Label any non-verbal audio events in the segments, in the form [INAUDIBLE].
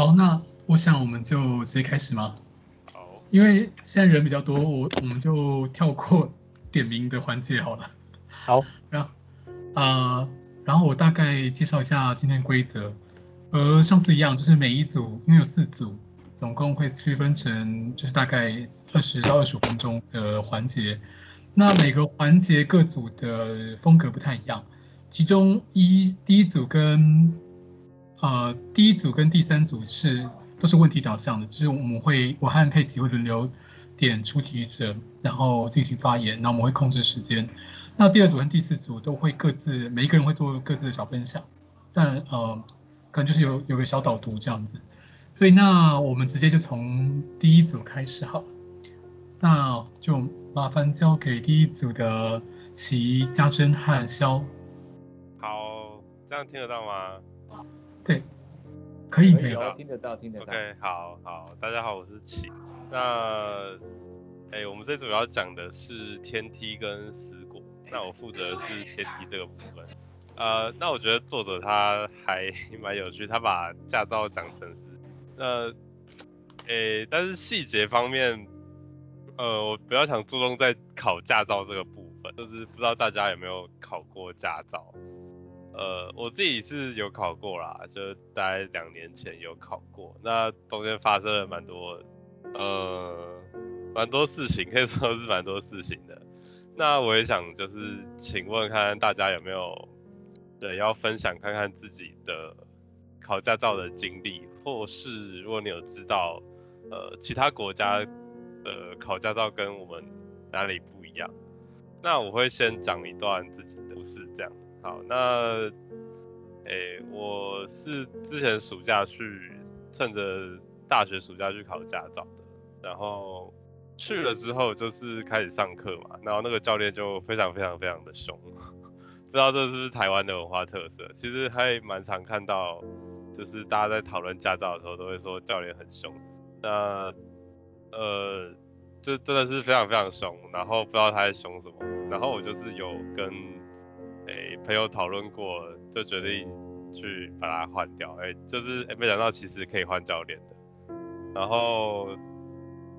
好，那我想我们就直接开始吗？好，因为现在人比较多，我我们就跳过点名的环节好了。好，[LAUGHS] 然后啊、呃，然后我大概介绍一下今天规则，和上次一样，就是每一组因为有四组，总共会区分成就是大概二十到二十五分钟的环节。那每个环节各组的风格不太一样，其中一第一组跟呃第一组跟第三组是都是问题导向的，就是我们会我和佩奇会轮流点出题者，然后进行发言，然后我们会控制时间。那第二组跟第四组都会各自每一个人会做各自的小分享，但呃可能就是有有个小导读这样子，所以那我们直接就从第一组开始好了，那就。麻烦交给第一组的齐、家珍和肖。好，这样听得到吗？对，可以，可以，听得到，听得到。OK，好好，大家好，我是齐。那，哎、欸，我们这主要讲的是天梯跟死果，那我负责的是天梯这个部分。呃，那我觉得作者他还 [LAUGHS] 蛮有趣，他把驾照讲成是，呃，诶、欸，但是细节方面。呃，我比较想注重在考驾照这个部分，就是不知道大家有没有考过驾照？呃，我自己是有考过啦，就大概两年前有考过，那中间发生了蛮多，呃，蛮多事情，可以说是蛮多事情的。那我也想就是请问看大家有没有，对，要分享看看自己的考驾照的经历，或是如果你有知道，呃，其他国家。的，考驾照跟我们哪里不一样？那我会先讲一段自己的故事，这样。好，那，诶、我是之前暑假去，趁着大学暑假去考驾照的。然后去了之后，就是开始上课嘛，然后那个教练就非常非常非常的凶，[LAUGHS] 不知道这是不是台湾的文化特色？其实还蛮常看到，就是大家在讨论驾照的时候，都会说教练很凶。那呃，这真的是非常非常凶，然后不知道他在凶什么，然后我就是有跟诶、朋友讨论过，就决定去把它换掉，哎、欸，就是、欸、没想到其实可以换教练的，然后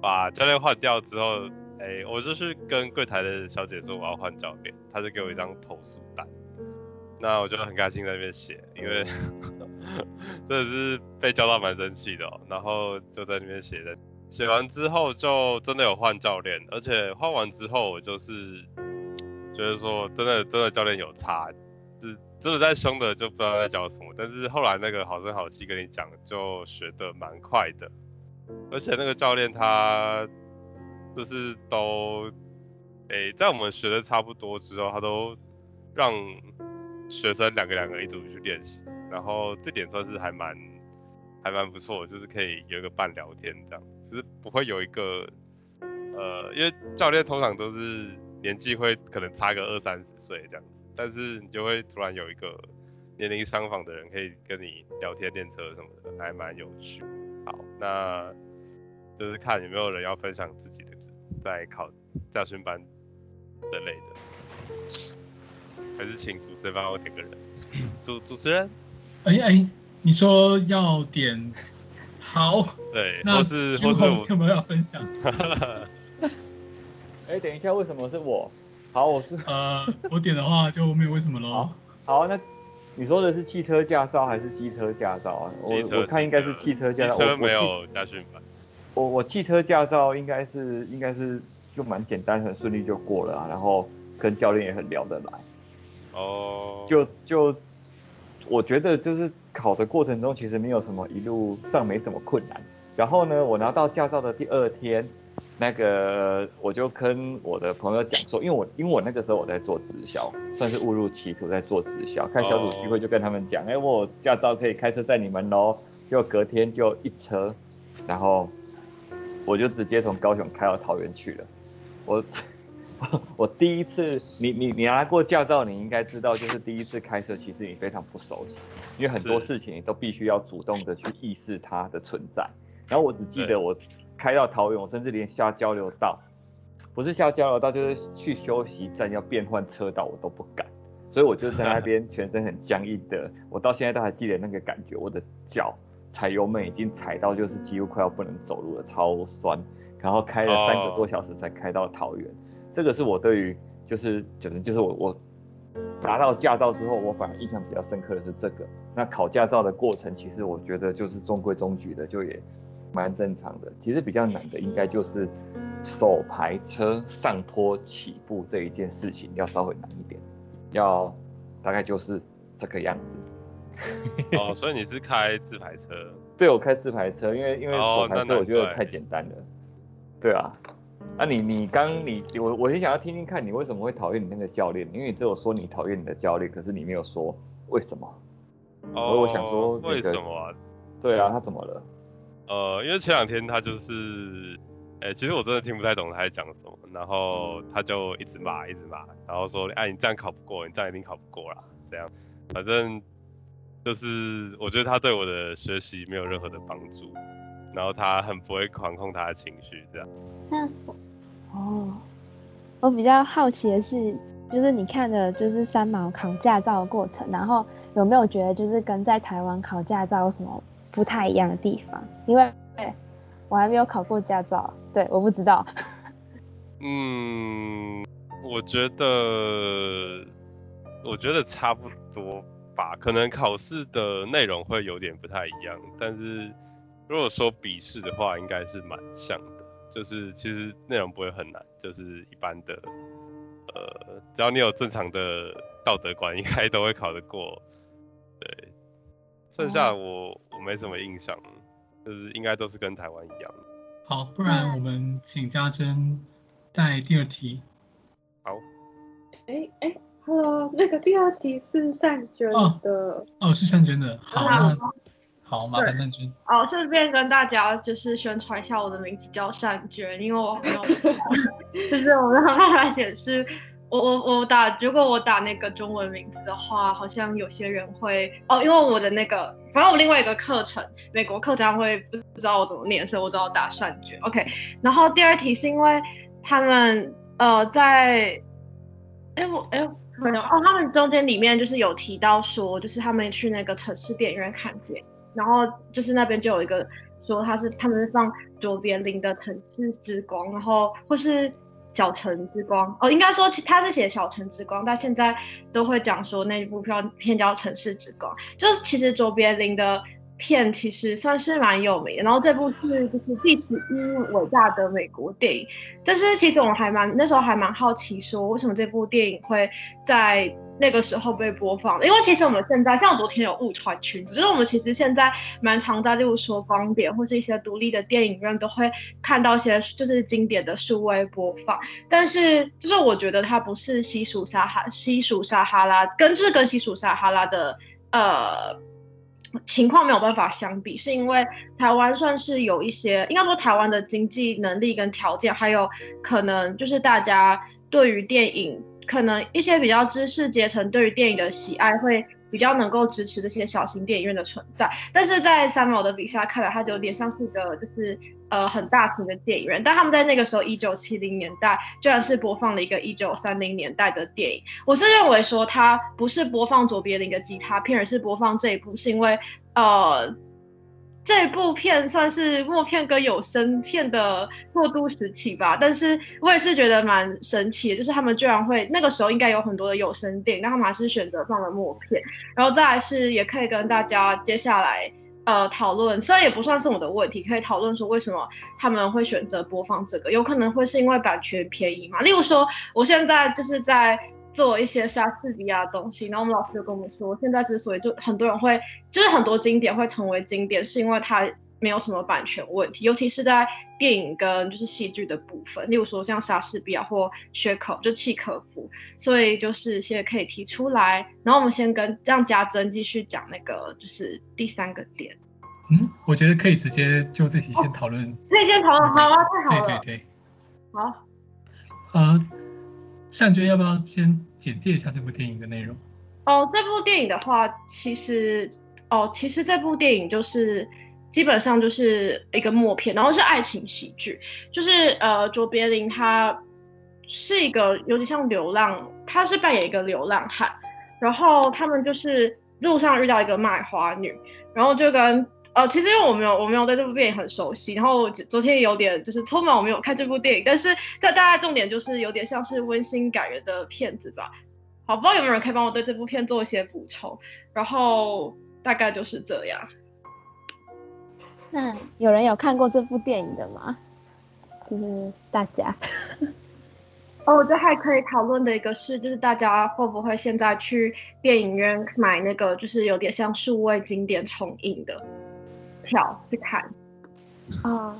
把教练换掉之后，哎、欸，我就去跟柜台的小姐说我要换教练，她就给我一张投诉单，那我就很开心在那边写，因为 [LAUGHS] 真的是被教到蛮生气的、喔，然后就在那边写的。写完之后就真的有换教练，而且换完之后我就是就是说真的真的教练有差，是真的在凶的就不知道在教什么，但是后来那个好声好气跟你讲就学的蛮快的，而且那个教练他就是都诶、在我们学的差不多之后，他都让学生两个两个一组去练习，然后这点算是还蛮还蛮不错，就是可以有一个伴聊天这样。只是不会有一个，呃，因为教练通常都是年纪会可能差个二三十岁这样子，但是你就会突然有一个年龄相仿的人可以跟你聊天练车什么的，还蛮有趣。好，那就是看有没有人要分享自己的，在考驾训班之类的，还是请主持人帮我点个人。主主持人，哎哎，你说要点。好，对，那或是或是我有没有要分享？[LAUGHS] 哎，等一下，为什么是我？好，我是呃，我点的话就没有为什么喽。好，好，那你说的是汽车驾照还是机车驾照啊？我我看应该是汽车驾照。汽车没有驾训班。我我汽车驾照应该是应该是就蛮简单，很顺利就过了啊。然后跟教练也很聊得来。哦。就就。我觉得就是考的过程中，其实没有什么，一路上没什么困难。然后呢，我拿到驾照的第二天，那个我就跟我的朋友讲说，因为我因为我那个时候我在做直销，算是误入歧途在做直销，看小组聚会就跟他们讲，哎、oh. 欸，我驾照可以开车载你们喽。就隔天就一车，然后我就直接从高雄开到桃园去了。我。[LAUGHS] 我第一次，你你你拿过驾照，你应该知道，就是第一次开车，其实你非常不熟悉，因为很多事情你都必须要主动的去意识它的存在。然后我只记得我开到桃园，我甚至连下交流道，不是下交流道，就是去休息站要变换车道，我都不敢。所以我就在那 [LAUGHS] 边全身很僵硬的，我到现在都还记得那个感觉，我的脚踩油门已经踩到就是几乎快要不能走路了，超酸。然后开了三个多小时才开到桃园，这个是我对于就是就是就是我我拿到驾照之后，我反而印象比较深刻的是这个。那考驾照的过程，其实我觉得就是中规中矩的，就也蛮正常的。其实比较难的应该就是手排车上坡起步这一件事情要稍微难一点，要大概就是这个样子。[LAUGHS] 哦，所以你是开自排车？[LAUGHS] 对，我开自排车，因为因为手排车我觉得太简单了。对啊，那、啊、你你刚你我我也想要听听看你为什么会讨厌你那个教练，因为你只有说你讨厌你的教练，可是你没有说为什么。哦，所以我想说、这个、为什么、啊？对啊，他怎么了？呃，因为前两天他就是，哎、其实我真的听不太懂他在讲什么，然后他就一直骂，一直骂，然后说，哎，你这样考不过，你这样一定考不过啦，这样，反正就是我觉得他对我的学习没有任何的帮助。然后他很不会管控他的情绪，这样。那哦，我比较好奇的是，就是你看的，就是三毛考驾照的过程，然后有没有觉得，就是跟在台湾考驾照有什么不太一样的地方？因为我还没有考过驾照，对，我不知道。嗯，我觉得，我觉得差不多吧，可能考试的内容会有点不太一样，但是。如果说笔试的话，应该是蛮像的，就是其实内容不会很难，就是一般的，呃，只要你有正常的道德观，应该都会考得过。对，剩下我我没什么印象，就是应该都是跟台湾一样。好，不然我们请家珍带第二题。好。哎哎，Hello，那个第二题是善娟的。哦，哦，是善娟的。好。那好，麻烦善娟。哦，顺便跟大家就是宣传一下，我的名字叫善娟，因为我 [LAUGHS] 就是我没有办法显示。我我我打，如果我打那个中文名字的话，好像有些人会哦，因为我的那个，反正我另外一个课程，美国课程会不不知道我怎么念，所以我只好打善卷。OK，然后第二题是因为他们呃在，哎我哎没有哦，他们中间里面就是有提到说，就是他们去那个城市电影院看电影。然后就是那边就有一个说他是他们是放卓别林的《城市之光》，然后或是《小城之光》哦，应该说他是写《小城之光》，但现在都会讲说那一部片片叫《城市之光》，就是其实卓别林的片其实算是蛮有名的。然后这部是就是第十一伟大的美国电影，但是其实我还蛮那时候还蛮好奇说为什么这部电影会在。那个时候被播放，因为其实我们现在像昨天有误传裙子，就是我们其实现在蛮常在，例如说光点或是一些独立的电影院都会看到一些就是经典的数位播放，但是就是我觉得它不是西属撒哈西属撒哈拉，跟就是跟西属撒哈拉的呃情况没有办法相比，是因为台湾算是有一些，应该说台湾的经济能力跟条件，还有可能就是大家对于电影。可能一些比较知识阶层对于电影的喜爱会比较能够支持这些小型电影院的存在，但是在三毛的笔下看来，它就有点像是一个就是呃很大型的电影院。但他们在那个时候，一九七零年代，居然是播放了一个一九三零年代的电影。我是认为说，它不是播放卓别林的吉他片，而是播放这一部，是因为呃。这部片算是默片跟有声片的过渡时期吧，但是我也是觉得蛮神奇的，就是他们居然会那个时候应该有很多的有声电影，但他们还是选择放了默片。然后再来是也可以跟大家接下来呃讨论，虽然也不算是我的问题，可以讨论说为什么他们会选择播放这个，有可能会是因为版权便宜嘛？例如说我现在就是在。做一些莎士比亚的东西，然后我们老师就跟我们说，现在之所以就很多人会，就是很多经典会成为经典，是因为它没有什么版权问题，尤其是在电影跟就是戏剧的部分，例如说像莎士比亚或薛可就契诃夫，所以就是现在可以提出来，然后我们先跟让家珍继续讲那个就是第三个点。嗯，我觉得可以直接就这题先讨论。可以先讨论，好啊，太好了。对对对。好。呃。善娟，要不要先简介一下这部电影的内容？哦，这部电影的话，其实哦，其实这部电影就是基本上就是一个默片，然后是爱情喜剧，就是呃，卓别林他是一个有点像流浪，他是扮演一个流浪汉，然后他们就是路上遇到一个卖花女，然后就跟呃，其实因为我没有我没有对这部电影很熟悉，然后昨天有点就是匆忙我没有看这部电影，但是这大家重点就是有点像是温馨感人的片子吧。好，不知道有没有人可以帮我对这部片做一些补充，然后大概就是这样。那有人有看过这部电影的吗？就是大家。[LAUGHS] 哦，我觉得还可以讨论的一个是，就是大家会不会现在去电影院买那个，就是有点像数位经典重映的票去看？啊，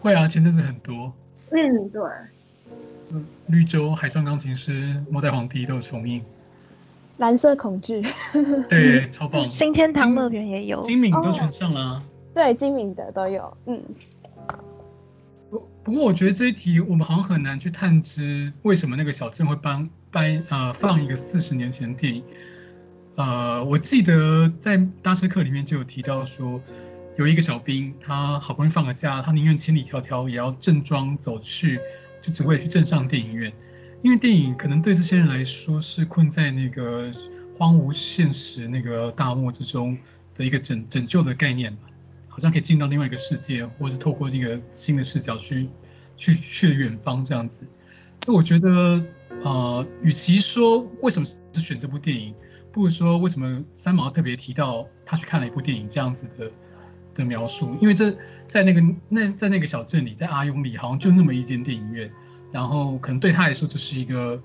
会啊，前阵子很多。嗯，对。嗯，绿洲、海上钢琴师、末代皇帝都有重映。蓝色恐惧。对，[LAUGHS] 超棒。新天堂乐园也有。金敏都全上了、啊哦。对，金敏的都有。嗯。不不过我觉得这一题我们好像很难去探知为什么那个小镇会搬搬呃放一个四十年前的电影。呃，我记得在搭车课里面就有提到说，有一个小兵他好不容易放个假，他宁愿千里迢迢也要正装走去，就只为去镇上电影院，因为电影可能对这些人来说是困在那个荒芜现实那个大漠之中的一个拯拯救的概念吧。好像可以进到另外一个世界，或是透过这个新的视角去去去远方这样子。所以我觉得，呃，与其说为什么是选这部电影，不如说为什么三毛特别提到他去看了一部电影这样子的的描述。因为这在那个那在那个小镇里，在阿雍里，好像就那么一间电影院，然后可能对他来说就是一个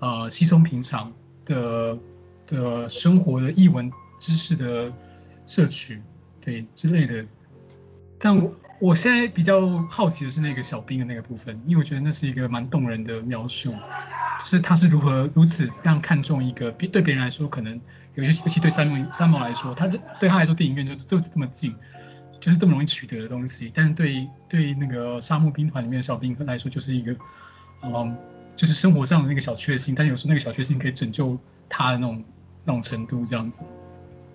呃稀松平常的的生活的译文知识的摄取。对之类的，但我我现在比较好奇的是那个小兵的那个部分，因为我觉得那是一个蛮动人的描述，就是他是如何如此这样看重一个，对别人来说可能有些，尤其对三毛三毛来说，他对他来说电影院就就这么近，就是这么容易取得的东西，但是对对那个沙漠兵团里面的小兵来说，就是一个嗯，就是生活上的那个小确幸，但有时候那个小确幸可以拯救他的那种那种程度，这样子。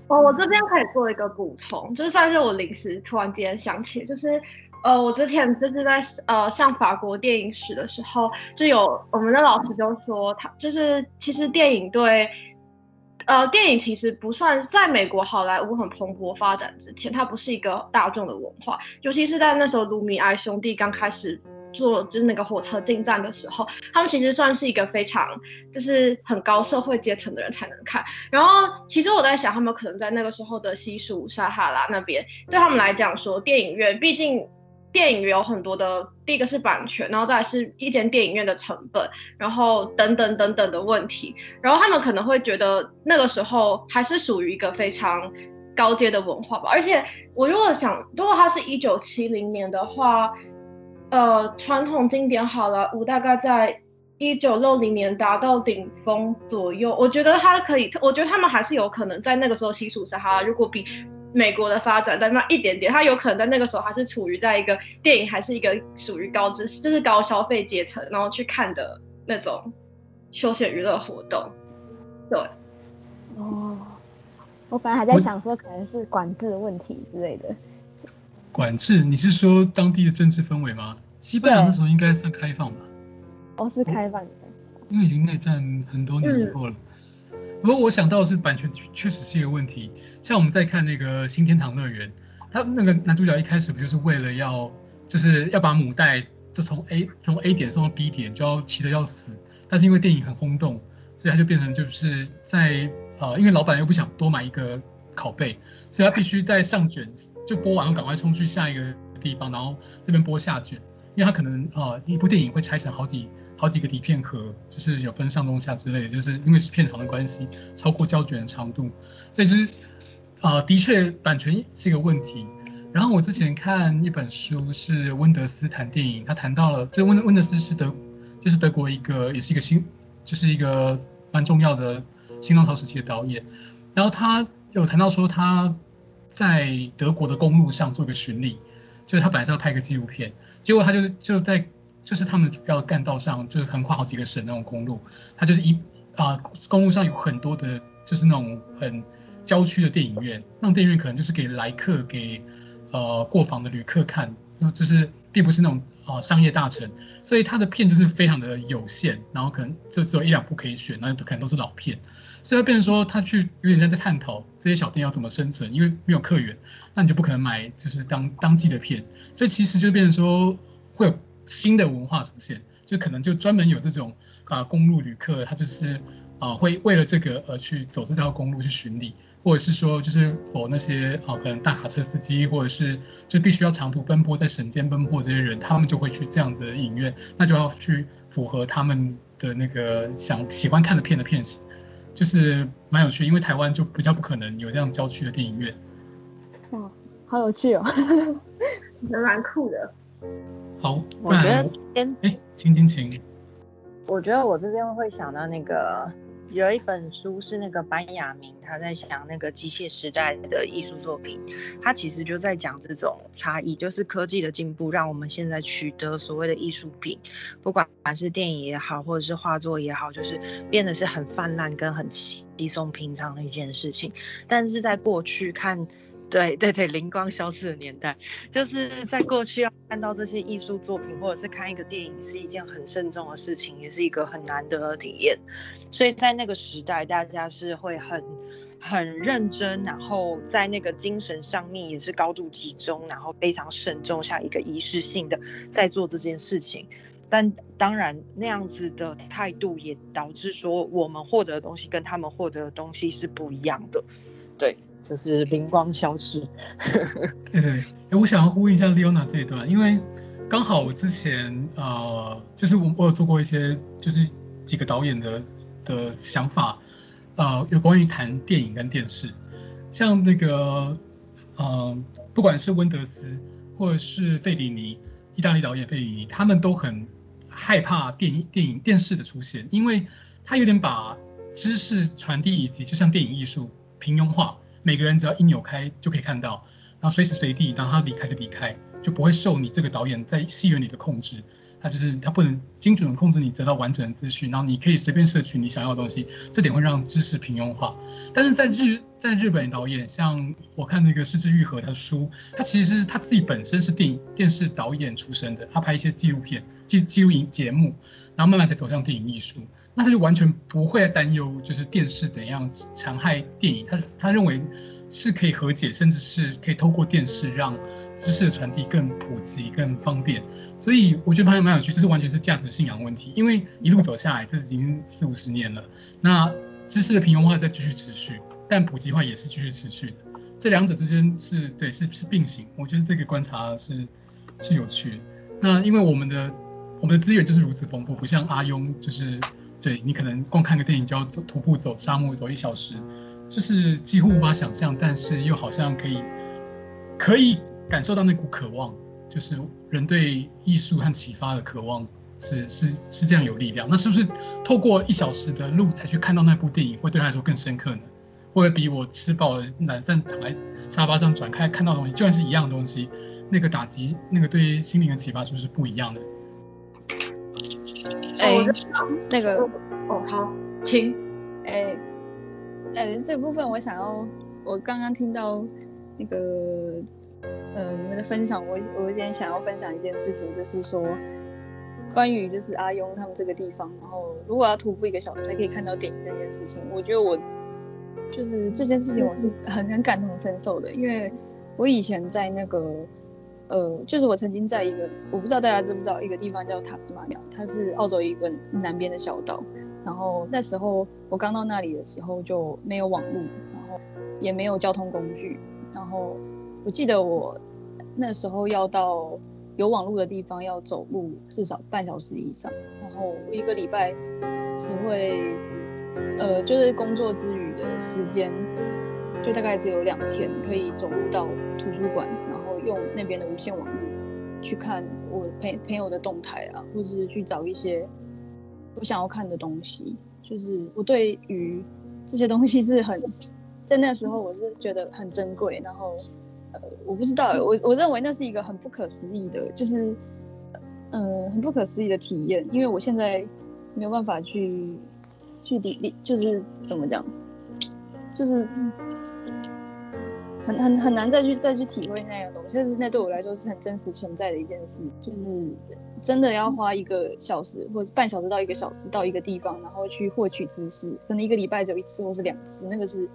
哦，我这边可以做一个补充，就是算是我临时突然间想起，就是，呃，我之前就是在呃上法国电影史的时候，就有我们的老师就说，他就是其实电影对，呃，电影其实不算在美国好莱坞很蓬勃发展之前，它不是一个大众的文化，尤其是在那时候卢米埃兄弟刚开始。做就是那个火车进站的时候，他们其实算是一个非常就是很高社会阶层的人才能看。然后其实我在想，他们可能在那个时候的西属撒哈拉那边，对他们来讲说，电影院毕竟电影有很多的，第一个是版权，然后再是一间电影院的成本，然后等等等等的问题。然后他们可能会觉得那个时候还是属于一个非常高阶的文化吧。而且我如果想，如果它是一九七零年的话。呃，传统经典好莱坞大概在一九六零年达到顶峰左右。我觉得它可以，我觉得他们还是有可能在那个时候西属撒哈拉，如果比美国的发展在慢一点点，它有可能在那个时候还是处于在一个电影还是一个属于高知识，就是高消费阶层，然后去看的那种休闲娱乐活动。对，哦，我本来还在想说可能是管制的问题之类的。管制？你是说当地的政治氛围吗？西班牙那时候应该算开放吧？哦，是开放的，因为已经内战很多年以后了。嗯、不过我想到的是版权确实是一个问题。像我们在看那个《新天堂乐园》，他那个男主角一开始不就是为了要，就是要把母带就从 A 从 A 点送到 B 点，就要骑得要死。但是因为电影很轰动，所以他就变成就是在呃，因为老板又不想多买一个拷贝。所以他必须在上卷就播完后赶快冲去下一个地方，然后这边播下卷，因为他可能啊一部电影会拆成好几好几个底片盒，就是有分上中下之类，就是因为是片长的关系，超过胶卷的长度，所以就是啊的确版权是一个问题。然后我之前看一本书是温德斯谈电影，他谈到了，就温温德斯是德就是德国一个也是一个新就是一个蛮重要的新浪潮时期的导演，然后他。有谈到说他在德国的公路上做一个巡礼，就是他本来是要拍一个纪录片，结果他就就在就是他们主要干道上，就是横跨好几个省那种公路，他就是一啊、公路上有很多的，就是那种很郊区的电影院，那种电影院可能就是给来客给呃过访的旅客看，就是并不是那种啊、呃、商业大城，所以它的片就是非常的有限，然后可能就只有一两部可以选，那可能都是老片，所以变成说他去有点像在探讨这些小店要怎么生存，因为没有客源，那你就不可能买就是当当季的片，所以其实就变成说会有新的文化出现，就可能就专门有这种啊、呃、公路旅客，他就是啊、呃、会为了这个而去走这条公路去巡礼。或者是说，就是否那些啊，可能大卡车司机，或者是就必须要长途奔波在省间奔波这些人，他们就会去这样子的影院，那就要去符合他们的那个想喜欢看的片的片型，就是蛮有趣，因为台湾就比较不可能有这样郊区的电影院。哇，好有趣哦，[LAUGHS] 蛮酷的。好，我觉得今天哎，请请请，我觉得我这边会想到那个。有一本书是那个班雅明，他在讲那个机械时代的艺术作品，他其实就在讲这种差异，就是科技的进步让我们现在取得所谓的艺术品，不管是电影也好，或者是画作也好，就是变得是很泛滥跟很稀松平常的一件事情，但是在过去看。对对对，灵光消失的年代，就是在过去要看到这些艺术作品，或者是看一个电影，是一件很慎重的事情，也是一个很难得的体验。所以在那个时代，大家是会很很认真，然后在那个精神上面也是高度集中，然后非常慎重，像一个仪式性的在做这件事情。但当然，那样子的态度也导致说，我们获得的东西跟他们获得的东西是不一样的。对。就是灵光消失。[LAUGHS] 对对，我想要呼应一下 Leona 这一段，因为刚好我之前呃，就是我我有做过一些，就是几个导演的的想法，呃，有关于谈电影跟电视，像那个呃，不管是温德斯或者是费里尼，意大利导演费里尼，他们都很害怕电影、电影、电视的出现，因为他有点把知识传递以及就像电影艺术平庸化。每个人只要一扭开就可以看到，然后随时随地，然后他离开就离开，就不会受你这个导演在戏院里的控制。他就是他不能精准的控制你得到完整的资讯，然后你可以随便摄取你想要的东西，这点会让知识平庸化。但是在日在日本导演，像我看那个是枝裕和他的书，他其实是他自己本身是电影电视导演出身的，他拍一些纪录片、纪纪录影节目，然后慢慢才走向电影艺术。那他就完全不会担忧，就是电视怎样残害电影。他他认为是可以和解，甚至是可以透过电视让知识的传递更普及、更方便。所以我觉得蛮有蛮有趣，这是完全是价值信仰问题。因为一路走下来，这已经四五十年了。那知识的平庸化在继续持续，但普及化也是继续持续的。这两者之间是对是是并行。我觉得这个观察是是有趣的。那因为我们的我们的资源就是如此丰富，不像阿庸就是。对，你可能光看个电影就要走徒步走沙漠走一小时，就是几乎无法想象，但是又好像可以可以感受到那股渴望，就是人对艺术和启发的渴望是是是这样有力量。那是不是透过一小时的路才去看到那部电影，会对他来说更深刻呢？会比我吃饱了懒散躺在沙发上转开看到的东西，就算是一样东西，那个打击，那个对心灵的启发是不是不一样的？哎，那个哦，好，请。哎，呃，这部分我想要，我刚刚听到那个，呃，你们的分享，我我有点想要分享一件事情，就是说，关于就是阿庸他们这个地方，然后如果要徒步一个小时才可以看到电影这件事情，我觉得我就是这件事情我是很很感同身受的，因为我以前在那个。呃，就是我曾经在一个，我不知道大家知不知道，一个地方叫塔斯马尼亚，它是澳洲一个南边的小岛。然后那时候我刚到那里的时候就没有网络，然后也没有交通工具。然后我记得我那时候要到有网络的地方要走路至少半小时以上。然后一个礼拜只会，呃，就是工作之余的时间，就大概只有两天可以走路到图书馆。用那边的无线网络去看我朋朋友的动态啊，或者是去找一些我想要看的东西。就是我对于这些东西是很，在那时候我是觉得很珍贵。然后，呃，我不知道，我我认为那是一个很不可思议的，就是，呃，很不可思议的体验。因为我现在没有办法去去理理，就是怎么讲，就是。很很很难再去再去体会那样东西，但是那对我来说是很真实存在的一件事，就是真的要花一个小时或者半小时到一个小时到一个地方，然后去获取知识，可能一个礼拜只有一次或是两次，那个是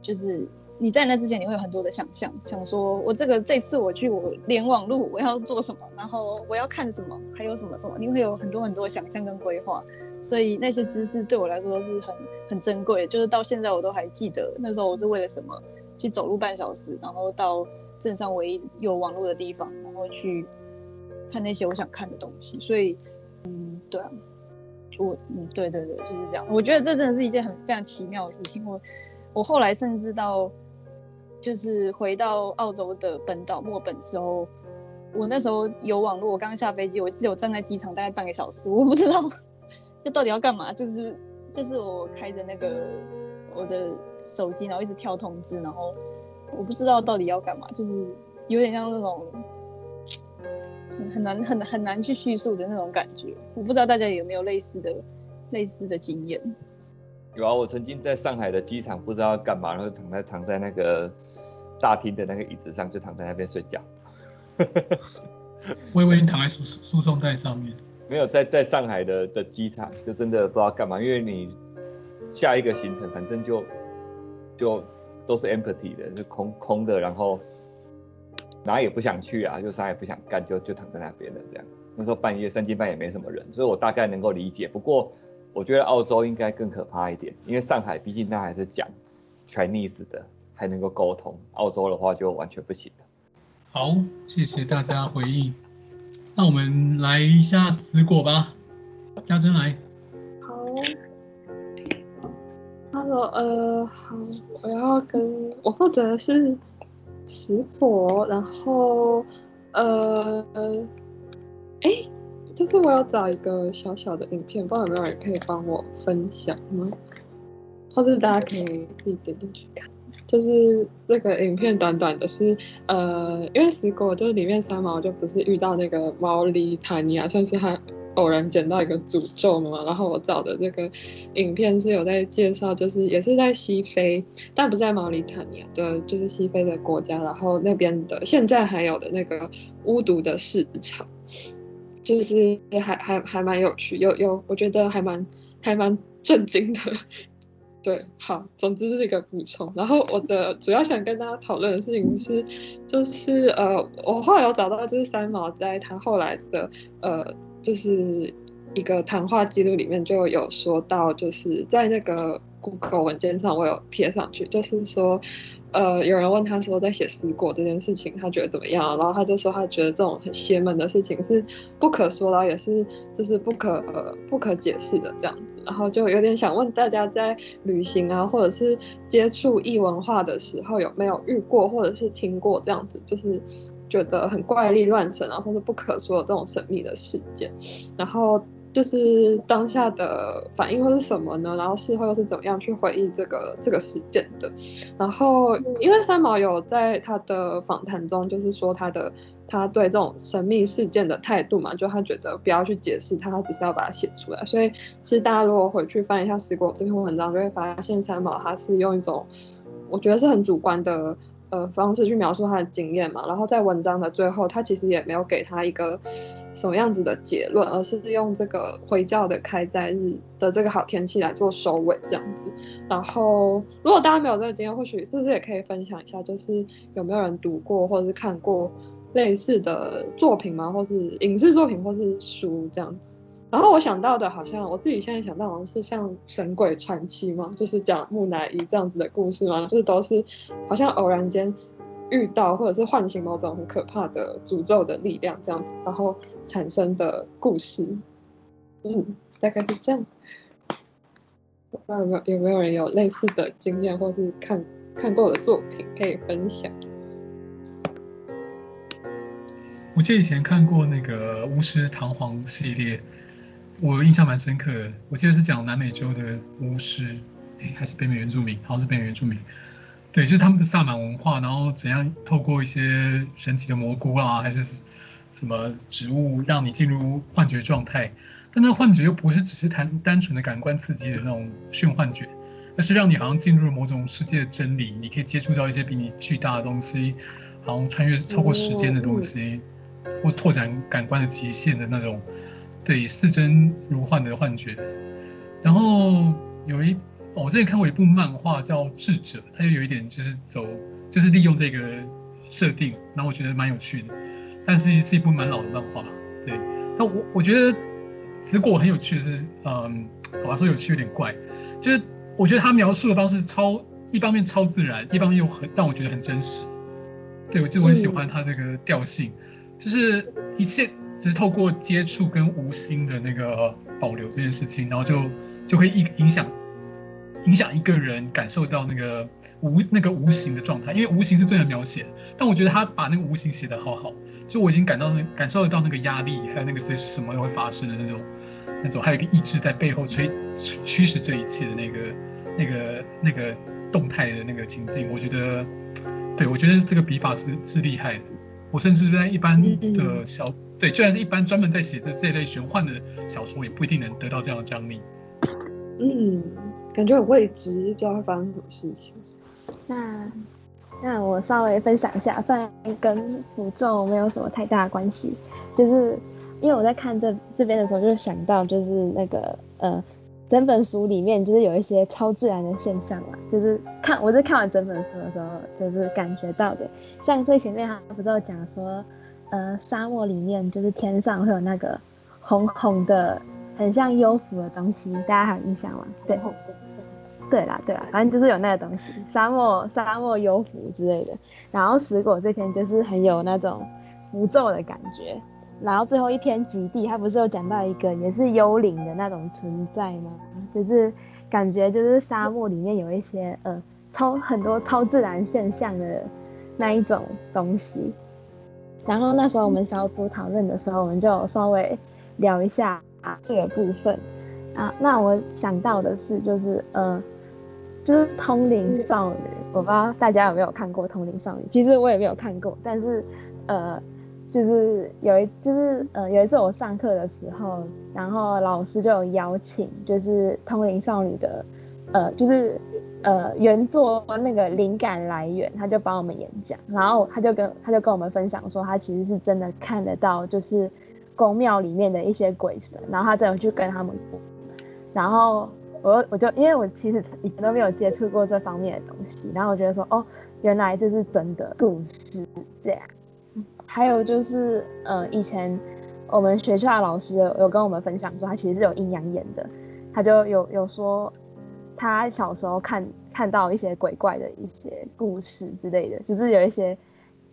就是你在那之前你会有很多的想象，想说我这个这次我去我连网路我要做什么，然后我要看什么，还有什么什么，你会有很多很多想象跟规划，所以那些知识对我来说是很很珍贵，就是到现在我都还记得那时候我是为了什么。去走路半小时，然后到镇上唯一有网络的地方，然后去看那些我想看的东西。所以，嗯，对啊，我，嗯，对对对，就是这样。我觉得这真的是一件很非常奇妙的事情。我，我后来甚至到，就是回到澳洲的本岛墨本时候，我那时候有网络，我刚下飞机，我记得我站在机场大概半个小时，我不知道 [LAUGHS] 这到底要干嘛，就是就是我开着那个。我的手机，然后一直跳通知，然后我不知道到底要干嘛，就是有点像那种很很难很很难去叙述的那种感觉。我不知道大家有没有类似的类似的经验？有啊，我曾经在上海的机场不知道要干嘛，然后躺在躺在那个大厅的那个椅子上，就躺在那边睡觉。我以为你躺在输输送带上面，没有在在上海的的机场，就真的不知道干嘛，因为你。下一个行程反正就就都是 empty 的，是空空的，然后哪也不想去啊，就啥也不想干，就就躺在那边了这样。那时候半夜三更半夜没什么人，所以我大概能够理解。不过我觉得澳洲应该更可怕一点，因为上海毕竟它还是讲 Chinese 的，还能够沟通。澳洲的话就完全不行了。好，谢谢大家回应。那我们来一下死果吧，嘉珍来。呃，好，我要跟我负责是食果，然后呃，哎，就是我要找一个小小的影片，不知道有没有人可以帮我分享吗？或者大家可以自己点进去看，就是这个影片短短的是，呃，因为死果就是里面三毛就不是遇到那个毛里塔尼亚，算是他。偶然捡到一个诅咒嘛，然后我找的这个影片是有在介绍，就是也是在西非，但不在毛里塔尼亚的，就是西非的国家，然后那边的现在还有的那个巫毒的市场，就是还还还蛮有趣，有有我觉得还蛮还蛮震惊的。对，好，总之是一个补充。然后我的主要想跟大家讨论的事情是，就是呃，我后来有找到，就是三毛在他后来的呃。就是一个谈话记录里面就有说到，就是在那个 Google 文件上我有贴上去，就是说，呃，有人问他说在写死果这件事情他觉得怎么样，然后他就说他觉得这种很邪门的事情是不可说，然后也是就是不可呃不可解释的这样子，然后就有点想问大家在旅行啊或者是接触异文化的时候有没有遇过或者是听过这样子，就是。觉得很怪力乱神啊，或者不可说的这种神秘的事件，然后就是当下的反应会是什么呢？然后事后又是怎么样去回忆这个这个事件的？然后因为三毛有在他的访谈中，就是说他的他对这种神秘事件的态度嘛，就他觉得不要去解释它，他只是要把它写出来。所以其实大家如果回去翻一下《死果》这篇文章，就会发现三毛他是用一种我觉得是很主观的。呃，方式去描述他的经验嘛，然后在文章的最后，他其实也没有给他一个什么样子的结论，而是用这个回教的开斋日的这个好天气来做收尾这样子。然后，如果大家没有这个经验，或许是不是也可以分享一下，就是有没有人读过或者是看过类似的作品吗？或是影视作品，或是书这样子。然后我想到的，好像我自己现在想到，好像是像《神鬼传奇》嘛，就是讲木乃伊这样子的故事嘛，就是都是好像偶然间遇到，或者是唤醒某种很可怕的诅咒的力量这样子，然后产生的故事。嗯，大概是这样。不知道有没有有没有人有类似的经验，或是看看过的作品可以分享？我记得以前看过那个《巫师唐皇》系列。我印象蛮深刻的，我记得是讲南美洲的巫师，哎，还是北美原住民，好像是北美原住民，对，就是他们的萨满文化，然后怎样透过一些神奇的蘑菇啦，还是什么植物，让你进入幻觉状态，但那幻觉又不是只是单单纯的感官刺激的那种炫幻觉，而是让你好像进入了某种世界的真理，你可以接触到一些比你巨大的东西，好像穿越超过时间的东西，哦、或拓展感官的极限的那种，对，似真如幻的幻觉。然后有一，我之前看过一部漫画叫《智者》，它就有一点就是走，就是利用这个设定，然后我觉得蛮有趣的，但是是一部蛮老的漫画，对。但我我觉得死果很有趣的是，嗯，我要说有趣有点怪，就是我觉得他描述的方式超，一方面超自然，一方面又很让我觉得很真实。对，我就很喜欢他这个调性，嗯、就是一切只是透过接触跟无心的那个保留这件事情，然后就就会影影响影响一个人感受到那个无那个无形的状态，因为无形是最难描写，但我觉得他把那个无形写得好好。就我已经感到那感受得到那个压力，还有那个随时什么都会发生的那种，那种还有一个意志在背后催驱使这一切的那个那个那个动态的那个情境，我觉得，对我觉得这个笔法是是厉害的。我甚至在一般的小对，就算是一般专门在写这这类玄幻的小说，也不一定能得到这样的奖励。嗯，感觉很未知，不知道会发生什么事情。那。那我稍微分享一下，虽然跟符咒没有什么太大的关系，就是因为我在看这这边的时候，就是想到就是那个呃，整本书里面就是有一些超自然的现象嘛，就是看我在看完整本书的时候，就是感觉到的，像最前面他不是有讲说，呃，沙漠里面就是天上会有那个红红的，很像幽浮的东西，大家还有印象吗？对。对啦，对啦，反正就是有那个东西，沙漠沙漠幽浮之类的。然后石果这篇就是很有那种符咒的感觉。然后最后一篇极地，他不是有讲到一个也是幽灵的那种存在吗？就是感觉就是沙漠里面有一些呃超很多超自然现象的那一种东西。然后那时候我们小组讨论的时候，我们就稍微聊一下啊这个部分啊。那我想到的是就是呃。就是《通灵少女》，我不知道大家有没有看过《通灵少女》，其实我也没有看过，但是，呃，就是有一，就是呃，有一次我上课的时候，然后老师就有邀请，就是《通灵少女》的，呃，就是呃原作那个灵感来源，他就帮我们演讲，然后他就跟他就跟我们分享说，他其实是真的看得到，就是宫庙里面的一些鬼神，然后他真的去跟他们，然后。我我就因为我其实以前都没有接触过这方面的东西，然后我觉得说哦，原来这是真的故事这样。还有就是呃，以前我们学校的老师有，有跟我们分享说，他其实是有阴阳眼的，他就有有说他小时候看看到一些鬼怪的一些故事之类的，就是有一些。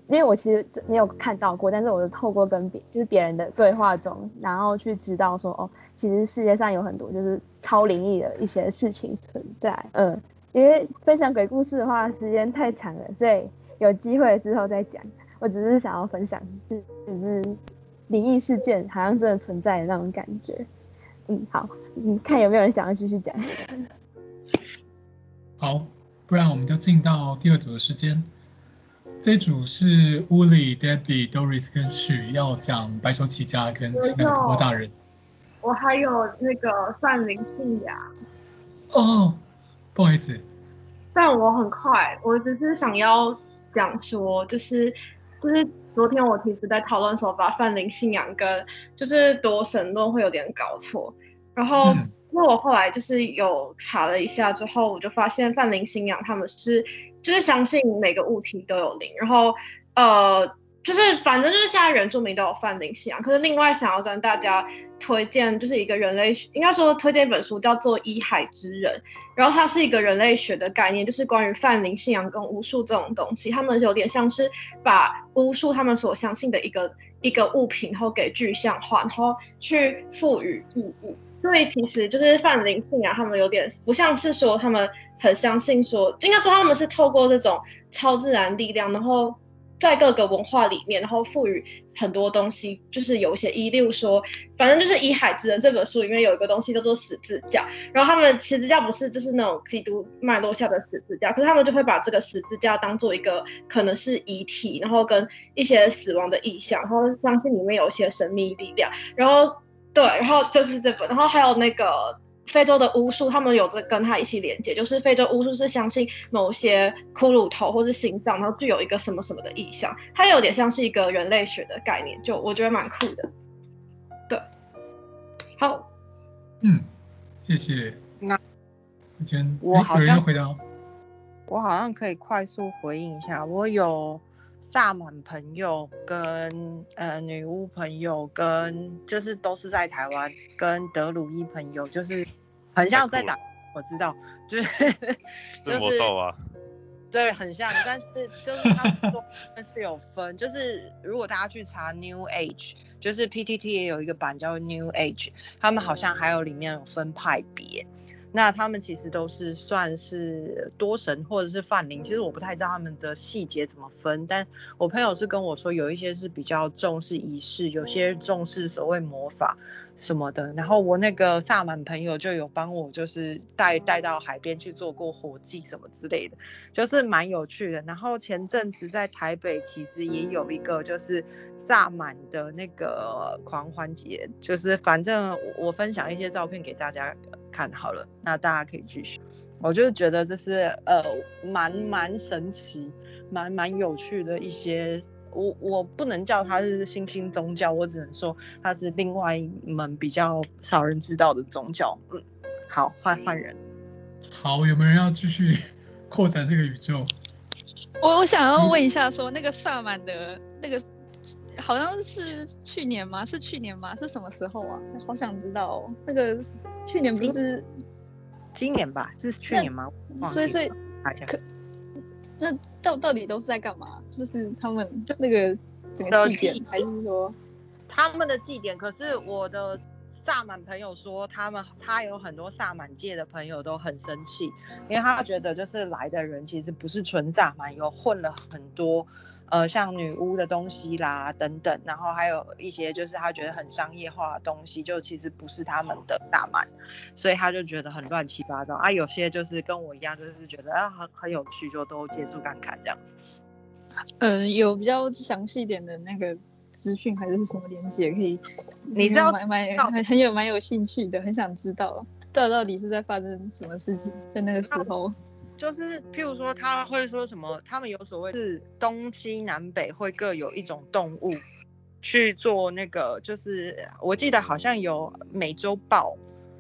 因为我其实没有看到过，但是我是透过跟别就是别人的对话中，然后去知道说哦，其实世界上有很多就是超灵异的一些事情存在。嗯，因为分享鬼故事的话时间太长了，所以有机会之后再讲。我只是想要分享，就是灵异事件好像真的存在的那种感觉。嗯，好，你看有没有人想要继续讲？好，不然我们就进到第二组的时间。这一组是 Uli、Debbie、Doris 跟许要讲白手起家跟情感婆婆大人。我还有那个泛灵信仰。哦，不好意思。但我很快，我只是想要讲说，就是就是昨天我其实在讨论的时候，把泛灵信仰跟就是多神论会有点搞错。然后，因为我后来就是有查了一下之后，我就发现泛灵信仰他们是。就是相信每个物体都有灵，然后呃，就是反正就是现在原住民都有泛灵信仰。可是另外想要跟大家推荐，就是一个人类学，应该说推荐一本书叫做《医海之人》，然后它是一个人类学的概念，就是关于泛灵信仰跟巫术这种东西。他们有点像是把巫术他们所相信的一个一个物品，然后给具象化，然后去赋予意义。所以其实就是泛灵信仰，他们有点不像是说他们很相信说，应该说他们是透过这种超自然力量，然后在各个文化里面，然后赋予很多东西，就是有一些意义。例如说，反正就是《以海之人》这本书里面有一个东西叫做十字架，然后他们十字架不是就是那种基督脉络下的十字架，可是他们就会把这个十字架当做一个可能是遗体，然后跟一些死亡的意象，然后相信里面有一些神秘力量，然后。对，然后就是这本，然后还有那个非洲的巫术，他们有着跟他一起连接，就是非洲巫术是相信某些骷髅头或是心脏，然后具有一个什么什么的意象，它有点像是一个人类学的概念，就我觉得蛮酷的。对，好，嗯，谢谢。那时间我好像回答，我好像可以快速回应一下，我有萨满朋友跟呃女巫朋友跟就是都是在台湾跟德鲁伊朋友，就是很像在打，我知道，就是就是魔兽啊，[LAUGHS] 对，很像，但是就是他们说是有分，就是如果大家去查 New Age，就是 PTT 也有一个版叫 New Age，他们好像还有里面有分派别。那他们其实都是算是多神或者是泛灵，其实我不太知道他们的细节怎么分，但我朋友是跟我说，有一些是比较重视仪式，有些重视所谓魔法什么的。然后我那个萨满朋友就有帮我，就是带带到海边去做过火祭什么之类的，就是蛮有趣的。然后前阵子在台北其实也有一个就是萨满的那个狂欢节，就是反正我分享一些照片给大家。看好了，那大家可以继续。我就觉得这是呃蛮蛮神奇、蛮蛮有趣的一些。我我不能叫它是新兴宗教，我只能说它是另外一门比较少人知道的宗教。嗯，好，换换人。好，有没有人要继续 [LAUGHS] 扩展这个宇宙？我我想要问一下说，说、嗯、那个萨满的那个。好像是去年吗？是去年吗？是什么时候啊？好想知道哦。那个去年不是今年吧？是去年吗？所以所以可那到到底都是在干嘛？就是他们那个整个祭典，还是说他们的祭典？可是我的萨满朋友说，他们他有很多萨满界的朋友都很生气，因为他觉得就是来的人其实不是纯萨满，有混了很多。呃，像女巫的东西啦，等等，然后还有一些就是他觉得很商业化的东西，就其实不是他们的大满，所以他就觉得很乱七八糟啊。有些就是跟我一样，就是觉得啊很很有趣，就都接触看看这样子。嗯、呃，有比较详细一点的那个资讯还是什么连接可以？你知道蛮蛮很有蛮有兴趣的，很想知道到到底是在发生什么事情，在那个时候。就是，譬如说，他会说什么？他们有所谓是东西南北会各有一种动物去做那个，就是我记得好像有美洲豹，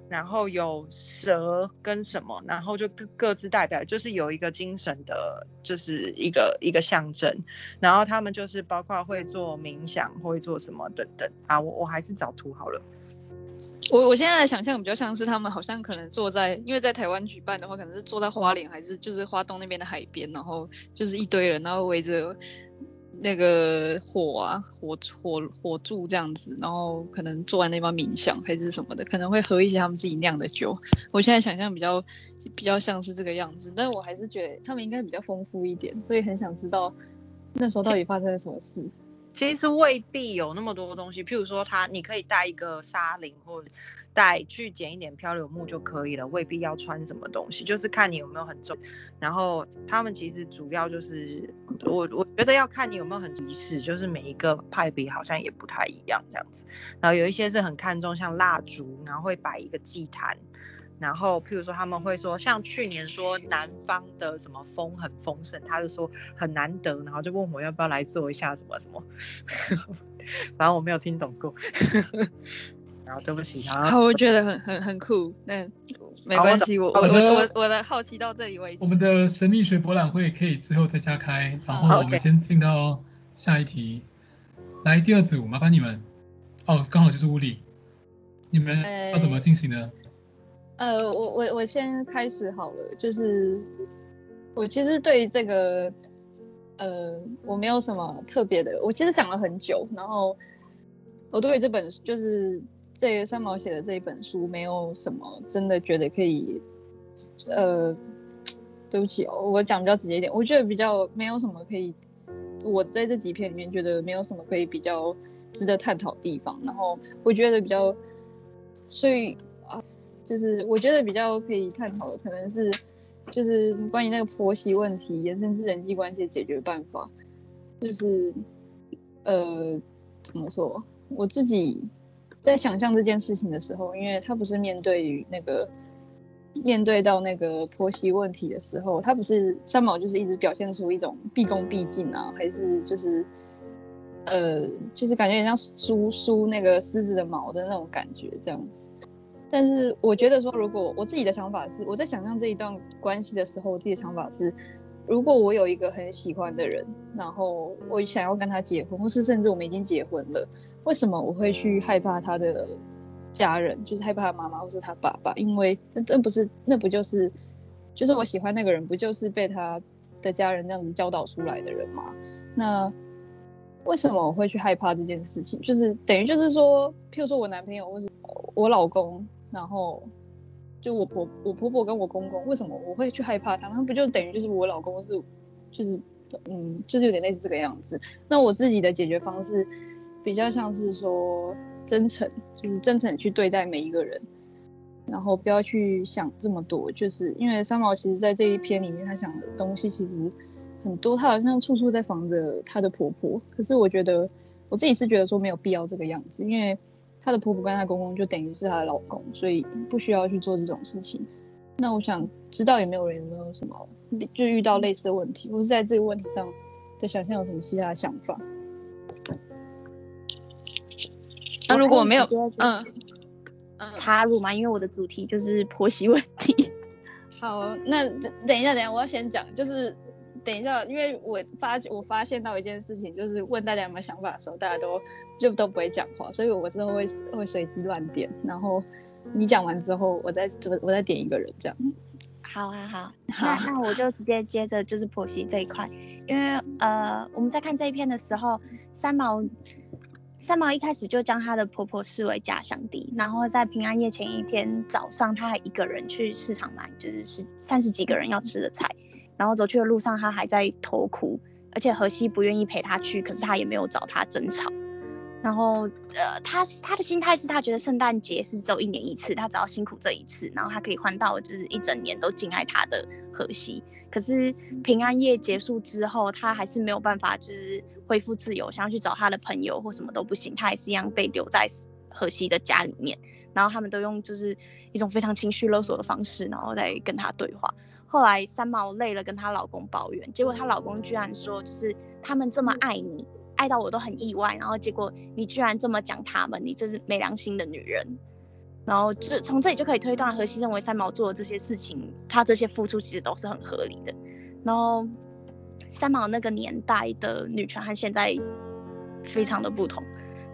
然后有蛇跟什么，然后就各各自代表，就是有一个精神的，就是一个一个象征。然后他们就是包括会做冥想，会做什么等等啊。我我还是找图好了。我我现在的想象比较像是他们好像可能坐在，因为在台湾举办的话，可能是坐在花莲还是就是花东那边的海边，然后就是一堆人，然后围着那个火啊火火火柱这样子，然后可能坐在那边冥想还是什么的，可能会喝一些他们自己酿的酒。我现在想象比较比较像是这个样子，但我还是觉得他们应该比较丰富一点，所以很想知道那时候到底发生了什么事。其实未必有那么多东西，譬如说他，你可以带一个沙铃，或者带去捡一点漂流木就可以了，未必要穿什么东西，就是看你有没有很重。然后他们其实主要就是，我我觉得要看你有没有很仪式，就是每一个派别好像也不太一样这样子。然后有一些是很看重像蜡烛，然后会摆一个祭坛。然后，譬如说他们会说，像去年说南方的什么风很丰盛，他就说很难得，然后就问我要不要来做一下什么什么，反正我没有听懂过。然后对不起，然后好，我觉得很很很酷，那 [LAUGHS] 没关系，我我我我我的好奇到这里为止。我们的神秘学博览会可以之后再加开，然后我们先进到下一题。来，第二组，麻烦你们。哦，刚好就是物理，你们要怎么进行呢？呃呃，我我我先开始好了，就是我其实对这个，呃，我没有什么特别的，我其实想了很久，然后我对于这本就是这三毛写的这一本书，没有什么真的觉得可以，呃，对不起哦，我讲比较直接一点，我觉得比较没有什么可以，我在这几篇里面觉得没有什么可以比较值得探讨的地方，然后我觉得比较，所以。就是我觉得比较可以探讨的，可能是就是关于那个婆媳问题延伸至人际关系的解决办法。就是呃，怎么说？我自己在想象这件事情的时候，因为他不是面对于那个面对到那个婆媳问题的时候，他不是三毛就是一直表现出一种毕恭毕敬啊，还是就是呃，就是感觉很像梳梳那个狮子的毛的那种感觉这样子。但是我觉得说，如果我自己的想法是，我在想象这一段关系的时候，我自己的想法是，如果我有一个很喜欢的人，然后我想要跟他结婚，或是甚至我们已经结婚了，为什么我会去害怕他的？家人就是害怕他妈妈或是他爸爸，因为那这不是那不就是就是我喜欢那个人，不就是被他的家人这样子教导出来的人吗？那为什么我会去害怕这件事情？就是等于就是说，譬如说我男朋友或是我老公，然后就我婆我婆婆跟我公公，为什么我会去害怕他们？不就等于就是我老公是就是嗯，就是有点类似这个样子。那我自己的解决方式比较像是说。真诚就是真诚去对待每一个人，然后不要去想这么多。就是因为三毛其实在这一篇里面，他想的东西其实很多，他好像处处在防着他的婆婆。可是我觉得我自己是觉得说没有必要这个样子，因为他的婆婆跟她公公就等于是她的老公，所以不需要去做这种事情。那我想知道有没有人有没有什么就遇到类似的问题，或是在这个问题上的想象有什么其他的想法？那如果没有，嗯，插入嘛，因为我的主题就是婆媳问题。[LAUGHS] 好，那等一下，等一下，我要先讲，就是等一下，因为我发我发现到一件事情，就是问大家有没有想法的时候，大家都就都不会讲话，所以我之后会会随机乱点，然后你讲完之后，我再我再点一个人这样。好啊，好，[LAUGHS] 那那我就直接接着就是婆媳这一块，因为呃，我们在看这一篇的时候，三毛。三毛一开始就将她的婆婆视为假想敌，然后在平安夜前一天早上，她还一个人去市场买，就是十三十几个人要吃的菜，然后走去的路上，他还在偷哭，而且荷西不愿意陪她去，可是她也没有找她争吵，然后呃，她她的心态是她觉得圣诞节是只有一年一次，她只要辛苦这一次，然后她可以换到就是一整年都敬爱她的荷西，可是平安夜结束之后，她还是没有办法就是。恢复自由，想要去找他的朋友或什么都不行，他还是一样被留在荷西的家里面。然后他们都用就是一种非常情绪勒索的方式，然后再跟他对话。后来三毛累了，跟她老公抱怨，结果她老公居然说，就是他们这么爱你，爱到我都很意外。然后结果你居然这么讲他们，你真是没良心的女人。然后这从这里就可以推断，荷西认为三毛做的这些事情，他这些付出其实都是很合理的。然后。三毛那个年代的女权和现在非常的不同，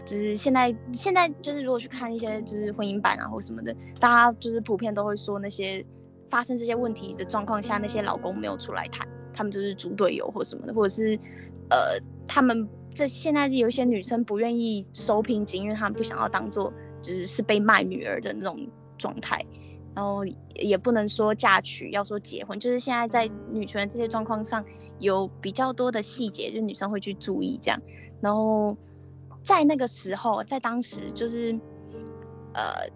就是现在现在就是如果去看一些就是婚姻版啊或什么的，大家就是普遍都会说那些发生这些问题的状况下，那些老公没有出来谈，他们就是猪队友或什么的，或者是呃他们这现在有一些女生不愿意收聘金，因为他们不想要当做就是是被卖女儿的那种状态。然后也不能说嫁娶，要说结婚，就是现在在女权这些状况上有比较多的细节，就女生会去注意这样。然后在那个时候，在当时就是，呃，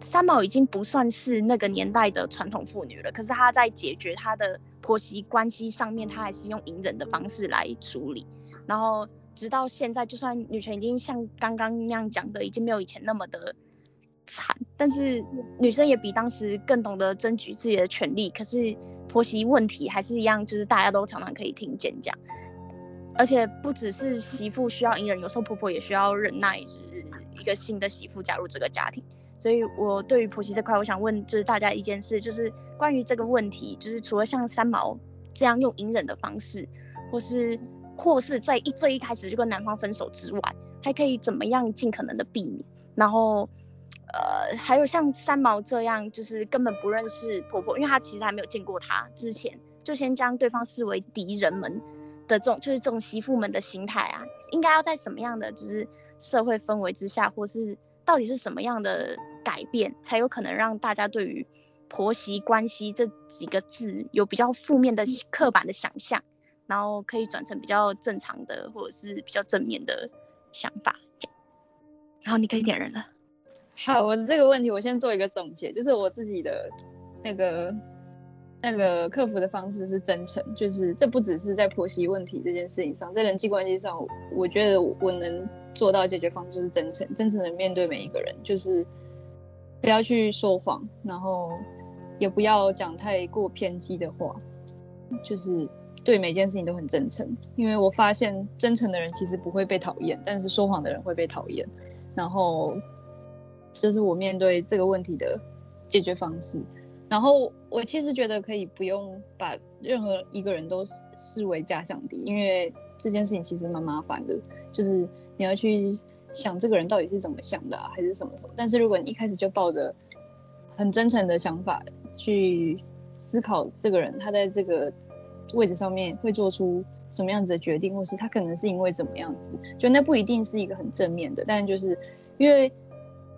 三毛已经不算是那个年代的传统妇女了，可是她在解决她的婆媳关系上面，她还是用隐忍的方式来处理。然后直到现在，就算女权已经像刚刚那样讲的，已经没有以前那么的。惨，但是女生也比当时更懂得争取自己的权利。可是婆媳问题还是一样，就是大家都常常可以听见这样。而且不只是媳妇需要隐忍，有时候婆婆也需要忍耐，就是一个新的媳妇加入这个家庭。所以我对于婆媳这块，我想问就是大家一件事，就是关于这个问题，就是除了像三毛这样用隐忍的方式，或是或是在一最一开始就跟男方分手之外，还可以怎么样尽可能的避免，然后。呃，还有像三毛这样，就是根本不认识婆婆，因为她其实还没有见过她之前，就先将对方视为敌人们的这种，就是这种媳妇们的心态啊，应该要在什么样的就是社会氛围之下，或是到底是什么样的改变，才有可能让大家对于婆媳关系这几个字有比较负面的刻板的想象，然后可以转成比较正常的或者是比较正面的想法。然后你可以点人了。好，我这个问题我先做一个总结，就是我自己的那个那个克服的方式是真诚，就是这不只是在婆媳问题这件事情上，在人际关系上，我觉得我能做到解决方式就是真诚，真诚的面对每一个人，就是不要去说谎，然后也不要讲太过偏激的话，就是对每件事情都很真诚。因为我发现真诚的人其实不会被讨厌，但是说谎的人会被讨厌。然后这是我面对这个问题的解决方式。然后我其实觉得可以不用把任何一个人都视为假想敌，因为这件事情其实蛮麻烦的，就是你要去想这个人到底是怎么想的，还是什么什么。但是如果你一开始就抱着很真诚的想法去思考这个人，他在这个位置上面会做出什么样子的决定，或是他可能是因为怎么样子，就那不一定是一个很正面的。但就是因为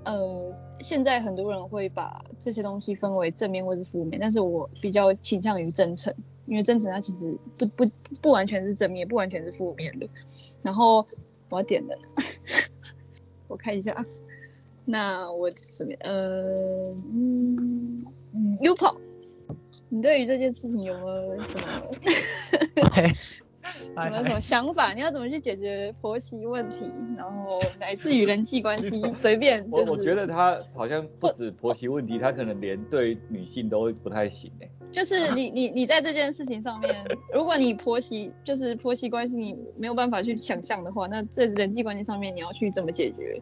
呃，现在很多人会把这些东西分为正面或是负面，但是我比较倾向于真诚，因为真诚它其实不不不完全是正面，不完全是负面的。然后我要点的，[LAUGHS] 我看一下。那我准备，呃，嗯嗯，Upo，你对于这件事情有没有什么，[LAUGHS] [LAUGHS] 有没有什么想法？你要怎么去解决婆媳问题？然后乃至于人际关系，随便、就是。我我觉得他好像不止婆媳问题，他可能连对女性都不太行哎。就是你你你在这件事情上面，如果你婆媳就是婆媳关系，你没有办法去想象的话，那这人际关系上面你要去怎么解决？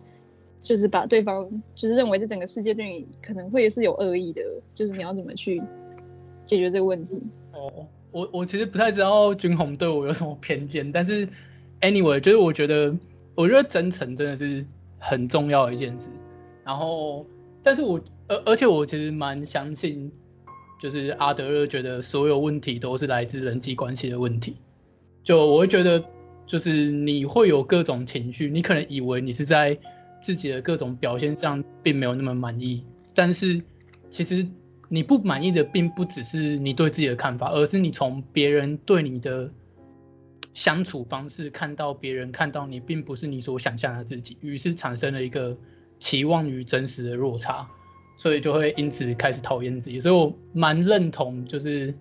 就是把对方就是认为这整个世界对你可能会是有恶意的，就是你要怎么去解决这个问题？哦，我我其实不太知道君宏对我有什么偏见，但是 anyway，就是我觉得我觉得真诚真的是很重要的一件事。然后，但是我而而且我其实蛮相信，就是阿德勒觉得所有问题都是来自人际关系的问题。就我会觉得，就是你会有各种情绪，你可能以为你是在。自己的各种表现上并没有那么满意，但是其实你不满意的并不只是你对自己的看法，而是你从别人对你的相处方式看到别人看到你并不是你所想象的自己，于是产生了一个期望与真实的落差，所以就会因此开始讨厌自己。所以我蛮认同，就是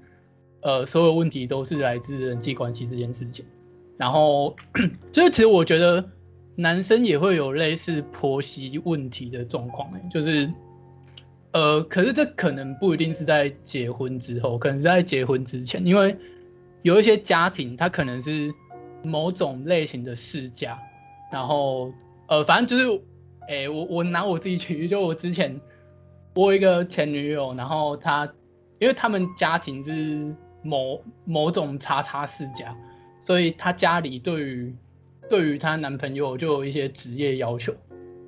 呃，所有问题都是来自人际关系这件事情。然后就是其实我觉得。男生也会有类似婆媳问题的状况，就是，呃，可是这可能不一定是在结婚之后，可能是在结婚之前，因为有一些家庭，他可能是某种类型的世家，然后，呃，反正就是，哎、我我拿我自己举例，就我之前我有一个前女友，然后她，因为他们家庭是某某种叉叉世家，所以她家里对于对于她男朋友就有一些职业要求，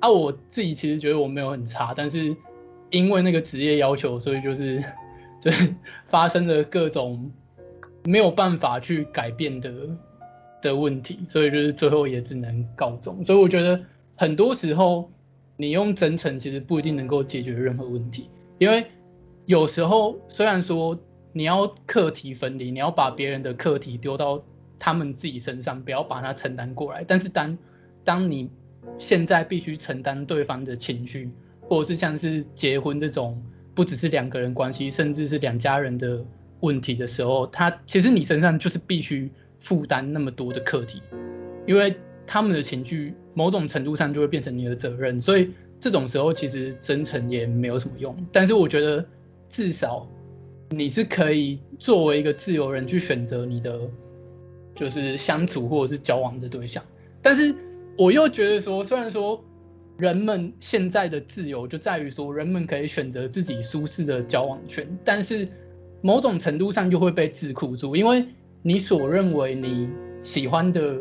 啊，我自己其实觉得我没有很差，但是因为那个职业要求，所以就是 [LAUGHS] 就是发生了各种没有办法去改变的的问题，所以就是最后也只能告终。所以我觉得很多时候你用真诚其实不一定能够解决任何问题，因为有时候虽然说你要课题分离，你要把别人的课题丢到。他们自己身上，不要把它承担过来。但是当当你现在必须承担对方的情绪，或者是像是结婚这种不只是两个人关系，甚至是两家人的问题的时候，他其实你身上就是必须负担那么多的课题，因为他们的情绪某种程度上就会变成你的责任。所以这种时候其实真诚也没有什么用。但是我觉得至少你是可以作为一个自由人去选择你的。就是相处或者是交往的对象，但是我又觉得说，虽然说人们现在的自由就在于说，人们可以选择自己舒适的交往圈，但是某种程度上就会被桎梏住，因为你所认为你喜欢的，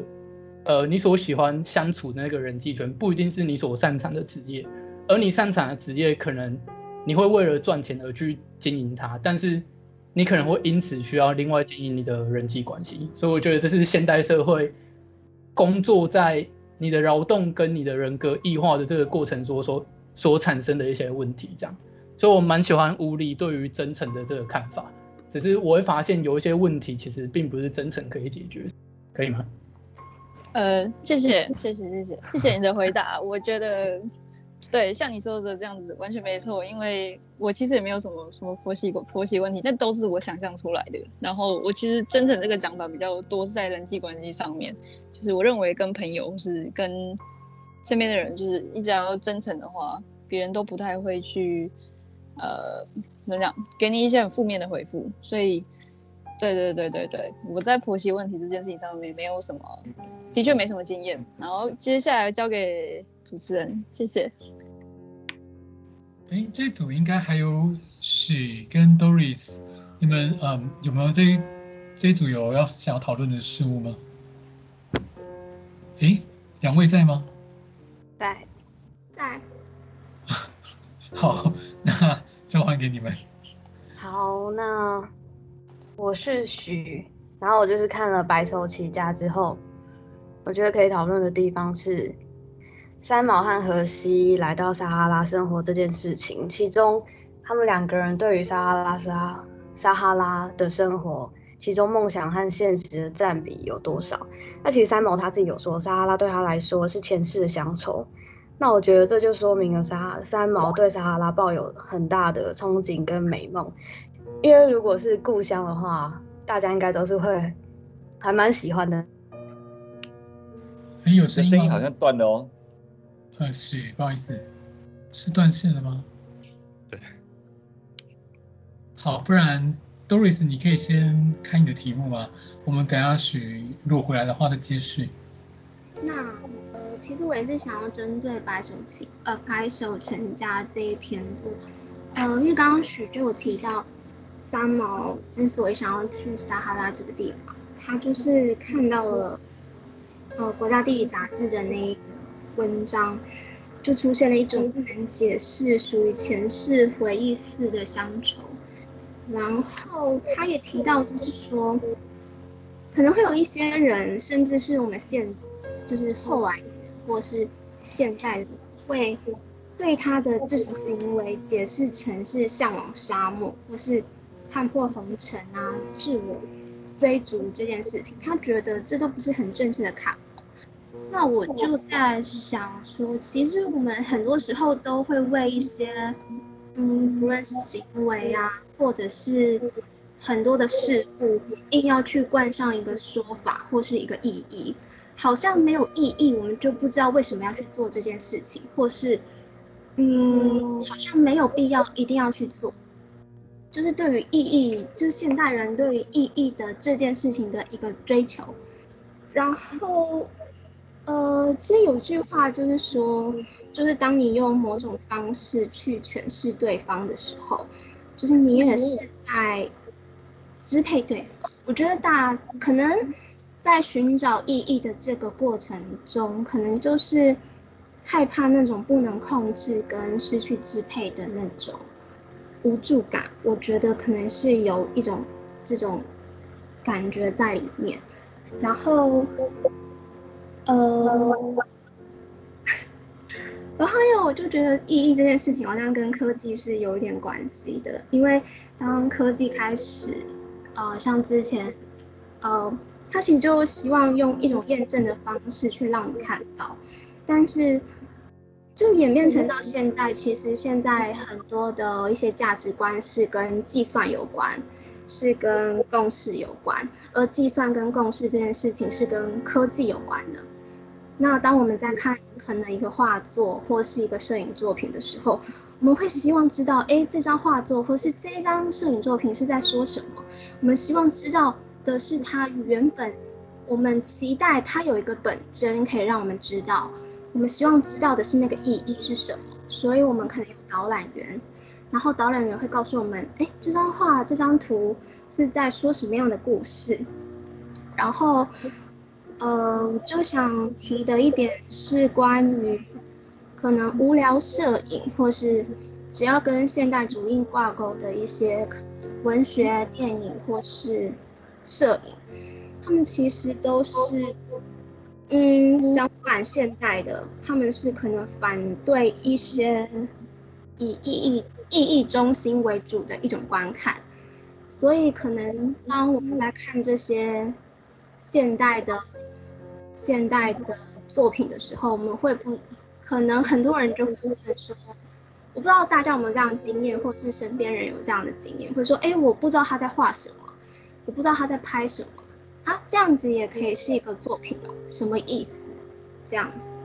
呃，你所喜欢相处的那个人际圈，不一定是你所擅长的职业，而你擅长的职业，可能你会为了赚钱而去经营它，但是。你可能会因此需要另外经营你的人际关系，所以我觉得这是现代社会工作在你的劳动跟你的人格异化的这个过程所所所产生的一些问题。这样，所以我蛮喜欢乌力对于真诚的这个看法。只是我会发现有一些问题其实并不是真诚可以解决，可以吗？呃，谢谢，谢谢，谢谢，谢谢你的回答。我觉得。对，像你说的这样子完全没错，因为我其实也没有什么什么婆媳婆媳问题，那都是我想象出来的。然后我其实真诚这个讲法比较多是在人际关系上面，就是我认为跟朋友或是跟身边的人，就是一直要真诚的话，别人都不太会去呃，怎么讲，给你一些很负面的回复。所以，对对对对对，我在婆媳问题这件事情上面没有什么，的确没什么经验。然后接下来交给主持人，谢谢。哎，这组应该还有许跟 Doris，你们嗯有没有这这组有要想要讨论的事物吗？哎，两位在吗？在，在。[LAUGHS] 好，[LAUGHS] 那交还给你们。好，那我是许，然后我就是看了《白手起家》之后，我觉得可以讨论的地方是。三毛和荷西来到撒哈拉生活这件事情，其中他们两个人对于撒哈拉撒撒哈拉的生活，其中梦想和现实的占比有多少？那其实三毛他自己有说，撒哈拉对他来说是前世的乡愁。那我觉得这就说明了撒三毛对撒哈拉抱有很大的憧憬跟美梦，因为如果是故乡的话，大家应该都是会还蛮喜欢的。很有声音，声音好像断了哦。呃，是，不好意思，是断线了吗？对。好，不然 Doris，你可以先开你的题目吗？我们等下许如果回来的话再继续。那呃，其实我也是想要针对白手起呃白手成家这一篇做，呃，因为刚刚许就有提到三毛之所以想要去撒哈拉这个地方，他就是看到了呃国家地理杂志的那一个。文章就出现了一种不能解释、属于前世回忆似的乡愁，然后他也提到，就是说可能会有一些人，甚至是我们现就是后来或是现代人，会对他的这种行为解释成是向往沙漠，或是看破红尘啊、自我追逐这件事情，他觉得这都不是很正确的看法。那我就在想说，其实我们很多时候都会为一些，嗯，不论是行为啊，或者是很多的事物，硬要去冠上一个说法或是一个意义，好像没有意义，我们就不知道为什么要去做这件事情，或是，嗯，好像没有必要一定要去做，就是对于意义，就是现代人对于意义的这件事情的一个追求，然后。呃，其实有句话就是说，就是当你用某种方式去诠释对方的时候，就是你也是在支配对方。我觉得大家可能在寻找意义的这个过程中，可能就是害怕那种不能控制跟失去支配的那种无助感。我觉得可能是有一种这种感觉在里面，然后。呃，然后还有，我就觉得意义这件事情好像跟科技是有一点关系的，因为当科技开始，呃，像之前，呃，他其实就希望用一种验证的方式去让你看到，但是就演变成到现在，其实现在很多的一些价值观是跟计算有关。是跟共识有关，而计算跟共识这件事情是跟科技有关的。那当我们在看可能一个画作或是一个摄影作品的时候，我们会希望知道，哎，这张画作或是这张摄影作品是在说什么？我们希望知道的是它原本，我们期待它有一个本真可以让我们知道，我们希望知道的是那个意义是什么，所以我们可能有导览员。然后导览员会告诉我们，哎，这张画、这张图是在说什么样的故事？然后，呃，就想提的一点是关于可能无聊摄影，或是只要跟现代主义挂钩的一些文学、电影或是摄影，他们其实都是，嗯，相反现代的，他们是可能反对一些以意义。意义中心为主的一种观看，所以可能当我们在看这些现代的现代的作品的时候，我们会不可能很多人就会说，我不知道大家有没有这样的经验，或是身边人有这样的经验，会说，哎，我不知道他在画什么，我不知道他在拍什么啊，这样子也可以是一个作品哦，什么意思？这样子，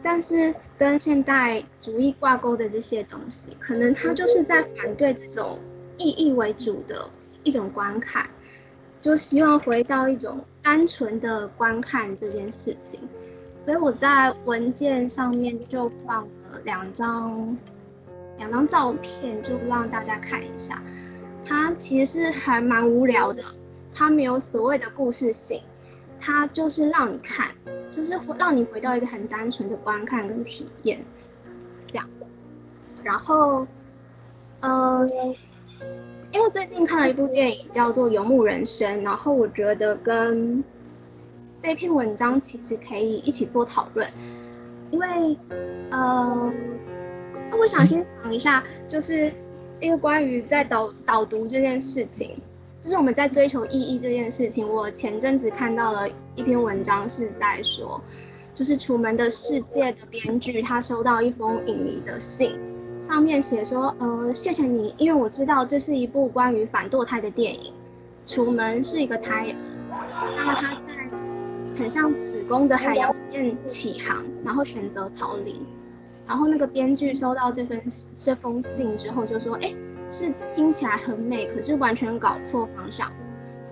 但是跟现代主义挂钩的这些东西，可能他就是在反对这种意义为主的一种观看，就希望回到一种单纯的观看这件事情。所以我在文件上面就放了两张两张照片，就让大家看一下。它其实还蛮无聊的，它没有所谓的故事性，它就是让你看。就是让你回到一个很单纯的观看跟体验，这样。然后，呃，因为最近看了一部电影叫做《游牧人生》，然后我觉得跟这篇文章其实可以一起做讨论。因为，呃，我想先讲一下，就是因为关于在导导读这件事情。就是我们在追求意义这件事情，我前阵子看到了一篇文章，是在说，就是《楚门的世界》的编剧他收到一封影迷的信，上面写说，呃，谢谢你，因为我知道这是一部关于反堕胎的电影。楚门是一个胎儿，那么他在很像子宫的海洋里面起航，然后选择逃离，然后那个编剧收到这份这封信之后就说，哎。是听起来很美，可是完全搞错方向。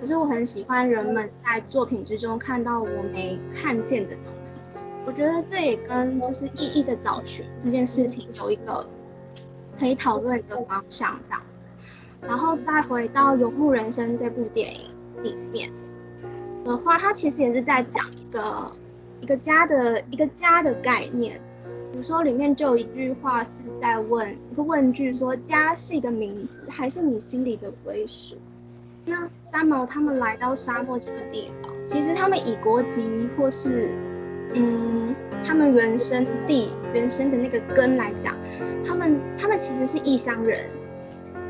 可是我很喜欢人们在作品之中看到我没看见的东西。我觉得这也跟就是意义的找寻这件事情有一个可以讨论的方向这样子。然后再回到《游牧人生》这部电影里面的话，它其实也是在讲一个一个家的一个家的概念。比如说，里面就有一句话是在问一个问句，说家是一个名字，还是你心里的归属？那三毛他们来到沙漠这个地方，其实他们以国籍或是嗯，他们原生地原生的那个根来讲，他们他们其实是异乡人，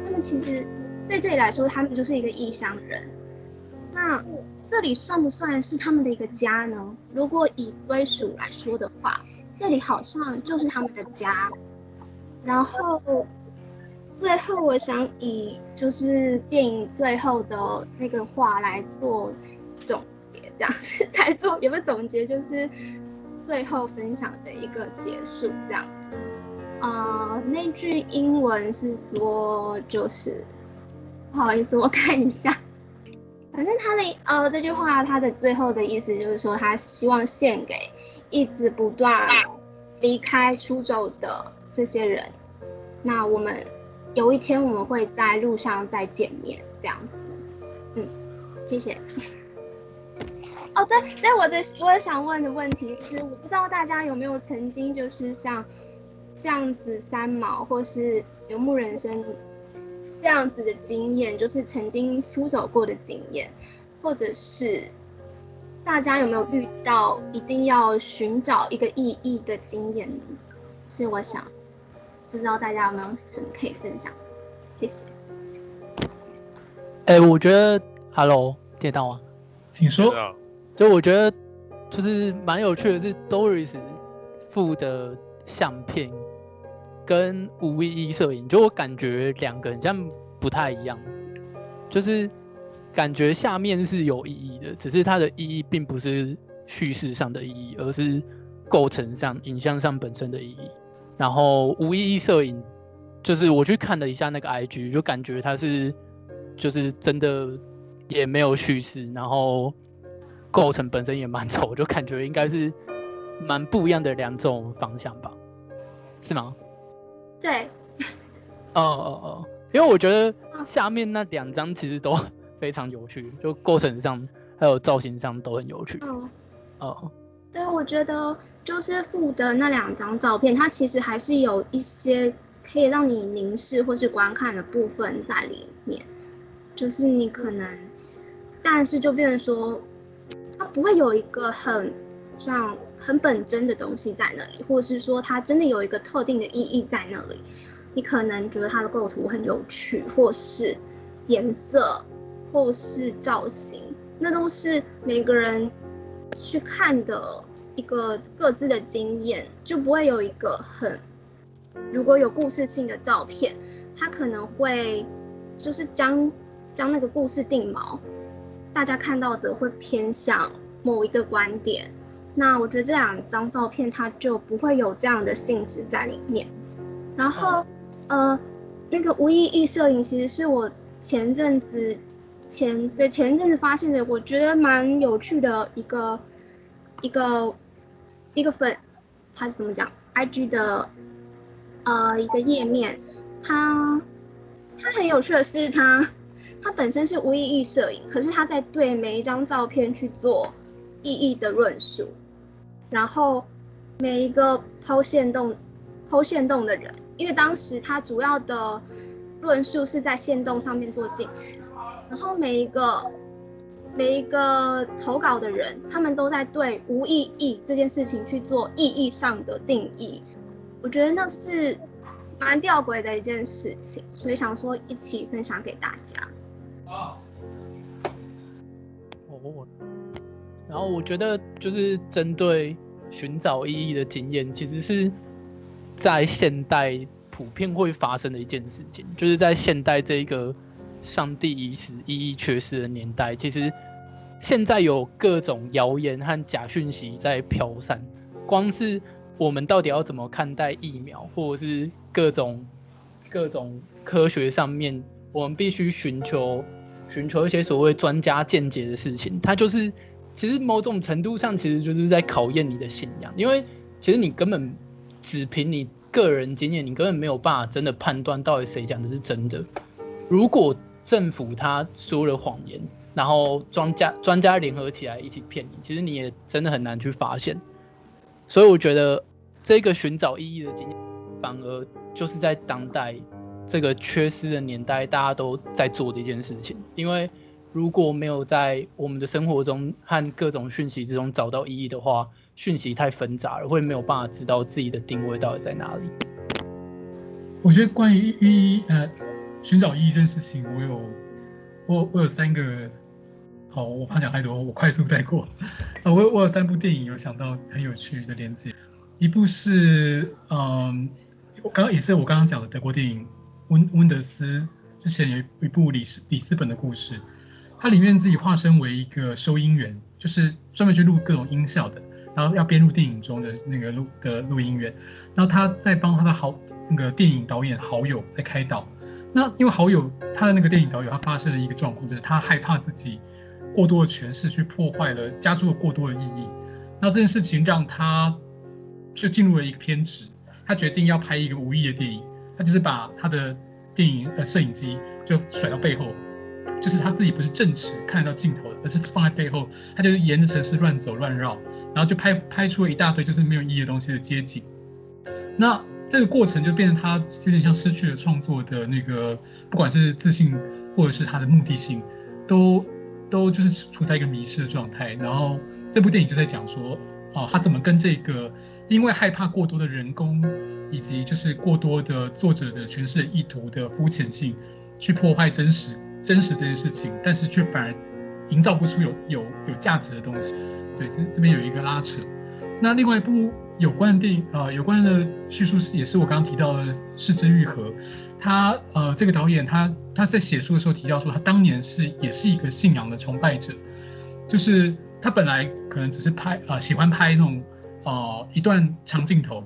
他们其实对这里来说，他们就是一个异乡人。那这里算不算是他们的一个家呢？如果以归属来说的话。这里好像就是他们的家，然后最后我想以就是电影最后的那个话来做，这样子 [LAUGHS] 才做有个总结，就是最后分享的一个结束这样子。呃，那句英文是说就是不好意思，我看一下，反正他的呃这句话他的最后的意思就是说他希望献给。一直不断离开出走的这些人，那我们有一天我们会在路上再见面，这样子。嗯，谢谢。哦，对，对，我的我也想问的问题是，我不知道大家有没有曾经就是像这样子三毛或是游牧人生这样子的经验，就是曾经出走过的经验，或者是。大家有没有遇到一定要寻找一个意义的经验呢？是我想，不知道大家有没有什么可以分享？谢谢。哎、欸，我觉得，Hello，听到吗？请说。就我觉得，就是蛮有趣的是，Doris 附的相片跟无意义摄影，就我感觉两个人像不太一样，就是。感觉下面是有意义的，只是它的意义并不是叙事上的意义，而是构成上、影像上本身的意义。然后无意义摄影，就是我去看了一下那个 IG，就感觉它是就是真的也没有叙事，然后构成本身也蛮丑，就感觉应该是蛮不一样的两种方向吧？是吗？对。哦哦哦，因为我觉得下面那两张其实都。[LAUGHS] 非常有趣，就构成上还有造型上都很有趣。嗯，哦，对，我觉得就是附的那两张照片，它其实还是有一些可以让你凝视或是观看的部分在里面。就是你可能，但是就变成说，它不会有一个很像很本真的东西在那里，或是说它真的有一个特定的意义在那里。你可能觉得它的构图很有趣，或是颜色。或是造型，那都是每个人去看的一个各自的经验，就不会有一个很，如果有故事性的照片，它可能会就是将将那个故事定锚，大家看到的会偏向某一个观点，那我觉得这两张照片它就不会有这样的性质在里面。然后，呃，那个无意义摄影其实是我前阵子前对前阵子发现的，我觉得蛮有趣的一个一个一个粉，它是怎么讲？IG 的呃一个页面，它它很有趣的是它它本身是无意义摄影，可是它在对每一张照片去做意义的论述。然后每一个抛线动、抛线动的人，因为当时他主要的论述是在线动上面做进行，然后每一个每一个投稿的人，他们都在对无意义这件事情去做意义上的定义，我觉得那是蛮吊诡的一件事情，所以想说一起分享给大家。哦。然后我觉得就是针对寻找意义的经验，其实是在现代普遍会发生的一件事情。就是在现代这个上帝已死、意义缺失的年代，其实现在有各种谣言和假讯息在飘散。光是我们到底要怎么看待疫苗，或者是各种各种科学上面，我们必须寻求寻求一些所谓专家见解的事情，它就是。其实某种程度上，其实就是在考验你的信仰，因为其实你根本只凭你个人经验，你根本没有办法真的判断到底谁讲的是真的。如果政府他说了谎言，然后专家专家联合起来一起骗你，其实你也真的很难去发现。所以我觉得这个寻找意义的经验，反而就是在当代这个缺失的年代，大家都在做的一件事情，因为。如果没有在我们的生活中和各种讯息之中找到意义的话，讯息太纷杂了，会没有办法知道自己的定位到底在哪里。我觉得关于意义，呃，寻找意义这件事情，我有，我我有三个，好，我怕讲太多，我快速带过。呃，我我有三部电影有想到很有趣的连接，一部是，嗯，刚刚也是我刚刚讲的德国电影温温德斯之前有一部里斯里斯本的故事。他里面自己化身为一个收音员，就是专门去录各种音效的，然后要编入电影中的那个录的录音员。然后他在帮他的好那个电影导演好友在开导。那因为好友他的那个电影导演他发生了一个状况，就是他害怕自己过多的诠释去破坏了，加注了过多的意义。那这件事情让他就进入了一个偏执，他决定要拍一个无意义的电影。他就是把他的电影呃摄影机就甩到背后。就是他自己不是正直看得到镜头的，而是放在背后，他就沿着城市乱走乱绕，然后就拍拍出了一大堆就是没有意义的东西的街景。那这个过程就变成他有点像失去了创作的那个，不管是自信或者是他的目的性，都都就是处在一个迷失的状态。然后这部电影就在讲说，哦，他怎么跟这个因为害怕过多的人工以及就是过多的作者的诠释意图的肤浅性，去破坏真实。真实这件事情，但是却反而营造不出有有有价值的东西。对，这这边有一个拉扯。那另外一部有关的电影啊、呃，有关的叙述是也是我刚刚提到的《是枝裕和》。他呃，这个导演他他在写书的时候提到说，他当年是也是一个信仰的崇拜者，就是他本来可能只是拍啊、呃，喜欢拍那种呃一段长镜头，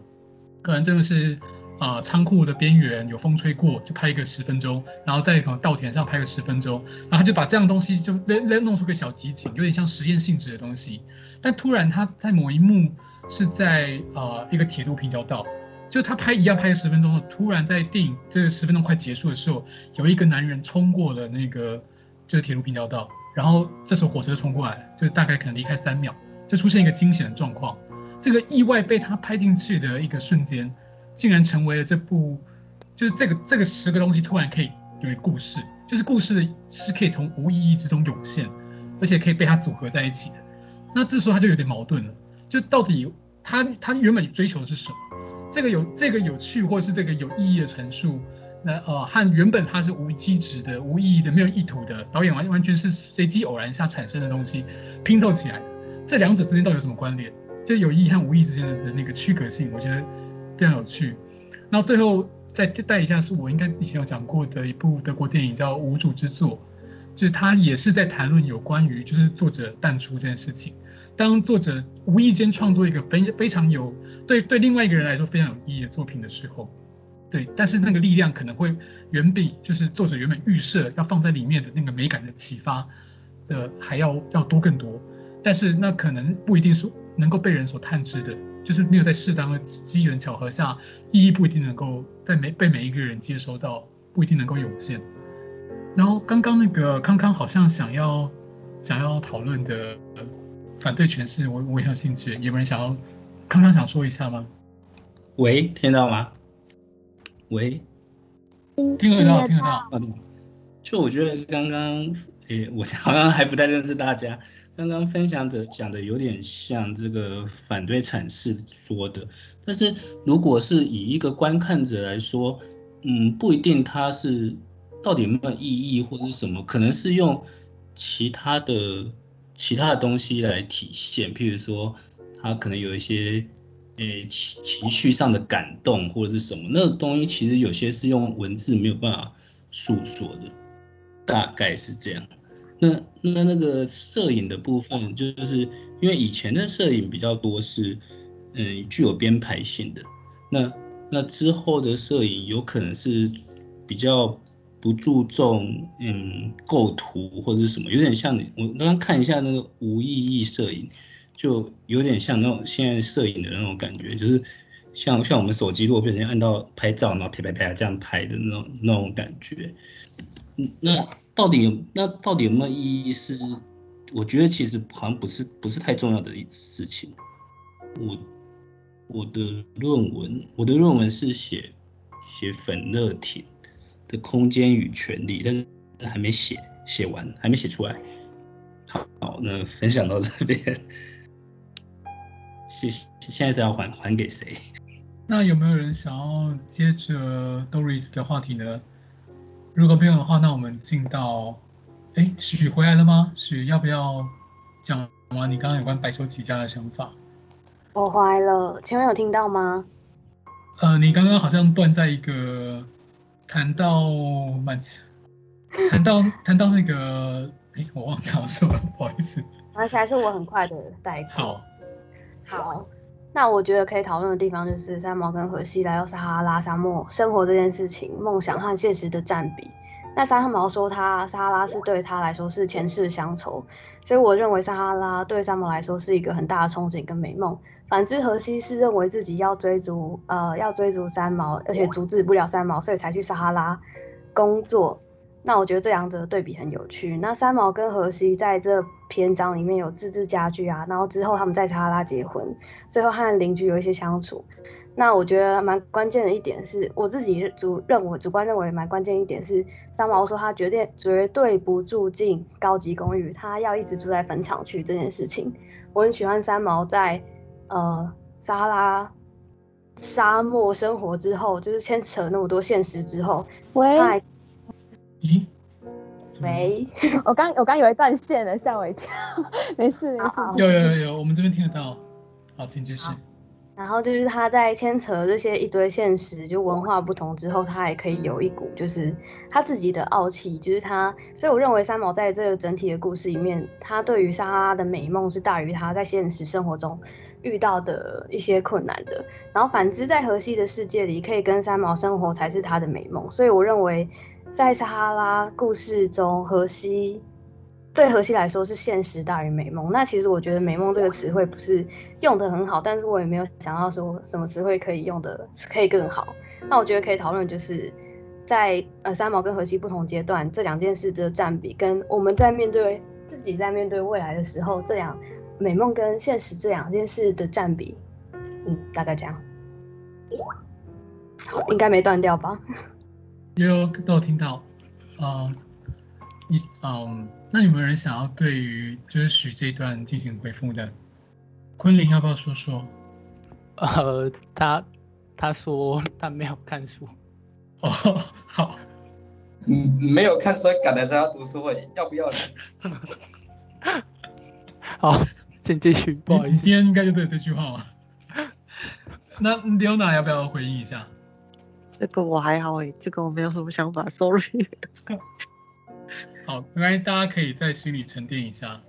可能真的是。啊，仓库的边缘有风吹过，就拍一个十分钟，然后在可能稻田上拍个十分钟，然后他就把这样东西就弄弄弄出个小集锦，有点像实验性质的东西。但突然他在某一幕是在啊一个铁路平交道，就他拍一样拍了十分钟，突然在电影这十分钟快结束的时候，有一个男人冲过了那个就是铁路平交道，然后这时候火车冲过来，就是大概可能离开三秒，就出现一个惊险的状况。这个意外被他拍进去的一个瞬间。竟然成为了这部，就是这个这个十个东西突然可以有一故事，就是故事是可以从无意义之中涌现，而且可以被它组合在一起的。那这时候他就有点矛盾了，就到底他他原本追求的是什么？这个有这个有趣或是这个有意义的陈述，那呃和原本它是无机质的、无意义的、没有意图的，导演完完全是随机偶然下产生的东西拼凑起来的，这两者之间到底有什么关联？就有意义和无意义之间的那个区隔性，我觉得。非常有趣，然后最后再带一下，是我应该以前有讲过的一部德国电影叫《无主之作》，就是他也是在谈论有关于就是作者淡出这件事情。当作者无意间创作一个非非常有对对另外一个人来说非常有意义的作品的时候，对，但是那个力量可能会远比就是作者原本预设要放在里面的那个美感的启发的还要要多更多，但是那可能不一定是能够被人所探知的，就是没有在适当的机缘巧合下，意义不一定能够在每被每一个人接收到，不一定能够涌现。然后刚刚那个康康好像想要想要讨论的反对诠释，我我也很有兴趣，有没有人想要康康想说一下吗？喂，听到吗？喂，听得到，听得到。就我觉得刚刚，诶，我 [LAUGHS] 好像还不太认识大家。刚刚分享者讲的有点像这个反对阐释说的，但是如果是以一个观看者来说，嗯，不一定他是。到底有没有意义或者是什么？可能是用其他的其他的东西来体现，譬如说他可能有一些诶情情绪上的感动或者是什么，那个东西其实有些是用文字没有办法诉说的，大概是这样。那那那个摄影的部分，就是因为以前的摄影比较多是嗯具有编排性的，那那之后的摄影有可能是比较。不注重嗯构图或者是什么，有点像你我刚刚看一下那个无意义摄影，就有点像那种现在摄影的那种感觉，就是像像我们手机如果变成按到拍照，然后啪啪啪这样拍的那种那种感觉。那到底有那到底有没有意义？是我觉得其实好像不是不是太重要的事情。我我的论文我的论文是写写粉热体的空间与权利，但是还没写写完，还没写出来。好，好，那分享到这边。谢谢。现在是要还还给谁？那有没有人想要接着 Doris 的话题呢？如果没有的话，那我们进到，哎，许回来了吗？许要不要讲完你刚刚有关白手起家的想法？我回来了，前面有听到吗？呃，你刚刚好像断在一个。谈到蛮强，谈到谈到那个，哎，我忘掉说了，[LAUGHS] 不好意思。而且还是我很快的带过。好，好，那我觉得可以讨论的地方就是三毛跟荷西来到撒哈拉沙漠生活这件事情，梦想和现实的占比。那三毛说他撒哈拉是对他来说是前世乡愁，所以我认为撒哈拉对三毛来说是一个很大的憧憬跟美梦。反之，荷西是认为自己要追逐，呃，要追逐三毛，而且阻止不了三毛，所以才去撒哈拉工作。那我觉得这两者的对比很有趣。那三毛跟荷西在这篇章里面有自制家具啊，然后之后他们在撒哈拉结婚，最后和邻居有一些相处。那我觉得蛮关键的一点是，我自己主认为主观认为蛮关键一点是，三毛说他绝对绝对不住进高级公寓，他要一直住在坟场区这件事情，我很喜欢三毛在。呃，撒哈拉沙漠生活之后，就是牵扯那么多现实之后，喂，咦，喂，[LAUGHS] 我刚我刚以为断线了，吓我一跳，没 [LAUGHS] 事没事，有有有有，我们这边听得到，好，请继续。然后就是他在牵扯这些一堆现实，就文化不同之后，他还可以有一股就是他自己的傲气，就是他，所以我认为三毛在这个整体的故事里面，他对于撒哈拉的美梦是大于他在现实生活中。遇到的一些困难的，然后反之，在荷西的世界里，可以跟三毛生活才是他的美梦。所以我认为，在撒哈拉故事中，荷西对荷西来说是现实大于美梦。那其实我觉得“美梦”这个词汇不是用得很好，但是我也没有想到说什么词汇可以用得可以更好。那我觉得可以讨论，就是在呃三毛跟荷西不同阶段，这两件事的占比，跟我们在面对自己在面对未来的时候，这两。美梦跟现实这两件事的占比，嗯，大概这样。好，应该没断掉吧？有都有听到。嗯，你嗯，那有没有人想要对于就是许这一段进行回复的？昆凌要不要说说？呃，他他说他没有看书。哦，[LAUGHS] 好。嗯，没有看书赶来参加读书会，要不要？[LAUGHS] 好。请继续，不好意思，今天应该就对这句话了。那 Leona 要不要回应一下？这个我还好诶，这个我没有什么想法，Sorry。[LAUGHS] 好，应该，大家可以在心里沉淀一下。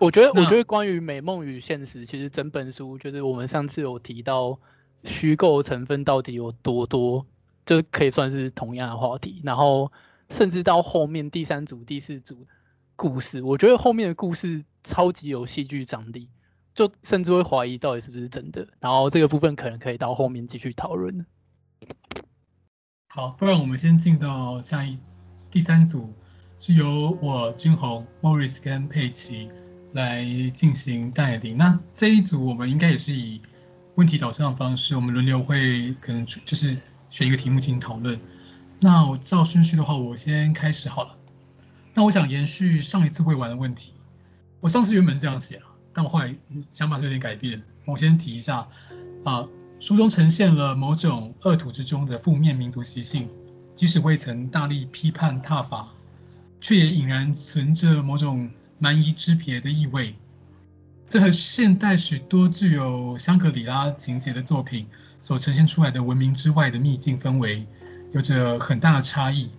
我觉得，我觉得关于美梦与现实，其实整本书就是我们上次有提到虚构成分到底有多多，就可以算是同样的话题。然后，甚至到后面第三组、第四组故事，我觉得后面的故事超级有戏剧张力，就甚至会怀疑到底是不是真的。然后这个部分可能可以到后面继续讨论。好，不然我们先进到下一第三组，是由我君宏、Morris 跟佩奇来进行带领。那这一组我们应该也是以问题导向的方式，我们轮流会可能就是选一个题目进行讨论。那我照顺序的话，我先开始好了。那我想延续上一次未完的问题，我上次原本是这样写了，但我后来想法是有点改变。我先提一下啊。书中呈现了某种恶土之中的负面民族习性，即使未曾大力批判挞伐，却也隐然存着某种蛮夷之别的意味。这和现代许多具有香格里拉情节的作品所呈现出来的文明之外的秘境氛围，有着很大的差异。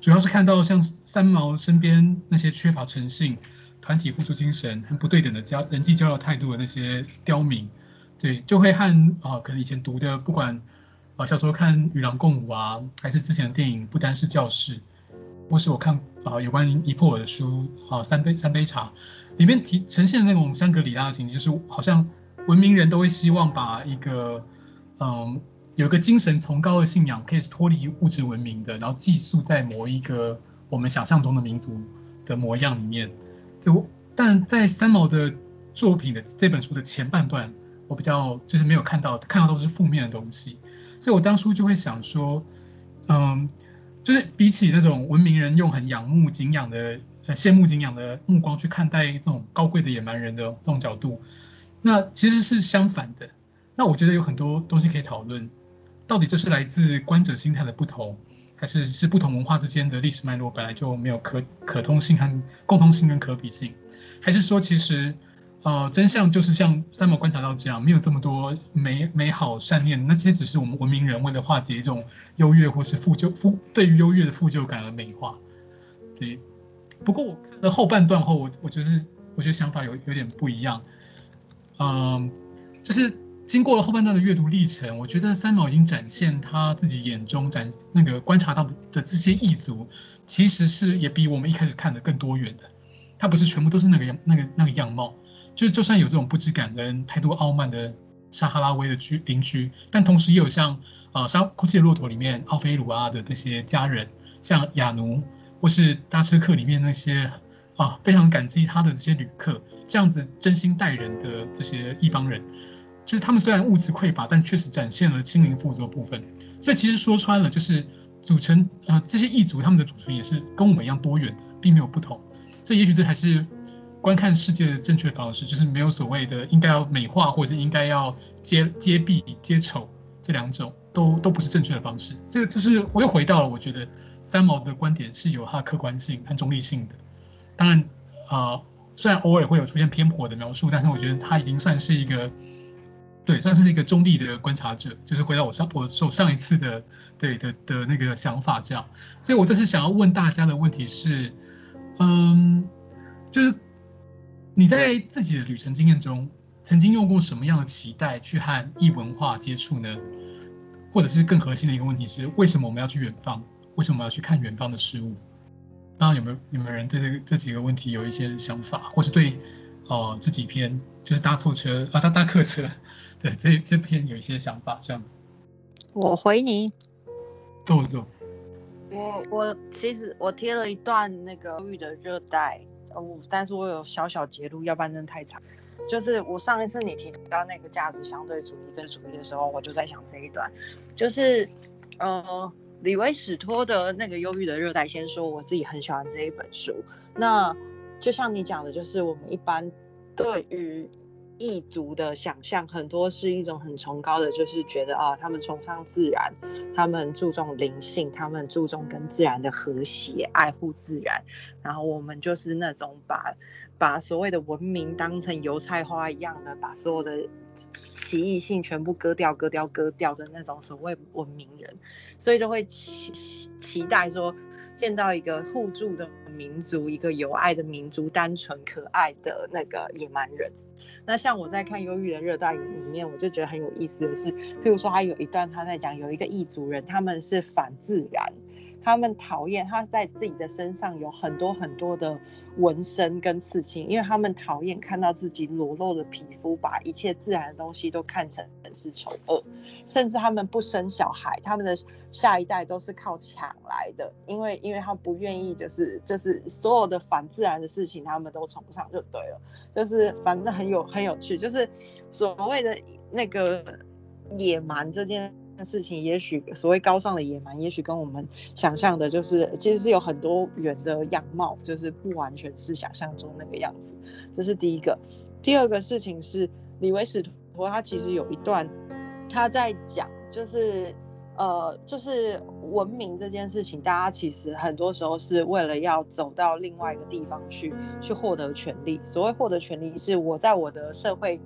主要是看到像三毛身边那些缺乏诚信、团体互助精神和不对等的交人际交流态度的那些刁民。对，就会和啊、呃，可能以前读的，不管啊、呃、小时候看《与狼共舞》啊，还是之前的电影《不单是教室》，或是我看啊、呃、有关尼泊尔的书啊、呃《三杯三杯茶》，里面提呈现的那种香格里拉的情，就是好像文明人都会希望把一个嗯有一个精神崇高的信仰，可以脱离物质文明的，然后寄宿在某一个我们想象中的民族的模样里面。就但在三毛的作品的这本书的前半段。我比较就是没有看到，看到都是负面的东西，所以我当初就会想说，嗯，就是比起那种文明人用很仰慕、敬仰的、呃羡慕、敬仰的目光去看待这种高贵的野蛮人的这种角度，那其实是相反的。那我觉得有很多东西可以讨论，到底这是来自观者心态的不同，还是是不同文化之间的历史脉络本来就没有可可通性和共通性跟可比性，还是说其实？呃，真相就是像三毛观察到这样，没有这么多美美好善念，那些只是我们文明人为了化解一种优越或是负疚负对于优越的负疚感而美化。对，不过我看了后半段后，我我就是我觉得想法有有点不一样。嗯、就是经过了后半段的阅读历程，我觉得三毛已经展现他自己眼中展那个观察到的的这些异族，其实是也比我们一开始看的更多元的。他不是全部都是那个样那个那个样貌。就就算有这种不知感恩、态度傲慢的撒哈拉威的居邻居，但同时也有像啊《沙哭泣的骆驼》里面奥菲鲁阿的那些家人，像亚奴，或是搭车客里面那些啊非常感激他的这些旅客，这样子真心待人的这些异邦人，就是他们虽然物质匮乏，但确实展现了心灵富足的部分。所以其实说穿了，就是组成、呃、这些异族他们的组成也是跟我们一样多元的，并没有不同。所以也许这还是。观看世界的正确方式，就是没有所谓的应该要美化，或者是应该要揭揭蔽、揭丑这两种，都都不是正确的方式。所以就是我又回到了，我觉得三毛的观点是有它的客观性和中立性的。当然，啊、虽然偶尔会有出现偏颇的描述，但是我觉得他已经算是一个，对，算是一个中立的观察者。就是回到我上我说上一次的对的的那个想法这样。所以我这次想要问大家的问题是，嗯，就是。你在自己的旅程经验中，曾经用过什么样的期待去和异文化接触呢？或者是更核心的一个问题是，为什么我们要去远方？为什么要去看远方的事物？那有没有有没有人对这个这几个问题有一些想法，或是对哦、呃、这几篇就是搭错车啊搭搭客车，对这这篇有一些想法？这样子，我回你，豆豆，我我其实我贴了一段那个忧郁的热带。但是我有小小截录，要不然真的太长。就是我上一次你提到那个价值相对主义跟主义的时候，我就在想这一段，就是呃，李维史托的那个忧郁的热带。先说我自己很喜欢这一本书。那就像你讲的，就是我们一般对于异族的想象，很多是一种很崇高的，就是觉得啊，他们崇尚自然，他们注重灵性，他们注重跟自然的和谐，爱护自然。然后我们就是那种把把所谓的文明当成油菜花一样的，把所有的奇异性全部割掉、割掉、割掉的那种所谓文明人，所以就会期期待说。见到一个互助的民族，一个有爱的民族，单纯可爱的那个野蛮人。那像我在看《忧郁的热带雨》里面，我就觉得很有意思的是，譬如说他有一段他在讲有一个异族人，他们是反自然，他们讨厌他在自己的身上有很多很多的。纹身跟刺青，因为他们讨厌看到自己裸露的皮肤，把一切自然的东西都看成是丑恶，甚至他们不生小孩，他们的下一代都是靠抢来的，因为因为他不愿意，就是就是所有的反自然的事情，他们都崇尚就对了，就是反正很有很有趣，就是所谓的那个野蛮这件。事情也许所谓高尚的野蛮，也许跟我们想象的，就是其实是有很多元的样貌，就是不完全是想象中那个样子。这是第一个。第二个事情是李维史陀，他其实有一段他在讲，就是呃，就是文明这件事情，大家其实很多时候是为了要走到另外一个地方去，去获得权利。所谓获得权利，是我在我的社会。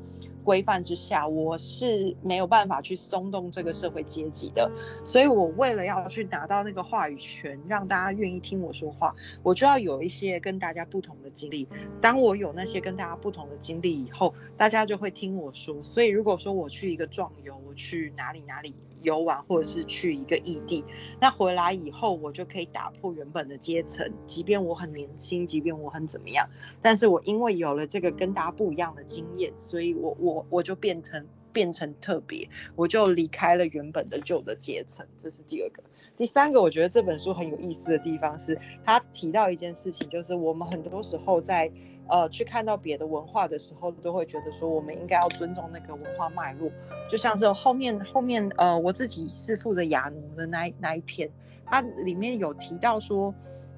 规范之下，我是没有办法去松动这个社会阶级的，所以我为了要去拿到那个话语权，让大家愿意听我说话，我就要有一些跟大家不同的经历。当我有那些跟大家不同的经历以后，大家就会听我说。所以如果说我去一个壮游，我去哪里哪里。游玩，或者是去一个异地，那回来以后，我就可以打破原本的阶层。即便我很年轻，即便我很怎么样，但是我因为有了这个跟大家不一样的经验，所以我我我就变成变成特别，我就离开了原本的旧的阶层。这是第二个，第三个，我觉得这本书很有意思的地方是，他提到一件事情，就是我们很多时候在。呃，去看到别的文化的时候，都会觉得说，我们应该要尊重那个文化脉络。就像是后面后面，呃，我自己是负责亚奴的那那一篇，它里面有提到说，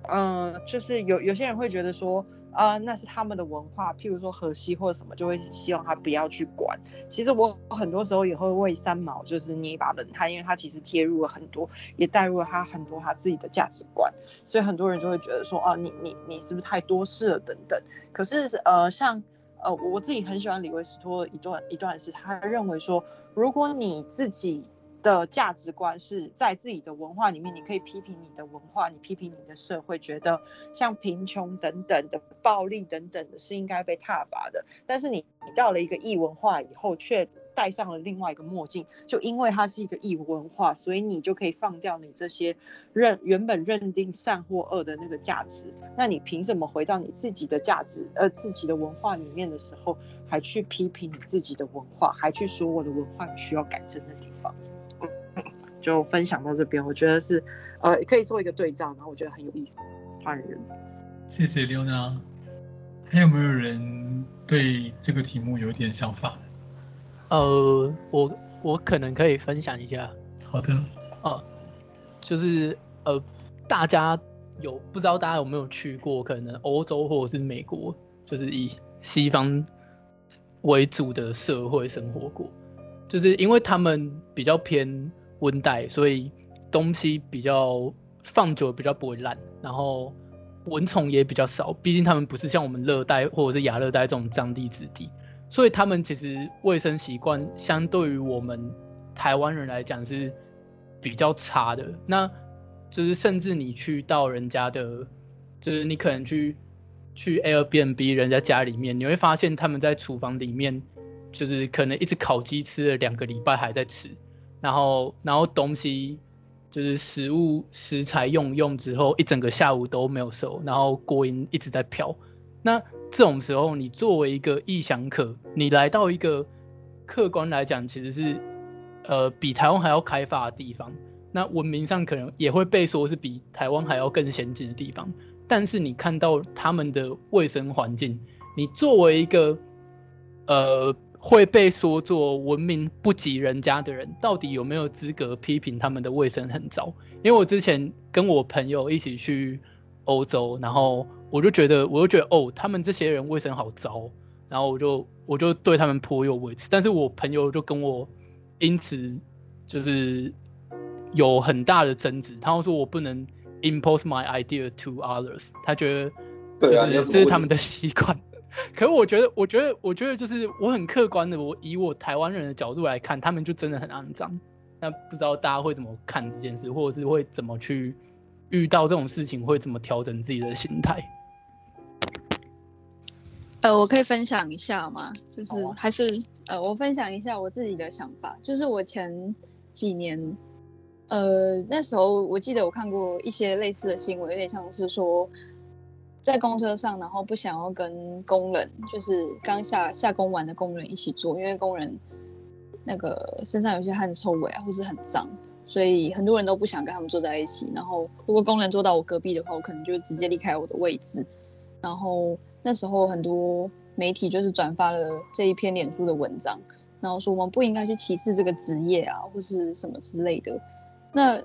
嗯、呃，就是有有些人会觉得说。啊、呃，那是他们的文化，譬如说河西或者什么，就会希望他不要去管。其实我很多时候也会为三毛就是捏一把冷汗，因为他其实介入了很多，也带入了他很多他自己的价值观，所以很多人就会觉得说，啊，你你你是不是太多事了等等。可是呃，像呃我自己很喜欢李维斯托的一段一段是，他认为说，如果你自己。的价值观是在自己的文化里面，你可以批评你的文化，你批评你的社会，觉得像贫穷等等的暴力等等的是应该被挞伐的。但是你你到了一个异文化以后，却戴上了另外一个墨镜，就因为它是一个异文化，所以你就可以放掉你这些认原本认定善或恶的那个价值。那你凭什么回到你自己的价值呃自己的文化里面的时候，还去批评你自己的文化，还去说我的文化有需要改正的地方？就分享到这边，我觉得是，呃，可以做一个对照，然后我觉得很有意思。换人，谢谢刘娜。还有没有人对这个题目有点想法？呃，我我可能可以分享一下。好的。呃，就是呃，大家有不知道大家有没有去过可能欧洲或者是美国，就是以西方为主的社会生活过，就是因为他们比较偏。温带，所以东西比较放久比较不会烂，然后蚊虫也比较少。毕竟他们不是像我们热带或者是亚热带这种张力之地，所以他们其实卫生习惯相对于我们台湾人来讲是比较差的。那就是甚至你去到人家的，就是你可能去去 Airbnb 人家家里面，你会发现他们在厨房里面就是可能一直烤鸡吃了两个礼拜还在吃。然后，然后东西就是食物食材用用之后，一整个下午都没有收，然后锅音一直在飘。那这种时候，你作为一个异乡客，你来到一个客观来讲，其实是呃比台湾还要开发的地方，那文明上可能也会被说是比台湾还要更先进的地方。但是你看到他们的卫生环境，你作为一个呃。会被说作文明不及人家的人，到底有没有资格批评他们的卫生很糟？因为我之前跟我朋友一起去欧洲，然后我就觉得，我就觉得哦，他们这些人卫生好糟，然后我就我就对他们颇有微词。但是我朋友就跟我因此就是有很大的争执，他说我不能 impose my idea to others，他觉得就是这是他们的习惯。可是我觉得，我觉得，我觉得就是我很客观的，我以我台湾人的角度来看，他们就真的很肮脏。那不知道大家会怎么看这件事，或者是会怎么去遇到这种事情会怎么调整自己的心态？呃，我可以分享一下吗？就是还是呃，我分享一下我自己的想法。就是我前几年，呃，那时候我记得我看过一些类似的新闻，有点像是说在公车上，然后不想要跟工人，就是刚下下工完的工人一起坐，因为工人那个身上有些汗臭味啊，或是很脏，所以很多人都不想跟他们坐在一起。然后如果工人坐到我隔壁的话，我可能就直接离开我的位置，然后。那时候很多媒体就是转发了这一篇脸书的文章，然后说我们不应该去歧视这个职业啊，或是什么之类的。那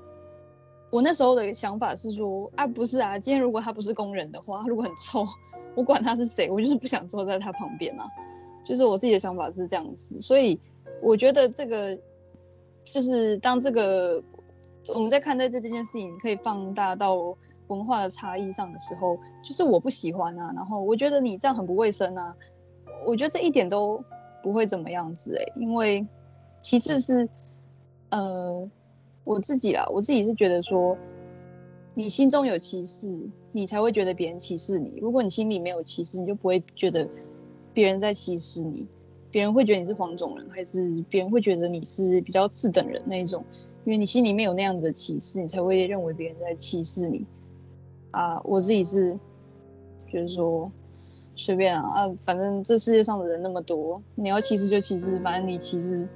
我那时候的想法是说，啊，不是啊，今天如果他不是工人的话，如果很臭，我管他是谁，我就是不想坐在他旁边啊。就是我自己的想法是这样子，所以我觉得这个就是当这个我们在看待这这件事情，可以放大到。文化的差异上的时候，就是我不喜欢啊，然后我觉得你这样很不卫生啊，我觉得这一点都不会怎么样子诶、因为其次是，呃，我自己啦，我自己是觉得说，你心中有歧视，你才会觉得别人歧视你。如果你心里没有歧视，你就不会觉得别人在歧视你，别人会觉得你是黄种人，还是别人会觉得你是比较次等人那一种？因为你心里面有那样子的歧视，你才会认为别人在歧视你。啊，我自己是，就是说，随便啊啊，反正这世界上的人那么多，你要歧视就歧视，反正你歧视，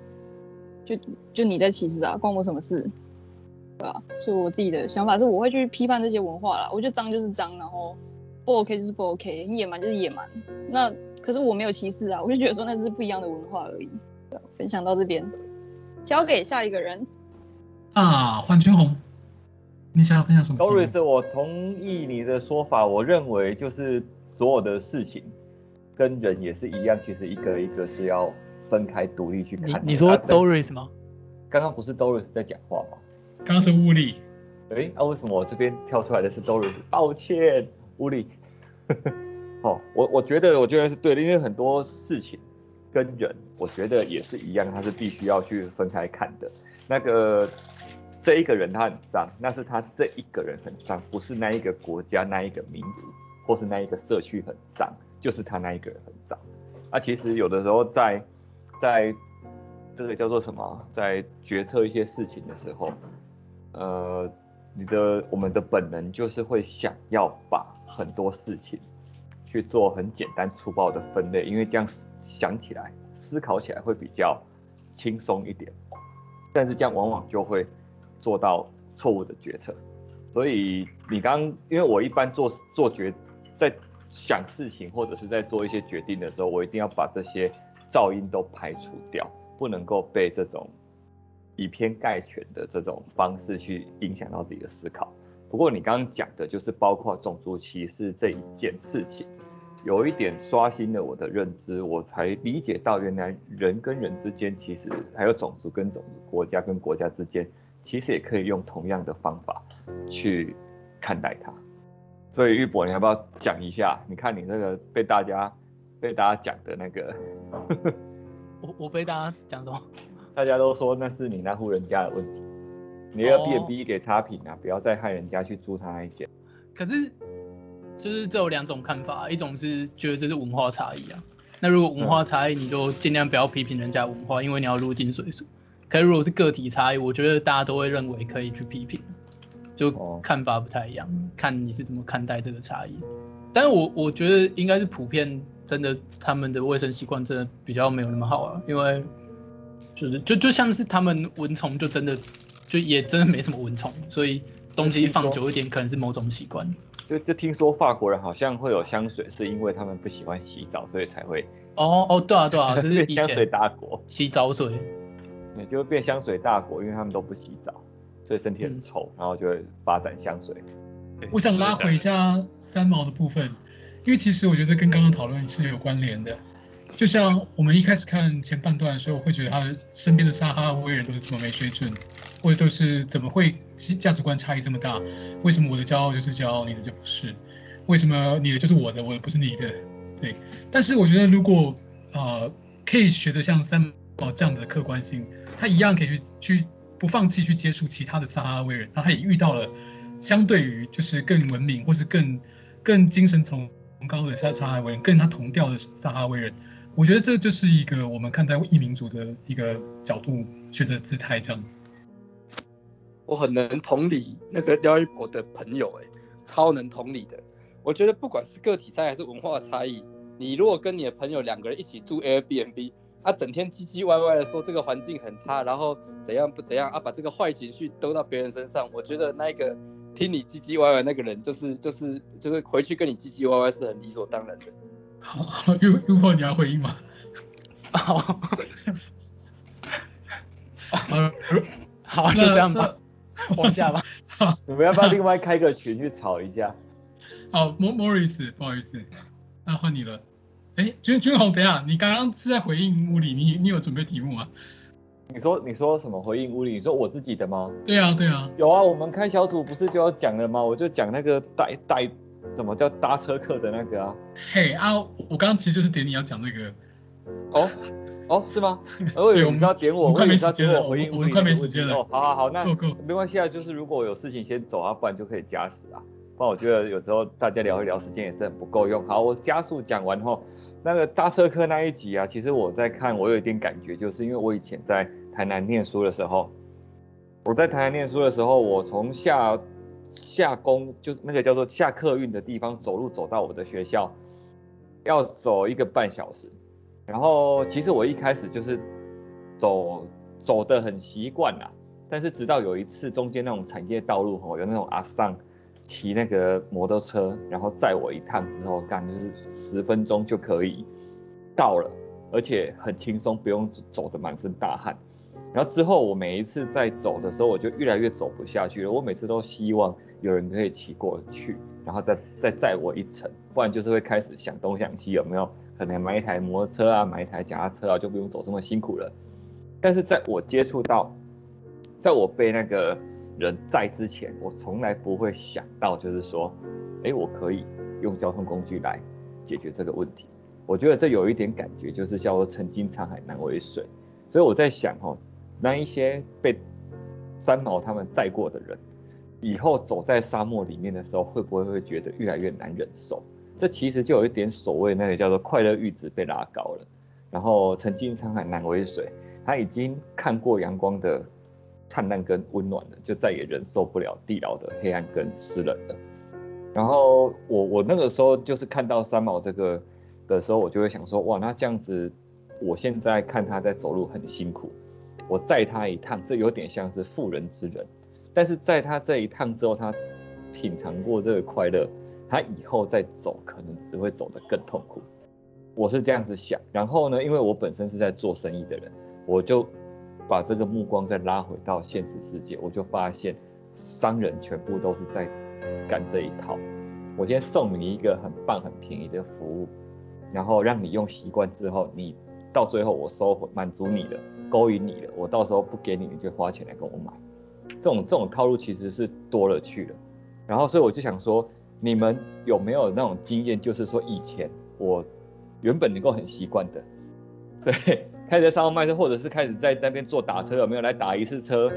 就就你在歧视啊，关我什么事，对、啊？所以我自己的想法是，我会去批判这些文化啦。我觉得脏就是脏，然后不 OK 就是不 OK，野蛮就是野蛮。那可是我没有歧视啊，我就觉得说那是不一样的文化而已。对啊、分享到这边，交给下一个人。啊，黄君红。你想要分享什么？Doris，我同意你的说法。我认为就是所有的事情跟人也是一样，其实一个一个是要分开独立去看。你你说 Doris 吗？刚刚不是 Doris 在讲话吗？刚刚是物理。哎，那、为什么我这边跳出来的是 Dory？抱歉，物理。[LAUGHS] 哦，我我觉得我觉得是对的，因为很多事情跟人，我觉得也是一样，它是必须要去分开看的。那个。这一个人他很脏，那是他这一个人很脏，不是那一个国家、那一个民族，或是那一个社区很脏，就是他那一个人很脏。那、其实有的时候在在这个叫做什么，在决策一些事情的时候，呃，你的我们的本能就是会想要把很多事情去做很简单粗暴的分类，因为这样想起来、思考起来会比较轻松一点，但是这样往往就会。做到错误的决策，所以你刚，因为我一般做做决，在想事情或者是在做一些决定的时候，我一定要把这些噪音都排除掉，不能够被这种以偏概全的这种方式去影响到自己的思考。不过你刚刚讲的就是包括种族歧视这一件事情，有一点刷新了我的认知，我才理解到原来人跟人之间其实还有种族跟种族、国家跟国家之间。其实也可以用同样的方法去看待它，所以玉博，你要不要讲一下？你看你那个被大家被大家讲的那个，我我被大家讲什么？大家都说那是你那户人家的问题，你要 B&B 给差评啊，不要再害人家去租他那一间。可是就是这有两种看法，一种是觉得这是文化差异啊，那如果文化差异，你就尽量不要批评人家文化，因为你要入境水俗。可是如果是个体差异，我觉得大家都会认为可以去批评，就看法不太一样，看你是怎么看待这个差异。但是我我觉得应该是普遍，真的他们的卫生习惯真的比较没有那么好啊，因为就是就就像是他们蚊虫就真的就也真的没什么蚊虫，所以东西放久一点可能是某种习惯。就就听说法国人好像会有香水，是因为他们不喜欢洗澡，所以才会。哦哦，对啊对啊，就是以前香水大国洗澡水。你就会变香水大国，因为他们都不洗澡，所以身体很臭，然后就会发展香水。我想拉回一下三毛的部分，因为其实我觉得跟刚刚讨论是有关联的。就像我们一开始看前半段的时候，会觉得他身边的撒哈拉威人都是这么没水准，或者都是怎么会价值观差异这么大？为什么我的骄傲就是骄傲，你的就不是？为什么你的就是我的，我的不是你的？对。但是我觉得如果呃可以学得像三毛这样的客观性。他一样可以去去不放弃去接触其他的撒哈拉威人，然后他也遇到了相对于就是更文明或是更更精神崇高的撒撒哈拉威人，跟他同调的撒哈拉威人，我觉得这就是一个我们看待异民族的一个角度选择姿态这样子。我很能同理那个廖一博的朋友，哎，超能同理的。我觉得不管是个体差还是文化差异，你如果跟你的朋友两个人一起住 Airbnb，他、啊、整天唧唧歪歪的说这个环境很差，然后怎样不怎样啊，把这个坏情绪兜到别人身上，我觉得那个听你唧唧歪歪那个人，就是就是就是回去跟你唧唧歪歪是很理所当然的。好好，又又或你要回应吗？好，[LAUGHS] 好，就这样吧。往下吧，[LAUGHS] 你们要不要另外开个群去吵一下？好，莫莫里斯，不好意思，那换你了。哎，君君宏，等下，你刚刚是在回应屋里，你你有准备题目吗？你说你说什么回应屋里？你说我自己的吗？对啊对啊，有啊，我们开小组不是就要讲了吗？我就讲那个带带，怎么叫搭车客的那个啊？嘿啊，我刚刚其实就是点你要讲那个。哦。哦，是吗？[LAUGHS] 我以为你要点我，我以为你要点我回应。我们快没时间了。哦，好好好，那没关系啊，就是如果有事情先走啊，不然就可以加时啊。不然我觉得有时候大家聊一聊，时间也是很不够用。好，我加速讲完后，那个搭车客那一集啊，其实我在看，我有一点感觉，就是因为我以前在台南念书的时候，我在台南念书的时候，我从下下工就那个叫做下客运的地方走路走到我的学校，要走一个半小时。然后其实我一开始就是走走得很习惯啦，但是直到有一次中间那种产业道路吼，有那种阿桑骑那个摩托车，然后载我一趟之后，干就是十分钟就可以到了，而且很轻松，不用走得满身大汗。然后之后我每一次在走的时候，我就越来越走不下去了。我每次都希望有人可以骑过去，然后再再载我一程，不然就是会开始想东想西，有没有？可能买一台摩托车啊，买一台脚踏车啊，就不用走这么辛苦了。但是在我接触到，在我被那个人载之前，我从来不会想到，就是说，哎，我可以用交通工具来解决这个问题。我觉得这有一点感觉，就是叫做“曾经沧海难为水”。所以我在想，哦，那一些被三毛他们载过的人，以后走在沙漠里面的时候，会不会会觉得越来越难忍受？这其实就有一点所谓那个叫做快乐阈值被拉高了，然后曾经沧海难为水，他已经看过阳光的灿烂跟温暖了，就再也忍受不了地牢的黑暗跟湿冷了。然后我我那个时候就是看到三毛这个的时候，我就会想说，哇，那这样子，我现在看他在走路很辛苦，我载他一趟，这有点像是妇人之仁，但是在他这一趟之后，他品尝过这个快乐。他以后再走，可能只会走得更痛苦。我是这样子想。然后呢，因为我本身是在做生意的人，我就把这个目光再拉回到现实世界，我就发现商人全部都是在干这一套。我先送你一个很棒、很便宜的服务，然后让你用习惯之后，你到最后我收回，满足你了，勾引你了，我到时候不给你，你就花钱来跟我买。这种这种套路其实是多了去了。然后所以我就想说。你们有没有那种经验？就是说，以前我原本能够很习惯的，[LAUGHS] 对，开始在上卖车，或者是开始在那边做打车，有没有来打一次车，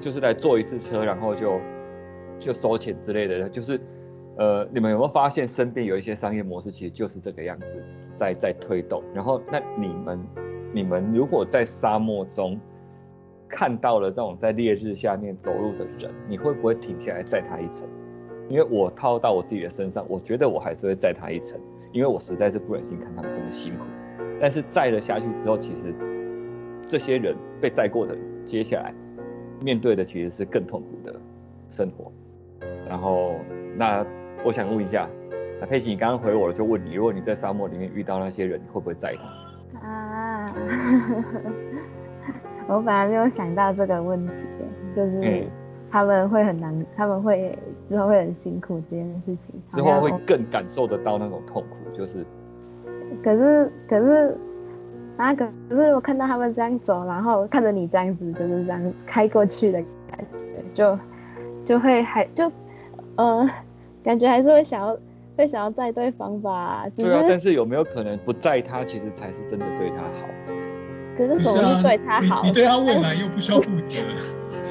就是来坐一次车，然后就就收钱之类的？就是，呃，你们有没有发现身边有一些商业模式，其实就是这个样子在在推动？然后，那你们你们如果在沙漠中看到了这种在烈日下面走路的人，你会不会停下来载他一程？因为我套到我自己的身上，我觉得我还是会载他一程，因为我实在是不忍心看他们这么辛苦。但是载了下去之后，其实这些人被载过的，接下来面对的其实是更痛苦的生活。然后，那我想问一下，那佩奇，你刚刚回我了，就问你，如果你在沙漠里面遇到那些人，你会不会载他？啊，[LAUGHS] 我本来没有想到这个问题，就是。嗯他们会很难，他们会之后会很辛苦这件事情，之后会更感受得到那种痛苦，就是。可是可是，啊可可是我看到他们这样走，然后看着你这样子就是这样开过去的感觉，就就会还就呃感觉还是会想要会想要在对方吧。对啊，但是有没有可能不在他，其实才是真的对他好？可是什么是对他好？你，你对他未来又不需要负责。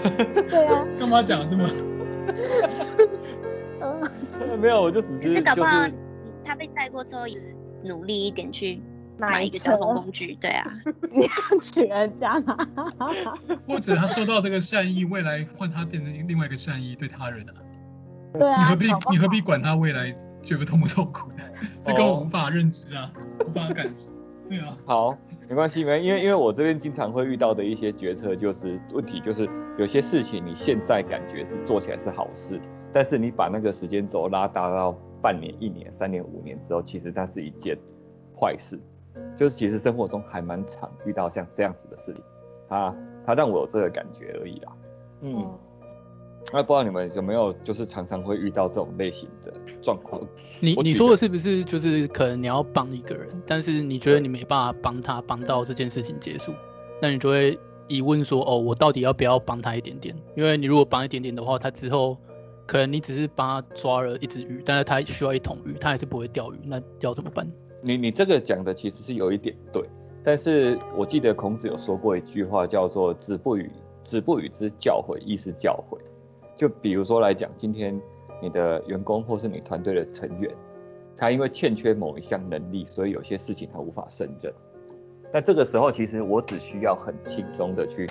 [LAUGHS] 对啊，干嘛讲这么？[LAUGHS] [LAUGHS] 没有，我就只是可是搞不好就是他被载过之后，就是努力一点去买买一个交通工具。对啊，你要娶人家吗？或者他收到这个善意，未来换他变成另外一个善意对他人啊？对啊，你何必你何必管他未来觉得痛不痛苦的？这跟我无法认知啊，[LAUGHS] 无法感知。对啊，好，没关系，没，因为因为我这边经常会遇到的一些决策，就是问题就是有些事情你现在感觉是做起来是好事，但是你把那个时间轴拉大到半年、一年、三年、五年之后，其实那是一件坏事。就是其实生活中还蛮常遇到像这样子的事情，它它让我有这个感觉而已啦。嗯，那不知道你们有没有就是常常会遇到这种类型的状况？你你说的是不是就是可能你要帮一个人，但是你觉得你没办法帮他帮到这件事情结束，那你就会疑问说，哦，我到底要不要帮他一点点？因为你如果帮一点点的话，他之后可能你只是帮他抓了一只鱼，但是他需要一桶鱼，他还是不会钓鱼，那要怎么办？你你这个讲的其实是有一点对，但是我记得孔子有说过一句话，叫做“子不语，子不语之教诲，亦是教诲”。就比如说来讲，今天你的员工或是你团队的成员，他因为欠缺某一项能力，所以有些事情他无法胜任。那这个时候，其实我只需要很轻松的去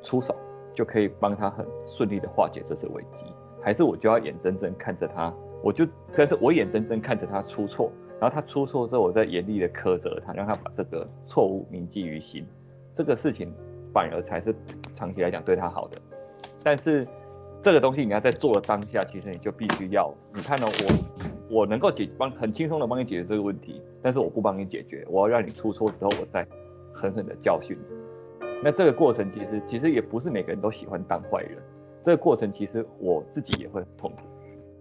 出手，就可以帮他很顺利的化解这次危机。还是我就要眼睁睁看着他，我就，但是我眼睁睁看着他出错。然后他出错之后，我再严厉的苛责他，让他把这个错误铭记于心。这个事情反而才是长期来讲对他好的。但是这个东西你要在做的当下，其实你就必须要，你看到、我，我能够解帮很轻松的帮你解决这个问题，但是我不帮你解决，我要让你出错之后，我再狠狠的教训你。那这个过程其实其实也不是每个人都喜欢当坏人，这个过程其实我自己也会很痛苦。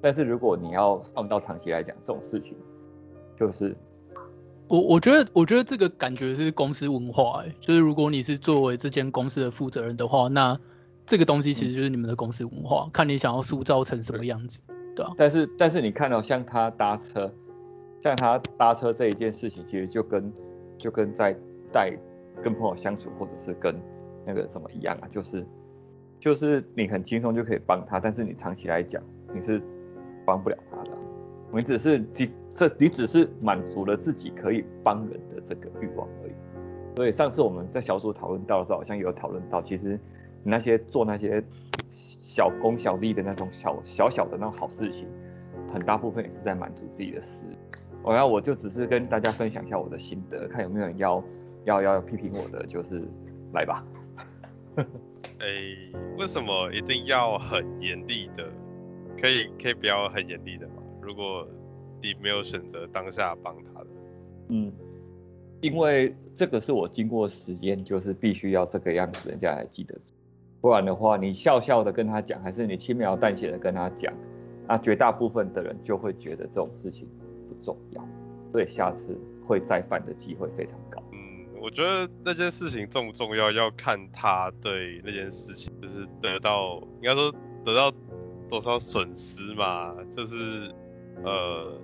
但是如果你要放到长期来讲，这种事情。就是我，我觉得，我觉得这个感觉是公司文化、欸，就是如果你是作为这间公司的负责人的话，那这个东西其实就是你们的公司文化，嗯、看你想要塑造成什么样子，对啊。但是，但是你看到、喔、像他搭车，像他搭车这一件事情，其实就跟就跟在带跟朋友相处，或者是跟那个什么一样啊，就是就是你很轻松就可以帮他，但是你长期来讲，你是帮不了他的。你只是你这你只是满足了自己可以帮人的这个欲望而已。所以上次我们在小组讨论到的时候，好像有讨论到，其实你那些做那些小功小利的那种小小小的那种好事情，很大部分也是在满足自己的私欲。我要我就只是跟大家分享一下我的心得，看有没有人要要要批评我的，就是来吧。哎、欸，为什么一定要很严厉的？可以可以不要很严厉的吗？如果你没有选择当下帮他的，嗯，因为这个是我经过实验，就是必须要这个样子，人家才记得。不然的话，你笑笑的跟他讲，还是你轻描淡写的跟他讲，那绝大部分的人就会觉得这种事情不重要，所以下次会再犯的机会非常高。嗯，我觉得那件事情重不重要，要看他对那件事情就是得到，应该说得到多少损失嘛，就是。呃，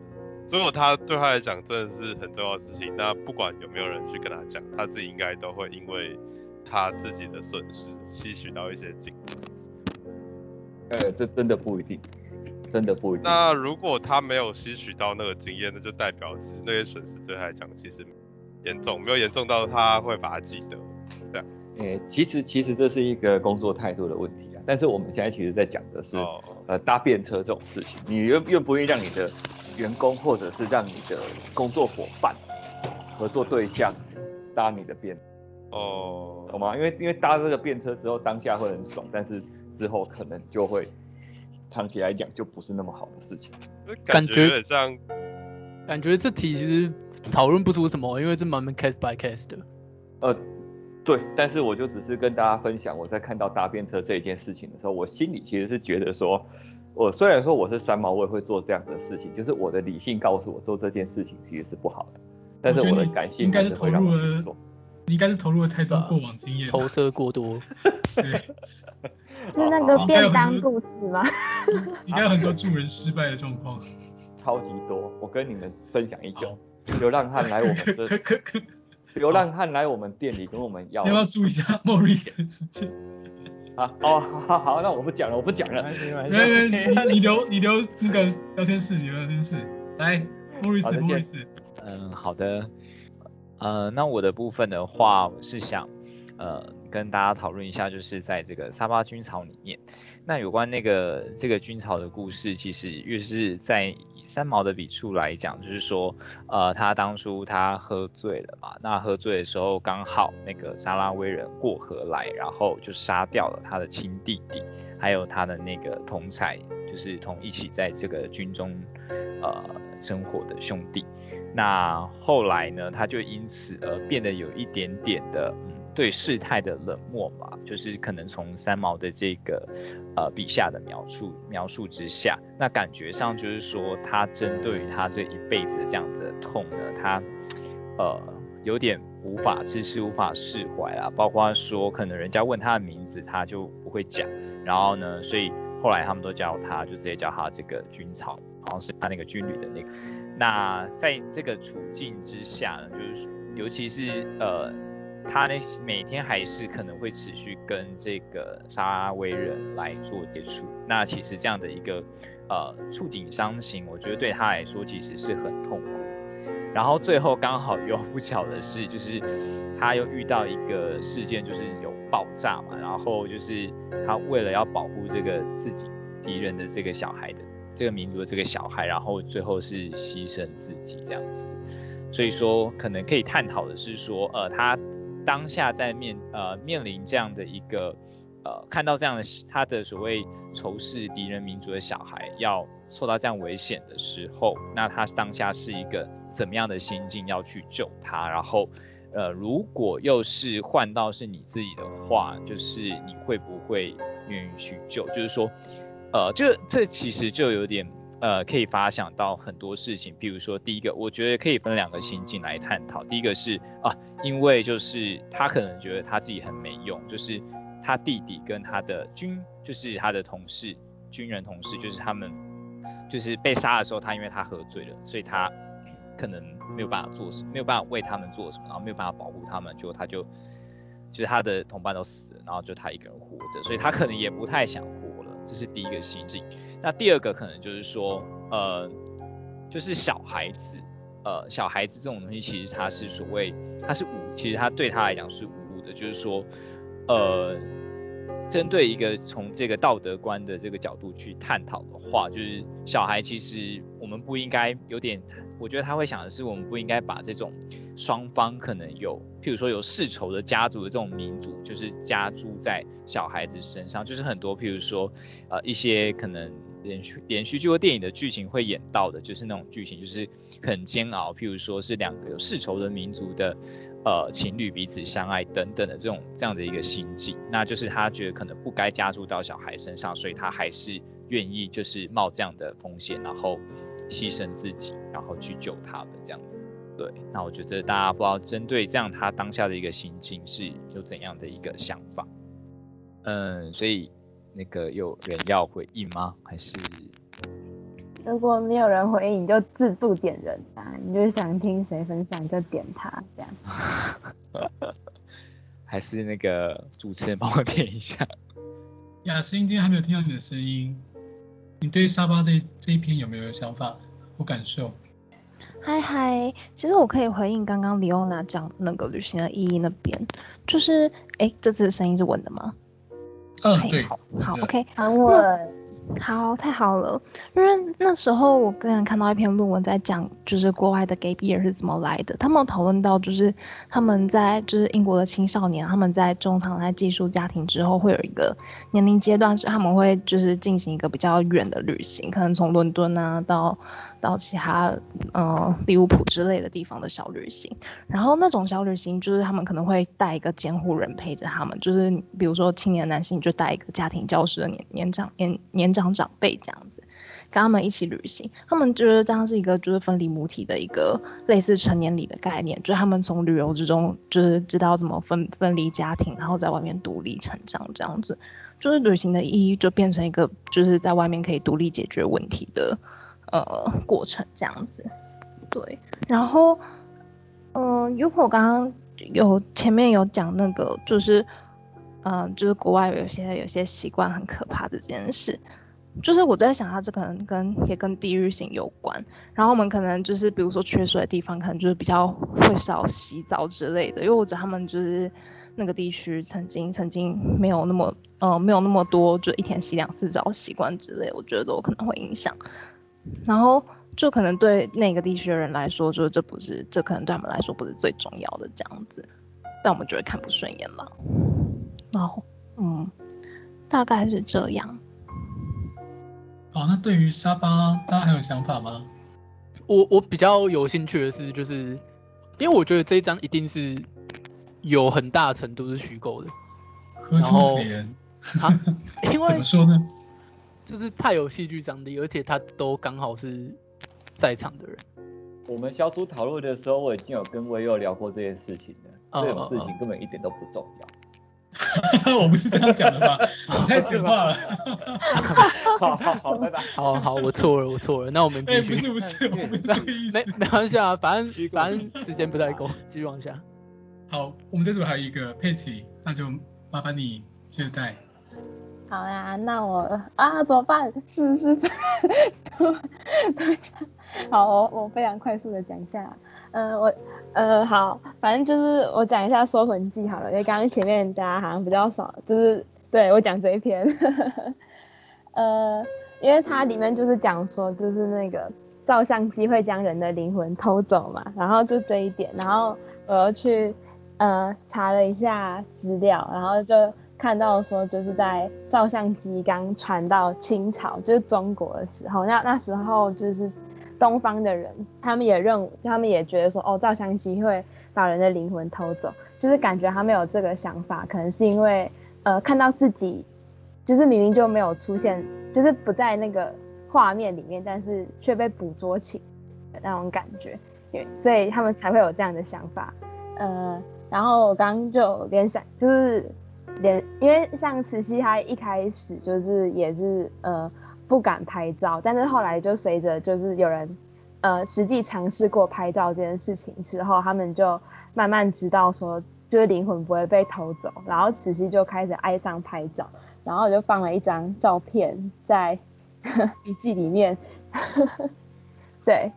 如果他对他来讲真的是很重要的事情，那不管有没有人去跟他讲，他自己应该都会因为他自己的损失吸取到一些经验。呃，这真的不一定，真的不一定。那如果他没有吸取到那个经验，那就代表其实那些损失对他来讲其实严重，没有严重到他会把它记得。这样。诶，其实其实这是一个工作态度的问题啊。但是我们现在其实在讲的是，呃，搭便车这种事情，你愿愿不愿意让你的员工或者是让你的工作伙伴、合作对象搭你的便？哦，懂吗？因为因为搭这个便车之后，当下会很爽，但是之后可能就会长期来讲就不是那么好的事情。感觉有点像，感觉这题其实讨论不出什么，因为是蛮蛮 case by case 的。呃。对，但是我就只是跟大家分享，我在看到搭便车这一件事情的时候，我心里其实是觉得说，我虽然说我是三毛，我也会做这样的事情，就是我的理性告诉我做这件事情其实是不好的，但是我的感性应该是投入了，你应该是投入了太多过往经验，投射过多。对，是那个便当故事吗？[LAUGHS] 应该有很多助人失败的状况，超级多。我跟你们分享一个，流浪汉来我们这。可可可。流浪汉来我们店里跟我们要，要不要注意一下莫瑞斯的事情？啊哦，好好，那我不讲了，我不讲了。没没，你留你留那个聊天室，你留聊天室。来，莫瑞斯，莫里斯。嗯，好的。呃，那我的部分的话，我是想，呃，跟大家讨论一下，就是在这个沙巴军曹里面，那有关那个这个军曹的故事，其实越是在以三毛的笔触来讲，就是说，呃，他当初他喝醉了嘛，那喝醉的时候刚好那个沙拉威人过河来，然后就杀掉了他的亲弟弟，还有他的那个同才，就是同一起在这个军中，呃，生活的兄弟。那后来呢，他就因此而变得有一点点的。嗯对事态的冷漠嘛，就是可能从三毛的这个呃笔下的描述描述之下，那感觉上就是说他针对于他这一辈子的这样子的痛呢，他呃有点无法直视、无法释怀啦。包括说可能人家问他的名字，他就不会讲，然后呢，所以后来他们都叫他就直接叫他这个军草，好像是他那个军旅的那个。那在这个处境之下呢，就是尤其是呃。他那，每天还是可能会持续跟这个沙威人来做接触。那其实这样的一个呃触景伤情，我觉得对他来说其实是很痛苦。然后最后刚好又不巧的是，就是他又遇到一个事件，就是有爆炸嘛。然后就是他为了要保护这个自己敌人的这个小孩的这个民族的这个小孩，然后最后是牺牲自己这样子。所以说，可能可以探讨的是说，呃，他。当下在面呃面临这样的一个呃看到这样的他的所谓仇视敌人民族的小孩要受到这样危险的时候，那他当下是一个怎么样的心境要去救他？然后呃如果又是换到是你自己的话，就是你会不会愿意去救？就是说呃这这其实就有点。呃，可以发想到很多事情，比如说第一个，我觉得可以分两个心境来探讨。第一个是啊，因为就是他可能觉得他自己很没用，就是他弟弟跟他的军，就是他的同事，军人同事，就是他们就是被杀的时候，他因为他喝醉了，所以他可能没有办法做什么，没有办法为他们做什么，然后没有办法保护他们，就他就就是他的同伴都死了，然后就他一个人活着，所以他可能也不太想，这是第一个心境。那第二个可能就是说，呃，就是小孩子，呃，小孩子这种东西其实他是所谓，他是无，其实他对他来讲是无辜的，就是说，呃，针对一个从这个道德观的这个角度去探讨的话，就是小孩其实我们不应该有点，我觉得他会想的是，我们不应该把这种双方可能有，譬如说有世仇的家族的这种民族，就是加诸在小孩子身上，就是很多譬如说，呃，一些可能。连续连续剧或电影的剧情会演到的，就是那种剧情，就是很煎熬。譬如说是两个有世仇的民族的，呃，情侣彼此相爱等等的这种这样的一个心境，那就是他觉得可能不该加注到小孩身上，所以他还是愿意就是冒这样的风险，然后牺牲自己，然后去救他们这样子。对，那我觉得大家不知道针对这样他当下的一个心境是有怎样的一个想法？嗯，所以。那个有人要回应吗？还是如果没有人回应，你就自助点人啊！你就想听谁分享就点他这样。[LAUGHS] 还是那个主持人帮我点一下。雅欣今天还没有听到你的声音，你对沙巴这这一篇有没有想法或感受？嗨嗨，其实我可以回应刚刚李欧娜讲那个旅行的意义那边，就是哎，这次的声音是稳的吗？嗯，对，好，好，OK，很稳，好，太好了。因为那时候我刚刚看到一篇论文在讲，就是国外的 gap year 是怎么来的。他们讨论到，就是他们在就是英国的青少年，他们在中长在寄宿家庭之后，会有一个年龄阶段是他们会就是进行一个比较远的旅行，可能从伦敦啊到。到其他呃利物浦之类的地方的小旅行，然后那种小旅行就是他们可能会带一个监护人陪着他们，就是比如说青年男性就带一个家庭教师的年年长年年长长辈这样子，跟他们一起旅行。他们觉得这样是一个就是分离母体的一个类似成年礼的概念，就是他们从旅游之中就是知道怎么分分离家庭，然后在外面独立成长这样子，就是旅行的意义就变成一个就是在外面可以独立解决问题的。呃，过程这样子，对，然后，嗯、呃，因为我刚刚有前面有讲那个，就是嗯，就是国外有些有些习惯很可怕的这件事。就是我在想，他这可能跟也跟地域性有关。然后我们可能就是，比如说缺水的地方，可能就是比较会少洗澡之类的。因为我觉得他们就是那个地区曾经曾经没有那么呃没有那么多就一天洗两次澡习惯之类，我觉得都可能会影响。然后就可能对那个地区的人来说，就是这不是这可能对他们来说不是最重要的这样子，但我们就会看不顺眼了。然后嗯，大概是这样。好，那对于沙巴，大家还有想法吗？我我比较有兴趣的是，就是因为我觉得这一张一定是有很大程度是虚构的。何出此言？啊，[LAUGHS] 因为怎么说呢？就是太有戏剧张力，而且他都刚好是在场的人。我们小组讨论的时候，我已经有跟威佑聊过这件事情了。哦、这种事情根本一点都不重要。[LAUGHS] 我不是这样讲的吧？[LAUGHS] 你太简化了。[LAUGHS] 好好好，拜拜。好好，我错了，我错了。那我们继续。不是不是，我不是这个意思。没没关系啊，反正反正时间不太够，继续往下。好，我们这组还有一个佩奇，那就麻烦你接着带。好啦，那我啊怎么办？是是，[LAUGHS] 对对。好，我我非常快速的讲一下。嗯、呃，我呃好，反正就是我讲一下《说魂记》好了，因为刚刚前面大家好像比较少，就是对我讲这一篇，[LAUGHS] 呃，因为它里面就是讲说，就是那个照相机会将人的灵魂偷走嘛，然后就这一点，然后我又去呃查了一下资料，然后就看到说，就是在照相机刚传到清朝，就是中国的时候，那那时候就是。东方的人，他们也认，他们也觉得说，哦，照相机会把人的灵魂偷走，就是感觉他们有这个想法，可能是因为，呃，看到自己，就是明明就没有出现，就是不在那个画面里面，但是却被捕捉起的那种感觉，对，所以他们才会有这样的想法，呃，然后我刚刚就联想，就是连，因为像慈禧，她一开始就是也是，呃。不敢拍照，但是后来就随着就是有人，呃，实际尝试过拍照这件事情之后，他们就慢慢知道说，就是灵魂不会被偷走，然后慈禧就开始爱上拍照，然后就放了一张照片在 [LAUGHS] 笔记里面，[LAUGHS] 对，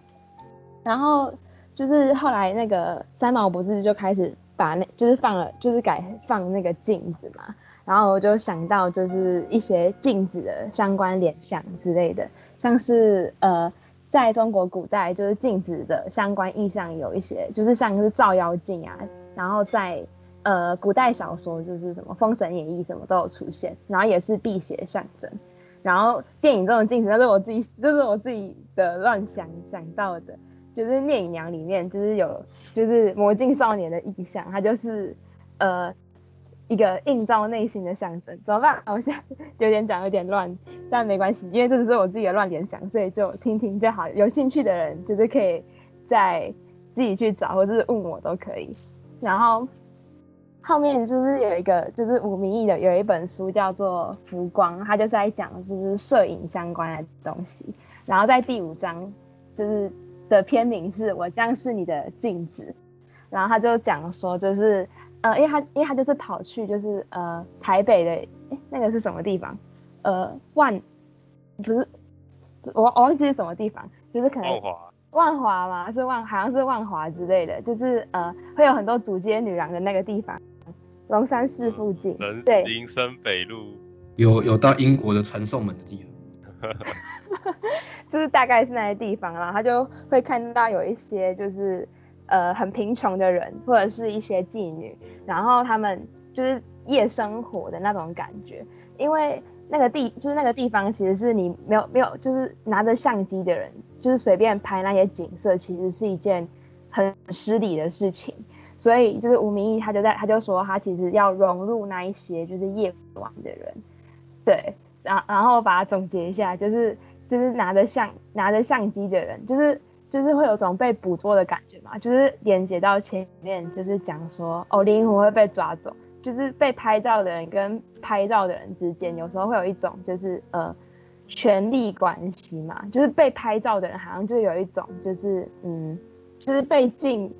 然后就是后来那个三毛不是就开始把那，就是放了，就是改放那个镜子嘛。然后我就想到，就是一些镜子的相关联想之类的，像是呃，在中国古代，就是镜子的相关意象有一些，就是像是照妖镜啊，然后在呃古代小说，就是什么《封神演义》什么都有出现，然后也是辟邪象征。然后电影中的镜子，那是我自己，就是我自己的乱想想到的，就是《聂隐娘》里面就是有，就是魔镜少年的意象，它就是呃。一个映照内心的象征，怎么办？[LAUGHS] 我现在有点讲有点乱，但没关系，因为这只是我自己的乱联想，所以就听听就好。有兴趣的人就是可以再自己去找，或者是问我都可以。然后后面就是有一个就是吴明义的有一本书叫做《浮光》，他就是在讲就是摄影相关的东西。然后在第五章就是的片名是我将是你的镜子，然后他就讲说就是。呃，因为他，因为他就是跑去，就是呃，台北的，哎，那个是什么地方？呃，万，不是，我我忘记是什么地方，就是可能万华，万华嘛，是万，好像是万华之类的，就是呃，会有很多主街女郎的那个地方，龙山寺附近，嗯、对，林森北路，有有到英国的传送门的地方，[LAUGHS] [LAUGHS] 就是大概是那些地方，然后他就会看到有一些就是。呃，很贫穷的人，或者是一些妓女，然后他们就是夜生活的那种感觉，因为那个地就是那个地方，其实是你没有没有，就是拿着相机的人，就是随便拍那些景色，其实是一件很失礼的事情。所以就是吴明义他就在他就说，他其实要融入那一些就是夜晚的人，对，然然后把它总结一下，就是就是拿着相拿着相机的人，就是。就是会有种被捕捉的感觉嘛，就是连接到前面，就是讲说哦，灵魂会被抓走，就是被拍照的人跟拍照的人之间，有时候会有一种就是呃权力关系嘛，就是被拍照的人好像就有一种就是嗯，就是被禁，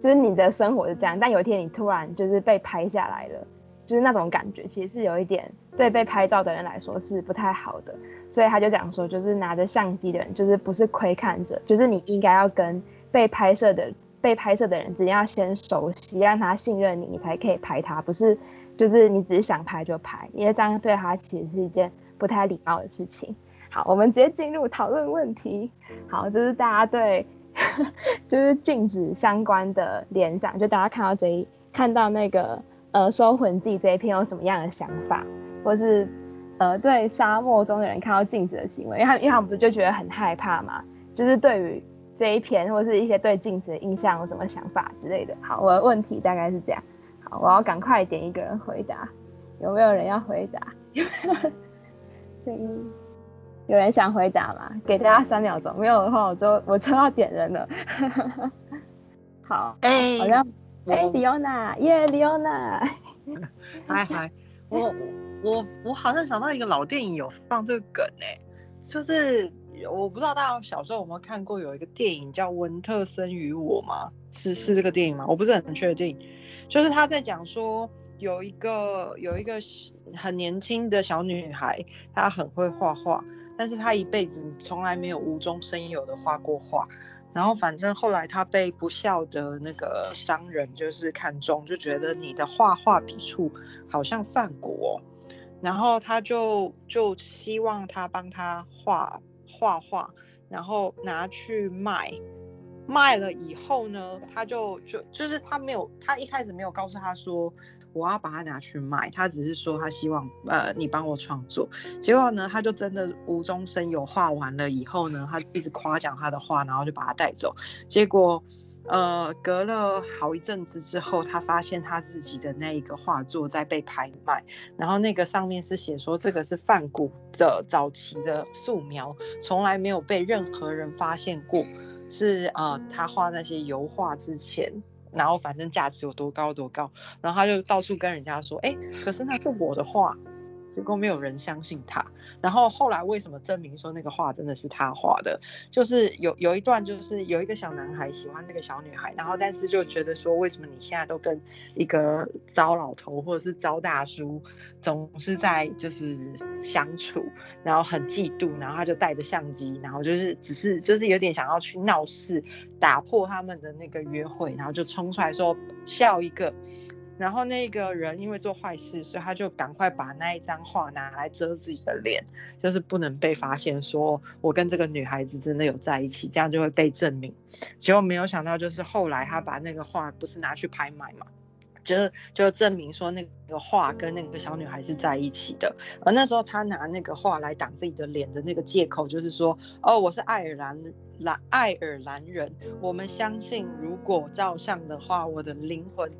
就是你的生活是这样，但有一天你突然就是被拍下来了，就是那种感觉，其实是有一点对被拍照的人来说是不太好的。所以他就讲说，就是拿着相机的人，就是不是窥看者，就是你应该要跟被拍摄的被拍摄的人之间要先熟悉，让他信任你，你才可以拍他，不是就是你只是想拍就拍，因为这样对他其实是一件不太礼貌的事情。好，我们直接进入讨论问题。好，就是大家对 [LAUGHS] 就是镜子相关的联想，就大家看到这一看到那个呃收魂记这一篇有什么样的想法，或是？呃，对沙漠中的人看到镜子的行为，因为他因为他们不就觉得很害怕嘛？就是对于这一篇或者是一些对镜子的印象有什么想法之类的。好，我的问题大概是这样。好，我要赶快点一个人回答，有没有人要回答？有没有人？对，有人想回答吗？给大家三秒钟，没有的话我就我就要点人了。[LAUGHS] 好，哎、欸，好像哎，李欧娜，耶，[LAUGHS] 李欧娜，嗨嗨，我。我我好像想到一个老电影有放这个梗哎、欸，就是我不知道大家小时候有没有看过有一个电影叫《文特森与我》吗？是是这个电影吗？我不是很确定。就是他在讲说有一个有一个很年轻的小女孩，她很会画画，但是她一辈子从来没有无中生有的画过画。然后反正后来他被不孝的那个商人就是看中，就觉得你的画画笔触好像梵谷哦。然后他就就希望他帮他画画画，然后拿去卖，卖了以后呢，他就就就是他没有，他一开始没有告诉他说我要把它拿去卖，他只是说他希望呃你帮我创作。结果呢，他就真的无中生有，画完了以后呢，他一直夸奖他的画，然后就把它带走。结果。呃，隔了好一阵子之后，他发现他自己的那一个画作在被拍卖，然后那个上面是写说这个是梵谷的早期的素描，从来没有被任何人发现过，是呃他画那些油画之前，然后反正价值有多高多高，然后他就到处跟人家说，哎，可是那是我的画。结果没有人相信他，然后后来为什么证明说那个画真的是他画的？就是有有一段，就是有一个小男孩喜欢那个小女孩，然后但是就觉得说，为什么你现在都跟一个糟老头或者是糟大叔总是在就是相处，然后很嫉妒，然后他就带着相机，然后就是只是就是有点想要去闹事，打破他们的那个约会，然后就冲出来说笑一个。然后那个人因为做坏事，所以他就赶快把那一张画拿来遮自己的脸，就是不能被发现，说我跟这个女孩子真的有在一起，这样就会被证明。结果没有想到，就是后来他把那个画不是拿去拍卖嘛，就就证明说那个画跟那个小女孩是在一起的。而那时候他拿那个画来挡自己的脸的那个借口，就是说，哦，我是爱尔兰兰爱尔兰人，我们相信如果照相的话，我的灵魂。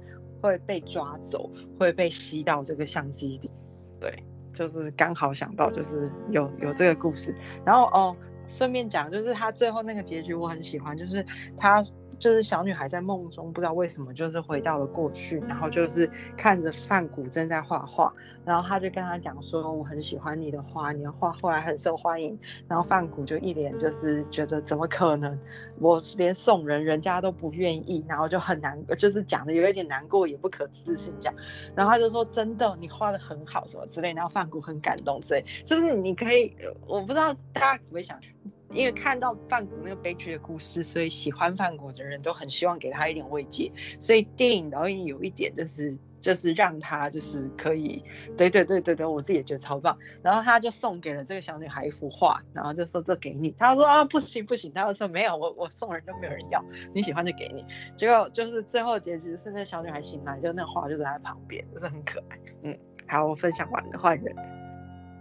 会被抓走，会被吸到这个相机里。对，就是刚好想到，就是有有这个故事。然后哦，顺便讲，就是他最后那个结局我很喜欢，就是他。就是小女孩在梦中不知道为什么就是回到了过去，然后就是看着范谷正在画画，然后他就跟他讲说，我很喜欢你的画，你的画后来很受欢迎，然后范谷就一脸就是觉得怎么可能，我连送人人家都不愿意，然后就很难，就是讲的有一点难过也不可置信这样，然后他就说真的你画的很好什么之类，然后范谷很感动之类，就是你可以，我不知道大家可不可以想。因为看到梵谷那个悲剧的故事，所以喜欢梵谷的人都很希望给他一点慰藉。所以电影导演有一点就是，就是让他就是可以，对对对对对，我自己也觉得超棒。然后他就送给了这个小女孩一幅画，然后就说这给你。他说啊不行不行，他就说没有，我我送人都没有人要，你喜欢就给你。结果就是最后结局是那小女孩醒来，就那画就在他旁边，就是很可爱。嗯，好，我分享完了，换人。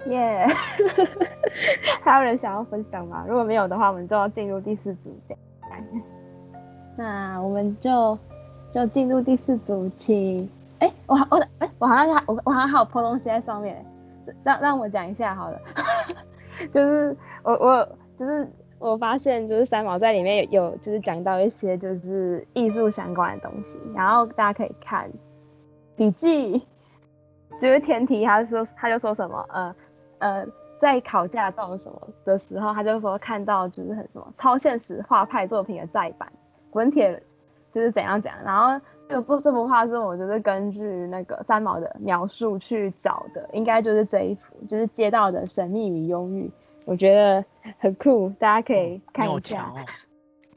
耶，yeah. [LAUGHS] 还有人想要分享吗？如果没有的话，我们就要进入第四组。那我们就就进入第四组，请哎，我我哎，我好像我我好像还有泼东西在上面，让让我讲一下好了。[LAUGHS] 就是我我就是我发现，就是三毛在里面有有就是讲到一些就是艺术相关的东西，然后大家可以看笔记，就是填题，他说他就说什么呃。呃，在考驾照什么的时候，他就说看到就是很什么超现实画派作品的再版，滚铁就是怎样怎样，然后个不这幅画是我就是根据那个三毛的描述去找的，应该就是这一幅，就是街道的神秘与忧郁，我觉得很酷，大家可以看一下。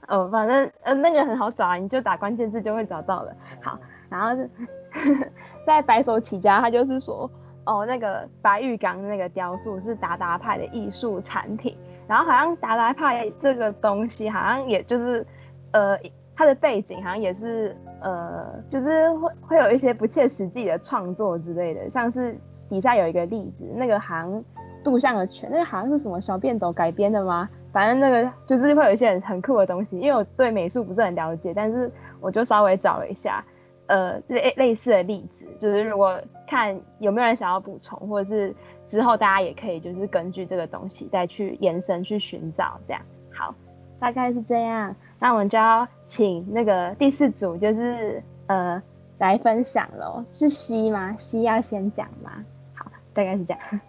哦，[LAUGHS] 哦，反正呃那个很好找啊，你就打关键字就会找到了。好，然后是 [LAUGHS] 在白手起家，他就是说哦，那个白玉刚那个雕塑是达达派的艺术产品，然后好像达达派这个东西好像也就是呃。它的背景好像也是，呃，就是会会有一些不切实际的创作之类的，像是底下有一个例子，那个好像杜象的犬，那个好像是什么小便斗改编的吗？反正那个就是会有一些很很酷的东西，因为我对美术不是很了解，但是我就稍微找了一下，呃，类类似的例子，就是如果看有没有人想要补充，或者是之后大家也可以就是根据这个东西再去延伸去寻找，这样好，大概是这样。那我们就要请那个第四组，就是呃来分享喽。是西吗？西要先讲吗？好，大概是这样。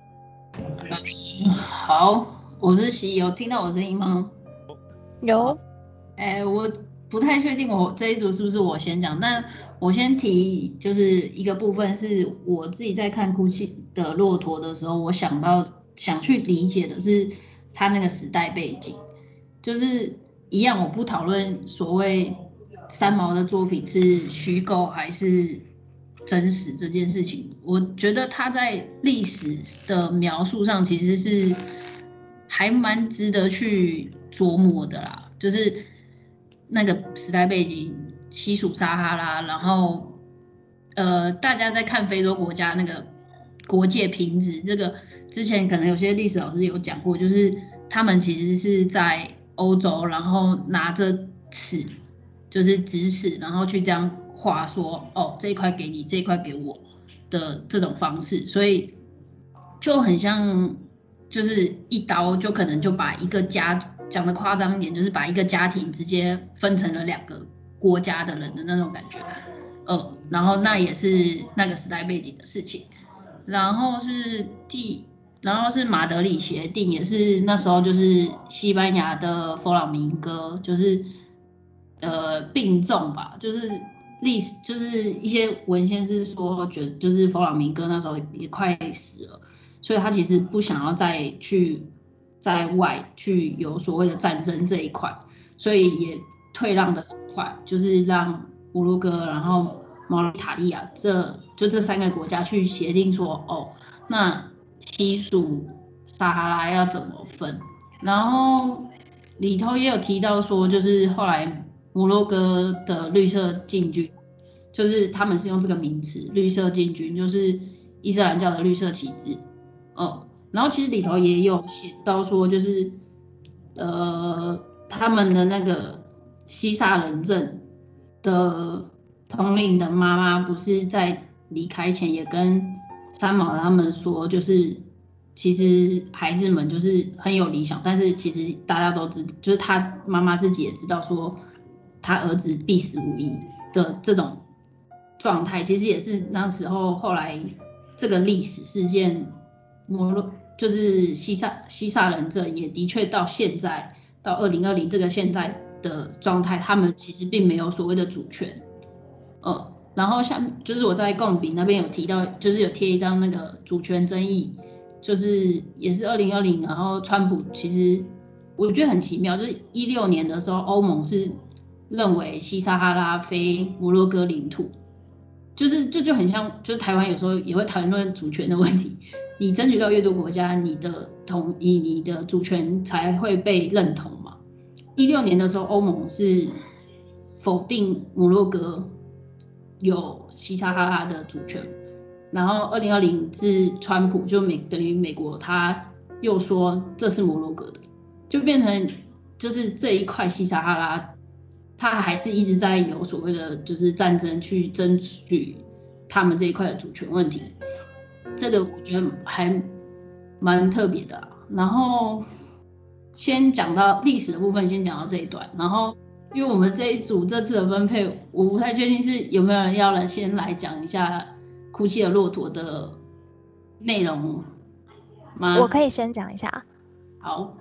好，我是西，有听到我声音吗？有。哎、欸，我不太确定我这一组是不是我先讲，但我先提就是一个部分，是我自己在看哭泣的骆驼的时候，我想到想去理解的是他那个时代背景，就是。一样，我不讨论所谓三毛的作品是虚构还是真实这件事情。我觉得他在历史的描述上其实是还蛮值得去琢磨的啦。就是那个时代背景，西属撒哈拉，然后呃，大家在看非洲国家那个国界平直，这个之前可能有些历史老师有讲过，就是他们其实是在。欧洲，然后拿着尺，就是直尺，然后去这样画说，哦，这一块给你，这一块给我的这种方式，所以就很像，就是一刀就可能就把一个家，讲的夸张一点，就是把一个家庭直接分成了两个国家的人的那种感觉，呃，然后那也是那个时代背景的事情，然后是第。然后是马德里协定，也是那时候就是西班牙的佛朗明哥，就是呃病重吧，就是历史就是一些文献是说，觉得就是佛朗明哥那时候也快死了，所以他其实不想要再去在外去有所谓的战争这一块，所以也退让的很快，就是让摩洛哥，然后毛里塔利亚这就这三个国家去协定说，哦，那。西属撒哈拉要怎么分？然后里头也有提到说，就是后来摩洛哥的绿色禁军，就是他们是用这个名词“绿色禁军”，就是伊斯兰教的绿色旗帜。哦，然后其实里头也有写到说，就是呃，他们的那个西萨人镇的统领的妈妈，不是在离开前也跟。三毛他们说，就是其实孩子们就是很有理想，但是其实大家都知，就是他妈妈自己也知道，说他儿子必死无疑的这种状态，其实也是那时候后来这个历史事件，摩洛就是西萨西萨人这也的确到现在到二零二零这个现在的状态，他们其实并没有所谓的主权，呃。然后像就是我在共笔那边有提到，就是有贴一张那个主权争议，就是也是二零二零，然后川普其实我觉得很奇妙，就是一六年的时候，欧盟是认为西撒哈拉非摩洛哥领土，就是这就，很像，就是台湾有时候也会谈论主权的问题，你争取到越多国家，你的同你你的主权才会被认同。一六年的时候，欧盟是否定摩洛哥。有西撒哈拉的主权，然后二零二零是川普就美等于美国，他又说这是摩洛哥的，就变成就是这一块西撒哈拉，他还是一直在有所谓的就是战争去争取他们这一块的主权问题，这个我觉得还蛮特别的。然后先讲到历史的部分，先讲到这一段，然后。因为我们这一组这次的分配，我不太确定是有没有人要来先来讲一下《哭泣的骆驼》的内容吗？我可以先讲一下。好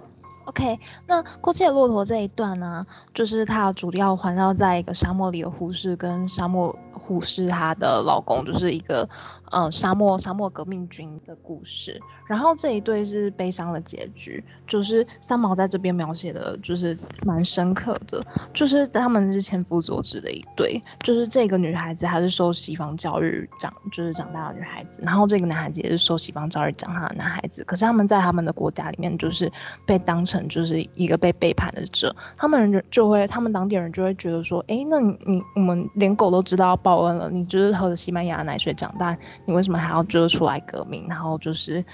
，OK，那哭泣的骆驼这一段呢，就是它主要环绕在一个沙漠里的护士跟沙漠护士她的老公，就是一个呃沙漠沙漠革命军的故事。然后这一对是悲伤的结局，就是三毛在这边描写的，就是蛮深刻的，就是他们是千夫所指的一对，就是这个女孩子还是受西方教育长，就是长大的女孩子，然后这个男孩子也是受西方教育长大的男孩子，可是他们在他们的国家里面就是被当成就是一个被背叛的者，他们就会，他们当地人就会觉得说，哎，那你你我们连狗都知道要报恩了，你就是喝着西班牙奶水长大，你为什么还要就是出来革命？然后就是。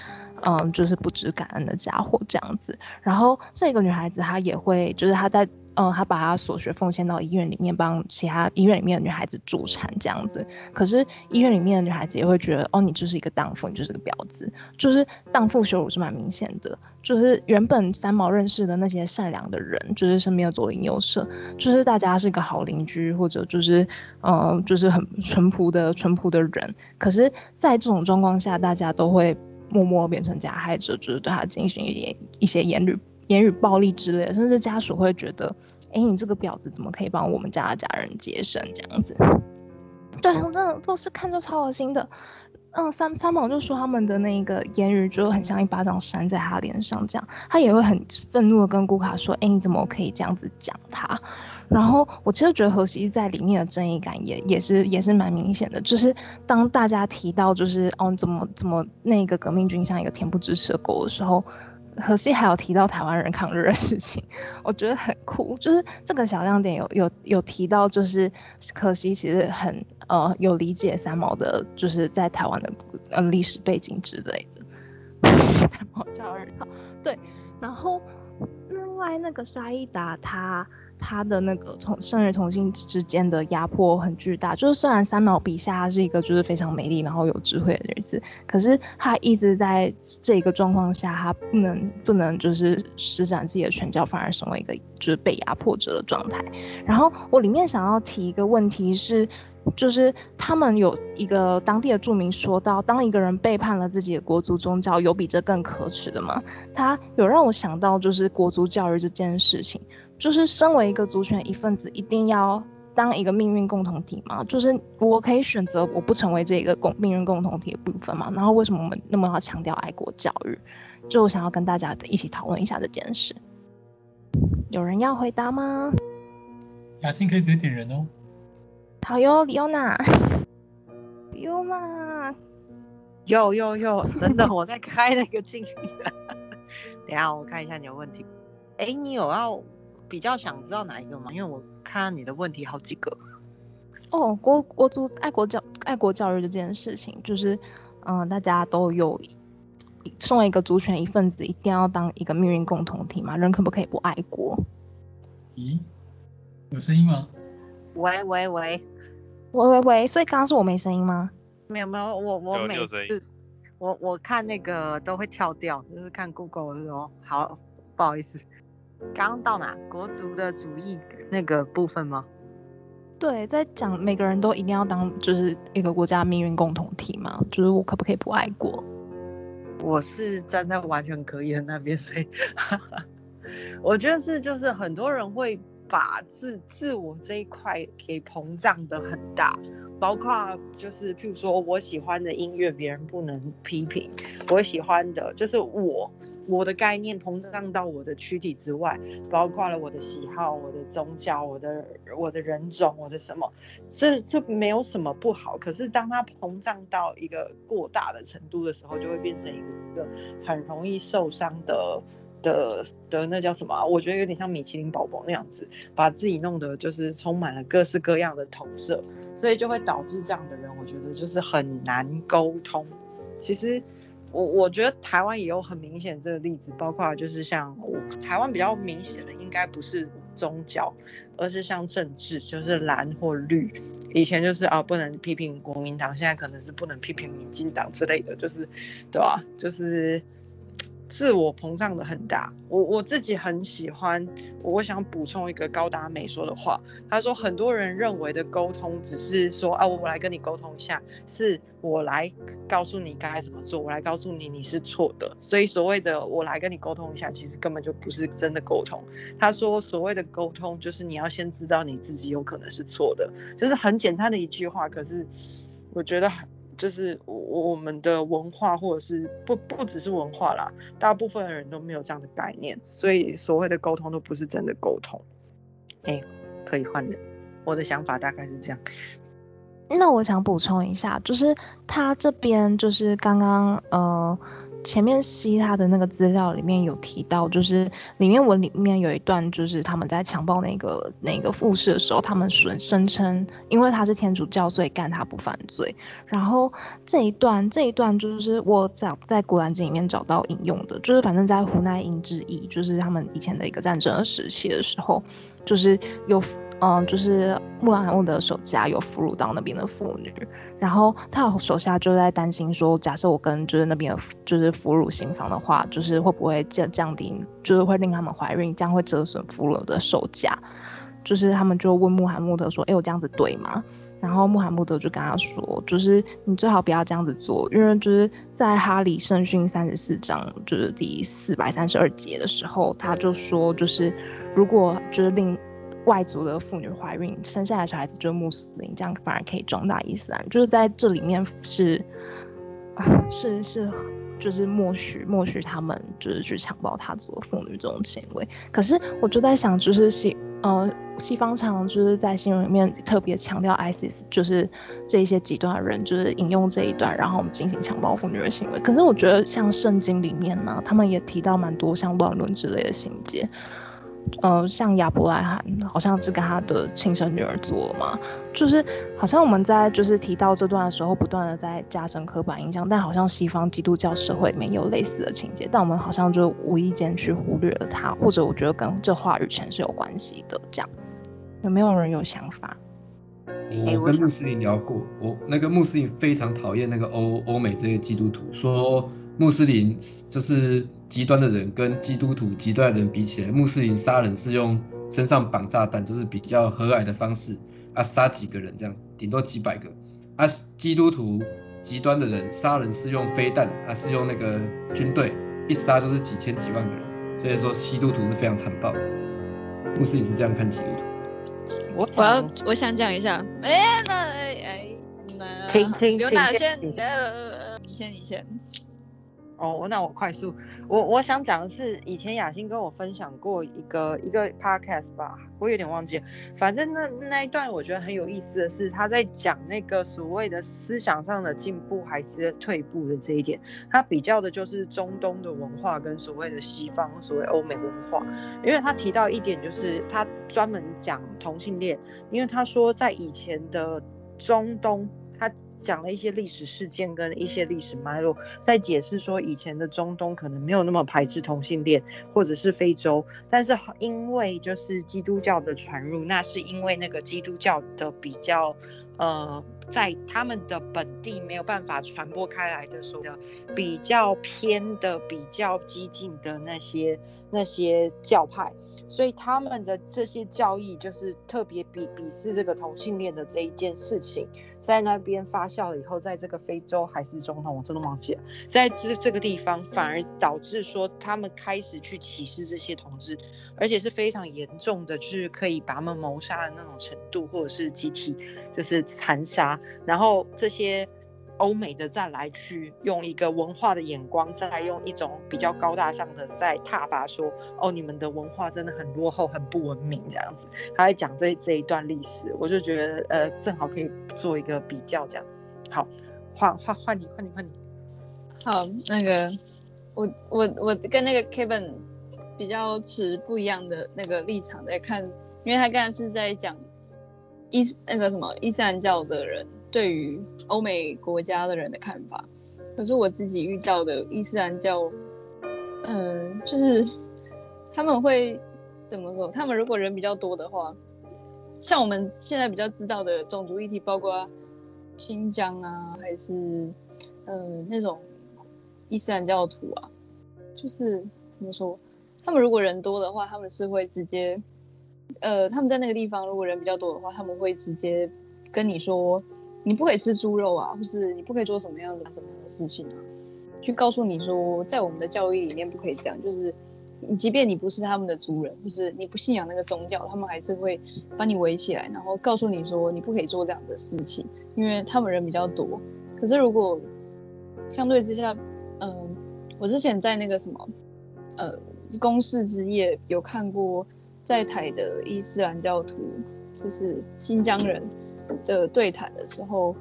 嗯，就是不知感恩的家伙这样子。然后这个女孩子她也会，就是她在，嗯，他把他所学奉献到医院里面，帮其他医院里面的女孩子助产这样子。可是医院里面的女孩子也会觉得，哦，你就是一个荡妇，你就是个婊子，就是荡妇羞辱是蛮明显的。就是原本三毛认识的那些善良的人，就是身边的左邻右舍，就是大家是个好邻居，或者就是，嗯，就是很淳朴的淳朴的人。可是，在这种状况下，大家都会。默默变成加害者，就是对他进行一一些言语言语暴力之类的，甚至家属会觉得，哎，你这个婊子怎么可以帮我们家的家人接生这样子？对，真的都是看着超恶心的。嗯，三三毛就说他们的那个言语就很像一巴掌扇在他脸上这样，他也会很愤怒的跟顾卡说，哎，你怎么可以这样子讲他？然后我其实觉得荷西在里面的正义感也也是也是蛮明显的，就是当大家提到就是哦怎么怎么那个革命军像一个恬不知耻的狗的时候，可惜还有提到台湾人抗日的事情，我觉得很酷，就是这个小亮点有有有提到，就是可惜其实很呃有理解三毛的，就是在台湾的嗯历史背景之类的。[LAUGHS] 三毛教育好对，然后另外那个沙伊达他。他的那个同生儿同性之间的压迫很巨大，就是虽然三毛笔下他是一个就是非常美丽然后有智慧的女子，可是他一直在这个状况下，他不能不能就是施展自己的拳脚，反而成为一个就是被压迫者的状态。然后我里面想要提一个问题是，就是他们有一个当地的著名说到，当一个人背叛了自己的国族宗教，有比这更可耻的吗？他有让我想到就是国族教育这件事情。就是身为一个族群的一份子，一定要当一个命运共同体吗？就是我可以选择我不成为这个共命运共同体的部分吗？然后为什么我们那么要强调爱国教育？就我想要跟大家一起讨论一下这件事。有人要回答吗？雅欣可以直接点人哦。好哟，李欧娜。李欧娜。有有有，真的 [LAUGHS] 我在开那个镜 [LAUGHS] 等下我看一下你的问题。哎，你有要？比较想知道哪一个吗？因为我看你的问题好几个。哦，国国族爱国教爱国教育这件事情，就是，嗯、呃，大家都有身为一个族群一份子，一定要当一个命运共同体嘛？人可不可以不爱国？咦，有声音吗？喂喂喂，喂喂喂，所以刚刚是我没声音吗？没有没有，我我每次我我看那个都会跳掉，就是看 Google 的时候，好不好意思。刚刚到哪？国足的主义那个部分吗？对，在讲每个人都一定要当就是一个国家命运共同体嘛，就是我可不可以不爱国？我是站在完全可以的那边，所以我觉得是就是很多人会把自自我这一块给膨胀的很大。包括就是，譬如说我喜欢的音乐，别人不能批评；我喜欢的，就是我我的概念膨胀到我的躯体之外，包括了我的喜好、我的宗教、我的我的人种、我的什么，这这没有什么不好。可是当它膨胀到一个过大的程度的时候，就会变成一个很容易受伤的。的的那叫什么？我觉得有点像米其林宝宝那样子，把自己弄得就是充满了各式各样的投射，所以就会导致这样的人，我觉得就是很难沟通。其实我我觉得台湾也有很明显这个例子，包括就是像我台湾比较明显的，应该不是宗教，而是像政治，就是蓝或绿。以前就是啊，不能批评国民党，现在可能是不能批评民进党之类的，就是对吧？就是。自我膨胀的很大。我我自己很喜欢，我想补充一个高达美说的话，他说很多人认为的沟通只是说啊，我来跟你沟通一下，是我来告诉你该怎么做，我来告诉你你是错的。所以所谓的我来跟你沟通一下，其实根本就不是真的沟通。他说所谓的沟通就是你要先知道你自己有可能是错的，就是很简单的一句话，可是我觉得很。就是我我们的文化，或者是不不只是文化啦，大部分的人都没有这样的概念，所以所谓的沟通都不是真的沟通。哎，可以换人，我的想法大概是这样。那我想补充一下，就是他这边就是刚刚呃。前面吸他的那个资料里面有提到，就是里面文里面有一段，就是他们在强暴那个那个护士的时候，他们声声称，因为他是天主教，所以干他不犯罪。然后这一段这一段就是我在在古兰经里面找到引用的，就是反正在胡奈因之役，就是他们以前的一个战争时期的时候，就是有嗯，就是穆罕默德手下有俘虏到那边的妇女。然后他的手下就在担心说，假设我跟就是那边的就是俘虏行房的话，就是会不会降降低，就是会令他们怀孕，这样会折损俘虏的售价。就是他们就问穆罕默德说：“哎，我这样子对吗？”然后穆罕默德就跟他说：“就是你最好不要这样子做，因为就是在哈里圣训三十四章就是第四百三十二节的时候，他就说，就是如果就是令。”外族的妇女怀孕生下的小孩子就是穆斯林，这样反而可以壮大伊斯兰。就是在这里面是，[SIGHS] 是是就是默许默许他们就是去强暴他族妇女这种行为。可是我就在想，就是西呃西方常就是在新闻里面特别强调 ISIS，就是这一些极端的人就是引用这一段，然后我们进行强暴妇女的行为。可是我觉得像圣经里面呢，他们也提到蛮多像乱伦之类的情节。呃，像亚伯拉罕好像是跟他的亲生女儿做了嘛，就是好像我们在就是提到这段的时候，不断的在加深刻板印象，但好像西方基督教社会里面有类似的情节，但我们好像就无意间去忽略了它，或者我觉得跟这话语权是有关系的。这样有没有人有想法？我跟穆斯林聊过，我那个穆斯林非常讨厌那个欧欧美这些基督徒，说穆斯林就是。极端的人跟基督徒极端的人比起来，穆斯林杀人是用身上绑炸弹，就是比较和蔼的方式啊，杀几个人这样，顶多几百个。啊，基督徒极端的人杀人是用飞弹，啊是用那个军队，一杀就是几千几万个人。所以说，基督徒是非常残暴。穆斯林是这样看基督徒。我我要我想讲一下，哎那哎那，请请刘娜先，呃你先你先。哦，那我快速，我我想讲的是，以前雅欣跟我分享过一个一个 podcast 吧，我有点忘记了。反正那那一段我觉得很有意思的是，他在讲那个所谓的思想上的进步还是退步的这一点，他比较的就是中东的文化跟所谓的西方所谓欧美文化，因为他提到一点就是他专门讲同性恋，因为他说在以前的中东，他。讲了一些历史事件跟一些历史脉络，在解释说以前的中东可能没有那么排斥同性恋，或者是非洲，但是因为就是基督教的传入，那是因为那个基督教的比较，呃，在他们的本地没有办法传播开来的时候的比较偏的、比较激进的那些那些教派。所以他们的这些教义就是特别鄙鄙视这个同性恋的这一件事情，在那边发酵了以后，在这个非洲还是中东，我真的忘记了，在这这个地方反而导致说他们开始去歧视这些同志，而且是非常严重的，就是可以把他们谋杀的那种程度，或者是集体就是残杀，然后这些。欧美的再来去用一个文化的眼光，再来用一种比较高大上的在挞伐说，哦，你们的文化真的很落后，很不文明这样子。他在讲这这一段历史，我就觉得呃，正好可以做一个比较这样。好，换换换你换你换你。好，那个我我我跟那个 Kevin 比较持不一样的那个立场在看，因为他刚才是在讲伊斯那个什么伊斯兰教的人。对于欧美国家的人的看法，可是我自己遇到的伊斯兰教，嗯、就是 [LAUGHS] 他们会怎么说？他们如果人比较多的话，像我们现在比较知道的种族议题，包括新疆啊，还是呃那种伊斯兰教徒啊，就是怎么说？他们如果人多的话，他们是会直接，呃，他们在那个地方如果人比较多的话，他们会直接跟你说，你不可以吃猪肉啊，或是你不可以做什么样的怎么样的事情啊，去告诉你说，在我们的教育里面不可以这样，就是。你即便你不是他们的族人，就是你不信仰那个宗教，他们还是会把你围起来，然后告诉你说你不可以做这样的事情，因为他们人比较多。可是如果相对之下，嗯、我之前在那个什么，呃，公事之夜有看过在台的伊斯兰教徒，就是新疆人的对谈的时候。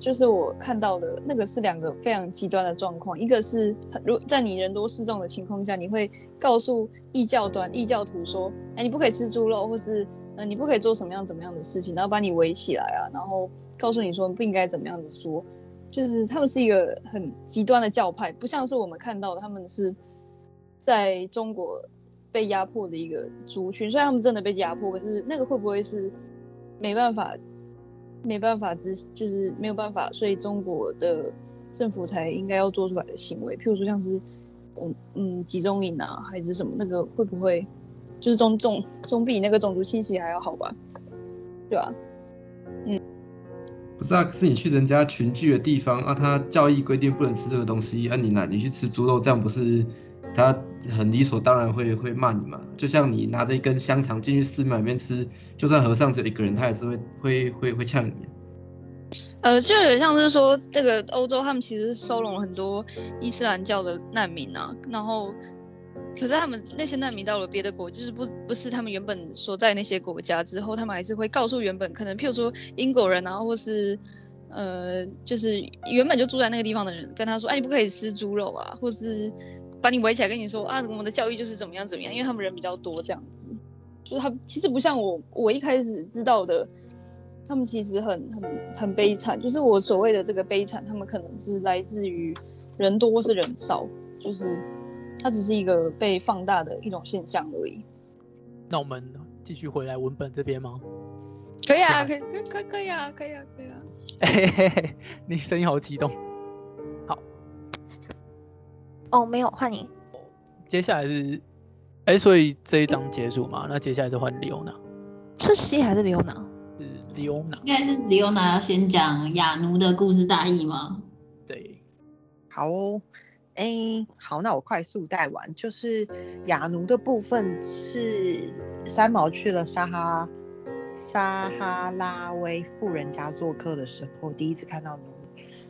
就是我看到的那个是两个非常极端的状况，一个是如在你人多势众的情况下，你会告诉异教端异教徒说，哎，你不可以吃猪肉，或是呃你不可以做什么样怎么样的事情，然后把你围起来啊，然后告诉你说不应该怎么样子说，就是他们是一个很极端的教派，不像是我们看到的，他们是在中国被压迫的一个族群，虽然他们真的被压迫，可是那个会不会是没办法？没办法，之就是没有办法，所以中国的政府才应该要做出来的行为，譬如说像是，嗯嗯，集中营啊，还是什么那个会不会，就是总总总比那个种族清洗还要好吧？对吧、啊？嗯，不是啊，是你去人家群聚的地方啊，他教义规定不能吃这个东西，啊你拿你去吃猪肉，这样不是他很理所当然会会骂你嘛？就像你拿着一根香肠进去寺庙里面吃。就算和尚只有一个人，他也是会会会会呛你。呃，就有点像是说，这个欧洲他们其实收容了很多伊斯兰教的难民啊，然后，可是他们那些难民到了别的国，就是不不是他们原本所在那些国家之后，他们还是会告诉原本可能譬如说英国人啊，或是呃，就是原本就住在那个地方的人，跟他说，哎，你不可以吃猪肉啊，或是把你围起来跟你说啊，我们的教育就是怎么样怎么样，因为他们人比较多这样子。就是他其实不像我，我一开始知道的，他们其实很很很悲惨。就是我所谓的这个悲惨，他们可能是来自于人多或是人少，就是它只是一个被放大的一种现象而已。那我们继续回来文本这边吗？可以啊，可以，可可可以啊，可以啊，可以啊。[LAUGHS] 嘿嘿嘿，你声音好激动。好。哦，没有，换你。接下来是。哎，所以这一章结束嘛？那接下来是换李欧娜，是西还是李欧娜？是李欧娜，应该是李欧娜要先讲亚奴的故事大意吗？对，好哦，哎，好，那我快速带完，就是亚奴的部分是三毛去了撒哈撒哈拉威富人家做客的时候，第一次看到奴。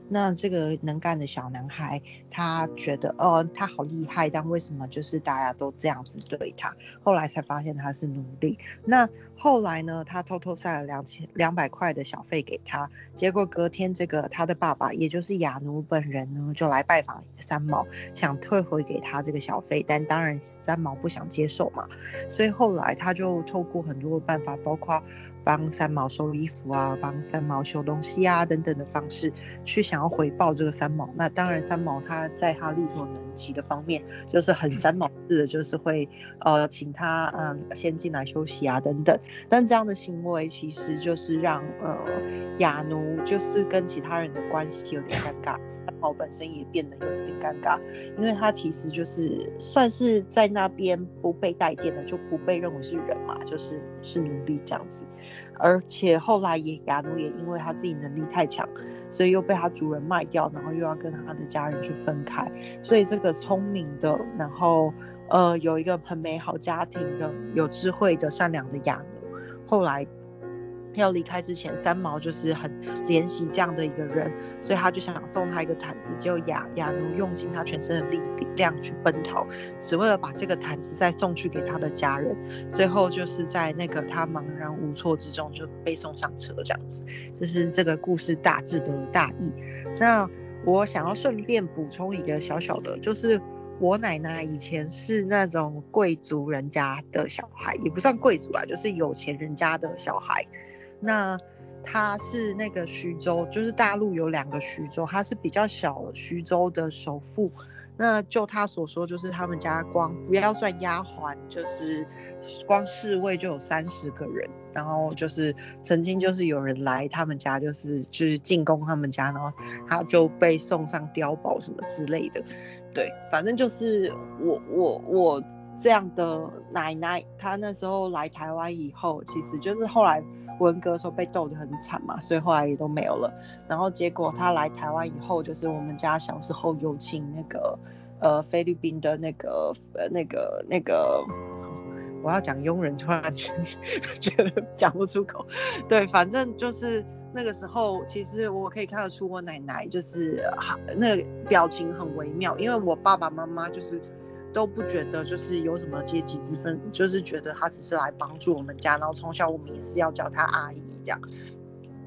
那这个能干的小男孩，他觉得，哦，他好厉害，但为什么就是大家都这样子对他？后来才发现他是奴隶。那后来呢，他偷偷塞了两千两百块的小费给他，结果隔天这个他的爸爸，也就是亚奴本人呢，就来拜访三毛，想退回给他这个小费，但当然三毛不想接受嘛，所以后来他就透过很多的办法，包括。帮三毛收衣服啊，帮三毛修东西啊，等等的方式，去想要回报这个三毛。那当然，三毛他在他力所能及的方面，就是很三毛式的，就是会呃请他嗯先进来休息啊，等等。但这样的行为其实就是让呃雅奴就是跟其他人的关系有点尴尬。三毛本身也变得有一点尴尬，因为他其实就是算是在那边不被待见的，就不被认为是人嘛，就是是奴隶这样子。而且后来也亚奴也因为他自己能力太强，所以又被他主人卖掉，然后又要跟他的家人去分开。所以这个聪明的，然后呃有一个很美好家庭的、有智慧的、善良的亚奴，后来。要离开之前，三毛就是很怜惜这样的一个人，所以他就想送他一个毯子。结果亚亚奴用尽他全身的力量去奔逃，只为了把这个毯子再送去给他的家人。最后就是在那个他茫然无措之中就被送上车，这样子。这是这个故事大致的大意。那我想要顺便补充一个小小的，就是我奶奶以前是那种贵族人家的小孩，也不算贵族吧，就是有钱人家的小孩。那他是那个徐州，就是大陆有两个徐州，他是比较小徐州的首富。那就他所说，就是他们家光不要算丫鬟，就是光侍卫就有三十个人。然后就是曾经就是有人来他们家，就是就是进攻他们家，然后他就被送上碉堡什么之类的。对，反正就是我我我这样的奶奶，她那时候来台湾以后，其实就是后来文革的时候被斗得很惨嘛，所以后来也都没有了。然后结果他来台湾以后，就是我们家小时候有请那个呃菲律宾的那个呃那个那个。我要讲佣人，突然 [LAUGHS] 觉得讲不出口。对，反正就是那个时候，其实我可以看得出我奶奶就是那个表情很微妙，因为我爸爸妈妈就是都不觉得就是有什么阶级之分，就是觉得他只是来帮助我们家，然后从小我们也是要叫他阿姨这样。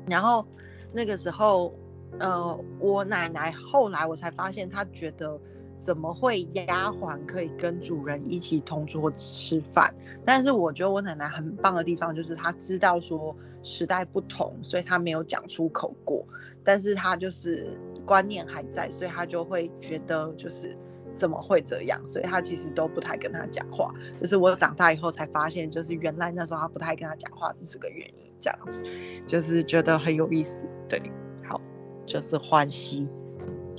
然后那个时候，呃，我奶奶后来我才发现，她觉得。怎么会丫鬟可以跟主人一起同桌吃饭？但是我觉得我奶奶很棒的地方就是她知道说时代不同，所以她没有讲出口过，但是她就是观念还在，所以她就会觉得就是怎么会这样？所以他其实都不太跟他讲话。就是我长大以后才发现，就是原来那时候他不太跟他讲话，这是个原因。这样子就是觉得很有意思。对，好，就是欢喜。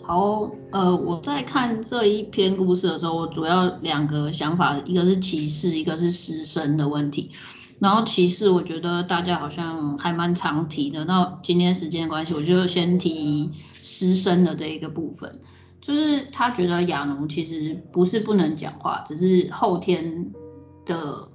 好，呃，我在看这一篇故事的时候，我主要两个想法，一个是歧视，一个是师生的问题。然后歧视，我觉得大家好像还蛮常提的。那今天时间的关系，我就先提师生的这一个部分，就是他觉得亚奴其实不是不能讲话，只是后天的，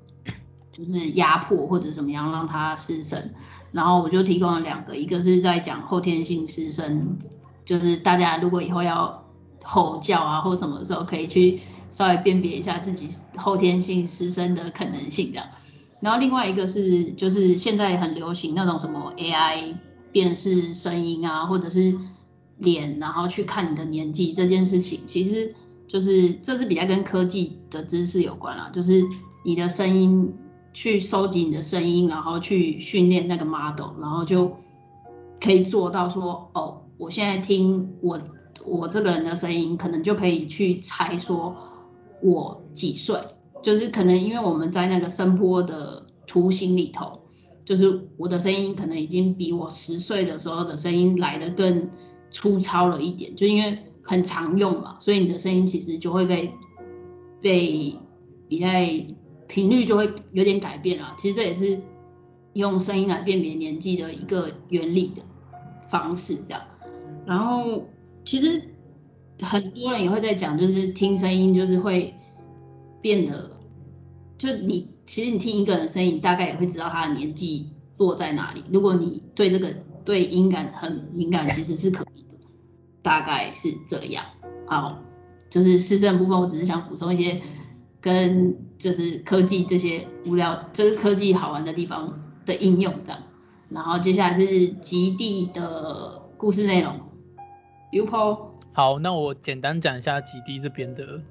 就是压迫或者怎么样让他失声。然后我就提供了两个，一个是在讲后天性失声。就是大家如果以后要吼叫啊或什么时候，可以去稍微辨别一下自己后天性失声的可能性这样。然后另外一个是，就是现在很流行那种什么 AI 辨识声音啊，或者是脸，然后去看你的年纪这件事情，其实就是这是比较跟科技的知识有关啦。就是你的声音去收集你的声音，然后去训练那个 model，然后就可以做到说哦。我现在听我我这个人的声音，可能就可以去猜说我几岁，就是可能因为我们在那个声波的图形里头，就是我的声音可能已经比我十岁的时候的声音来得更粗糙了一点，就因为很常用嘛，所以你的声音其实就会被被比较频率就会有点改变了。其实这也是用声音来辨别年纪的一个原理的方式，这样。然后其实很多人也会在讲，就是听声音就是会变得，就你其实你听一个人声音，大概也会知道他的年纪落在哪里。如果你对这个对音感很敏感，其实是可以，大概是这样。好，就是市政部分，我只是想补充一些跟就是科技这些无聊，就是科技好玩的地方的应用这样。然后接下来是极地的故事内容，UPO。好，那我简单讲一下极地这边的。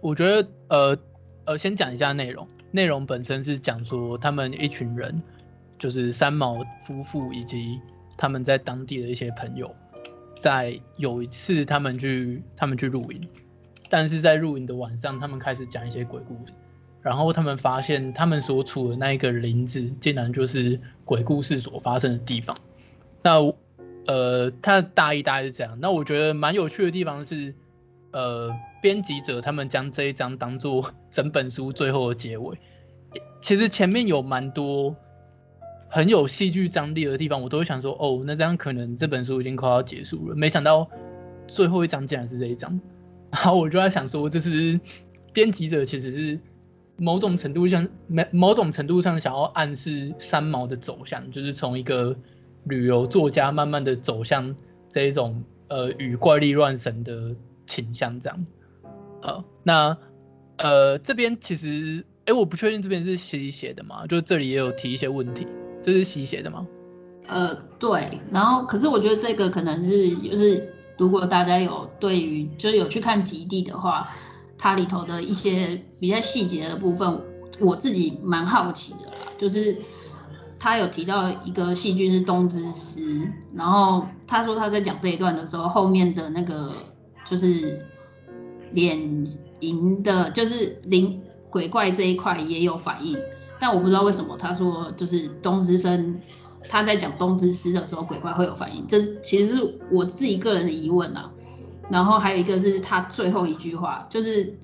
我觉得，呃呃，先讲一下内容。内容本身是讲说他们一群人，就是三毛夫妇以及他们在当地的一些朋友，在有一次他们去他们去露营，但是在露营的晚上，他们开始讲一些鬼故事，然后他们发现他们所处的那一个林子，竟然就是鬼故事所发生的地方。那呃，他的大意大概是这样。那我觉得蛮有趣的地方是，呃，编辑者他们将这一章当做整本书最后的结尾。其实前面有蛮多很有戏剧张力的地方，我都会想说，哦，那这样可能这本书已经快要结束了。没想到最后一章竟然是这一章，然后我就在想说，这是编辑者其实是某种程度上，某某种程度上想要暗示三毛的走向，就是从一个。旅游作家慢慢的走向这一种呃与怪力乱神的倾向，这样，呃，那呃这边其实哎、我不确定这边是西写的吗？就这里也有提一些问题，这是西写的吗？呃，对，然后可是我觉得这个可能是就是如果大家有对于就是有去看极地的话，它里头的一些比较细节的部分，我自己蛮好奇的啦，就是。他有提到一个戏剧是《东之师》，然后他说他在讲这一段的时候，后面的那个就是脸银的，就是灵鬼怪这一块也有反应，但我不知道为什么他说就是东之声，他在讲东之诗的时候，鬼怪会有反应，这是其实是我自己个人的疑问啊。然后还有一个是他最后一句话，就是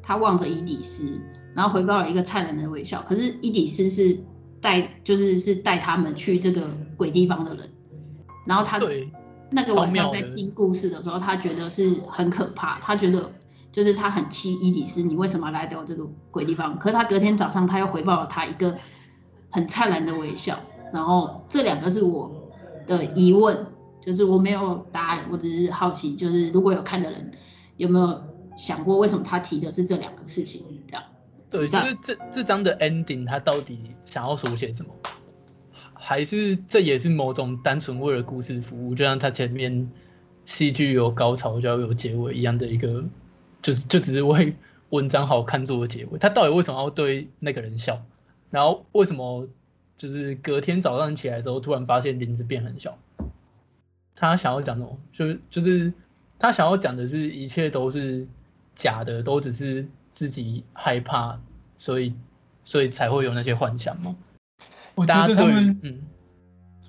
他望着伊底丝，然后回报了一个灿烂的微笑。可是伊底丝是带，就是是带他们去这个鬼地方的人，然后他那个晚上在听故事的时候，他觉得是很可怕，他觉得就是他很气伊迪丝，你为什么来到这个鬼地方？可是他隔天早上他又回报了他一个很灿烂的微笑，然后这两个是我的疑问。就是我没有答案，我只是好奇，就是如果有看的人有没有想过，为什么他提的是这两个事情？这样，对，就是这这张的 ending，他到底想要书写什么？还是这也是某种单纯为了故事服务，就像他前面戏剧有高潮就要有结尾一样的一个，就是就只是为文章好看做的结尾。他到底为什么要对那个人笑？然后为什么就是隔天早上起来之后，突然发现林子变很小？他想要讲什么？就是就是他想要讲的是一切都是假的，都只是自己害怕，所以所以才会有那些幻想吗？我觉得他们嗯，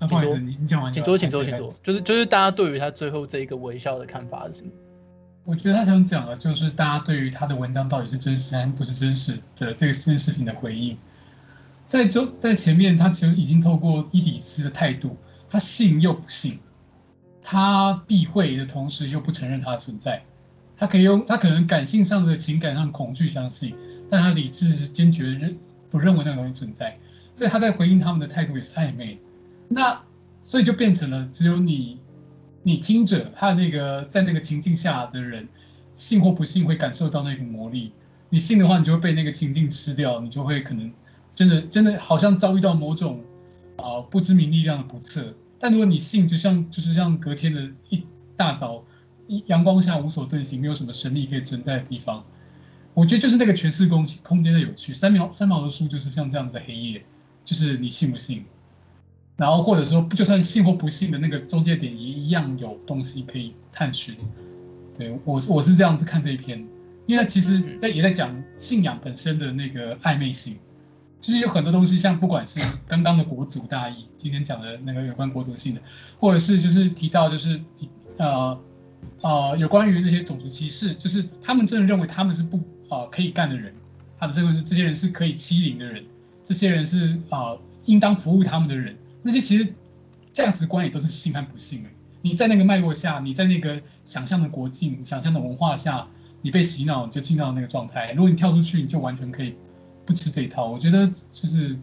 不好意思，你你讲完，请坐，请说，请说。就是就是大家对于他最后这一个微笑的看法是什么？我觉得他想讲的就是大家对于他的文章到底是真实还是不是真实的这个件事情的回应。在周在前面，他其实已经透过伊底丝的态度，他信又不信。他避讳的同时又不承认他的存在，他可以用他可能感性上的情感上恐惧相信，但他理智坚决认不认为那个东西存在，所以他在回应他们的态度也是暧昧。那所以就变成了只有你，你听着他那个在那个情境下的人，信或不信会感受到那股魔力。你信的话，你就会被那个情境吃掉，你就会可能真的真的好像遭遇到某种啊、不知名力量的不测。但如果你信，就像就是像隔天的一大早，阳光下无所遁形，没有什么神力可以存在的地方，我觉得就是那个诠释空空间的有趣。三毛三毛的书就是像这样的黑夜，就是你信不信，然后或者说就算信或不信的那个中介点，也一样有东西可以探寻。对，我我是这样子看这一篇，因为他其实在也在讲信仰本身的那个暧昧性。就是有很多东西，像不管是刚刚的国族大义，今天讲的那个有关国族性的，或者是就是提到就是呃呃有关于那些种族歧视，就是他们真的认为他们是不啊、呃、可以干的人，他们认为是这些人是可以欺凌的人，这些人是啊、呃、应当服务他们的人，那些其实价值观也都是信和不信的。你在那个脉络下，你在那个想象的国境、想象的文化下，你被洗脑就进到那个状态。如果你跳出去，你就完全可以。不吃这一套，我觉得就是，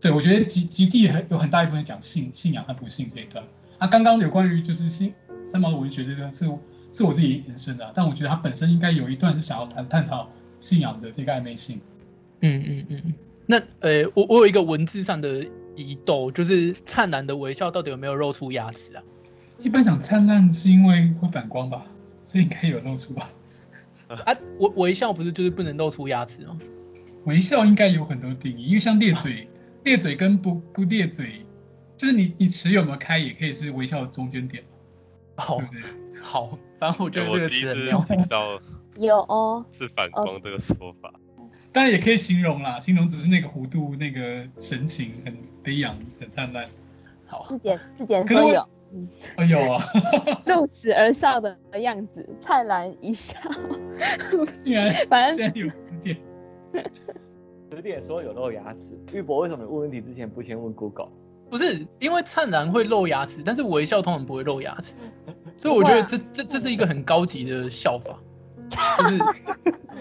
对，我觉得极极地很有很大一部分讲信信仰和不信这一段。啊，刚刚有关于就是信三毛的文学这个是是我自己延伸的，但我觉得他本身应该有一段是想要谈探讨信仰的这个暧昧性。嗯嗯嗯嗯。那呃，我我有一个文字上的疑窦，就是灿烂的微笑到底有没有露出牙齿啊？一般讲灿烂是因为会反光吧，所以应该有露出吧？[LAUGHS] 啊，微微笑不是就是不能露出牙齿吗？微笑应该有很多定义，因为像咧嘴，咧嘴跟不不咧嘴，就是你你齿有没有开，也可以是微笑的中间点。[LAUGHS] 好，对对好，反正我觉得这个词很妙。[LAUGHS] 听到有哦，是反光这个说法，当然也可以形容啦，形容只是那个弧度，那个神情很飞扬，很灿烂。好，字典字典都有，哎呦啊，[LAUGHS] 露齿而笑的样子，灿烂一笑，[LAUGHS] 竟然反正竟然有词典。词典说有露牙齿，玉博为什么问问题之前不先问 Google？不是因为灿然会露牙齿，但是微笑通常不会露牙齿，所以我觉得这这这是一个很高级的笑法，就是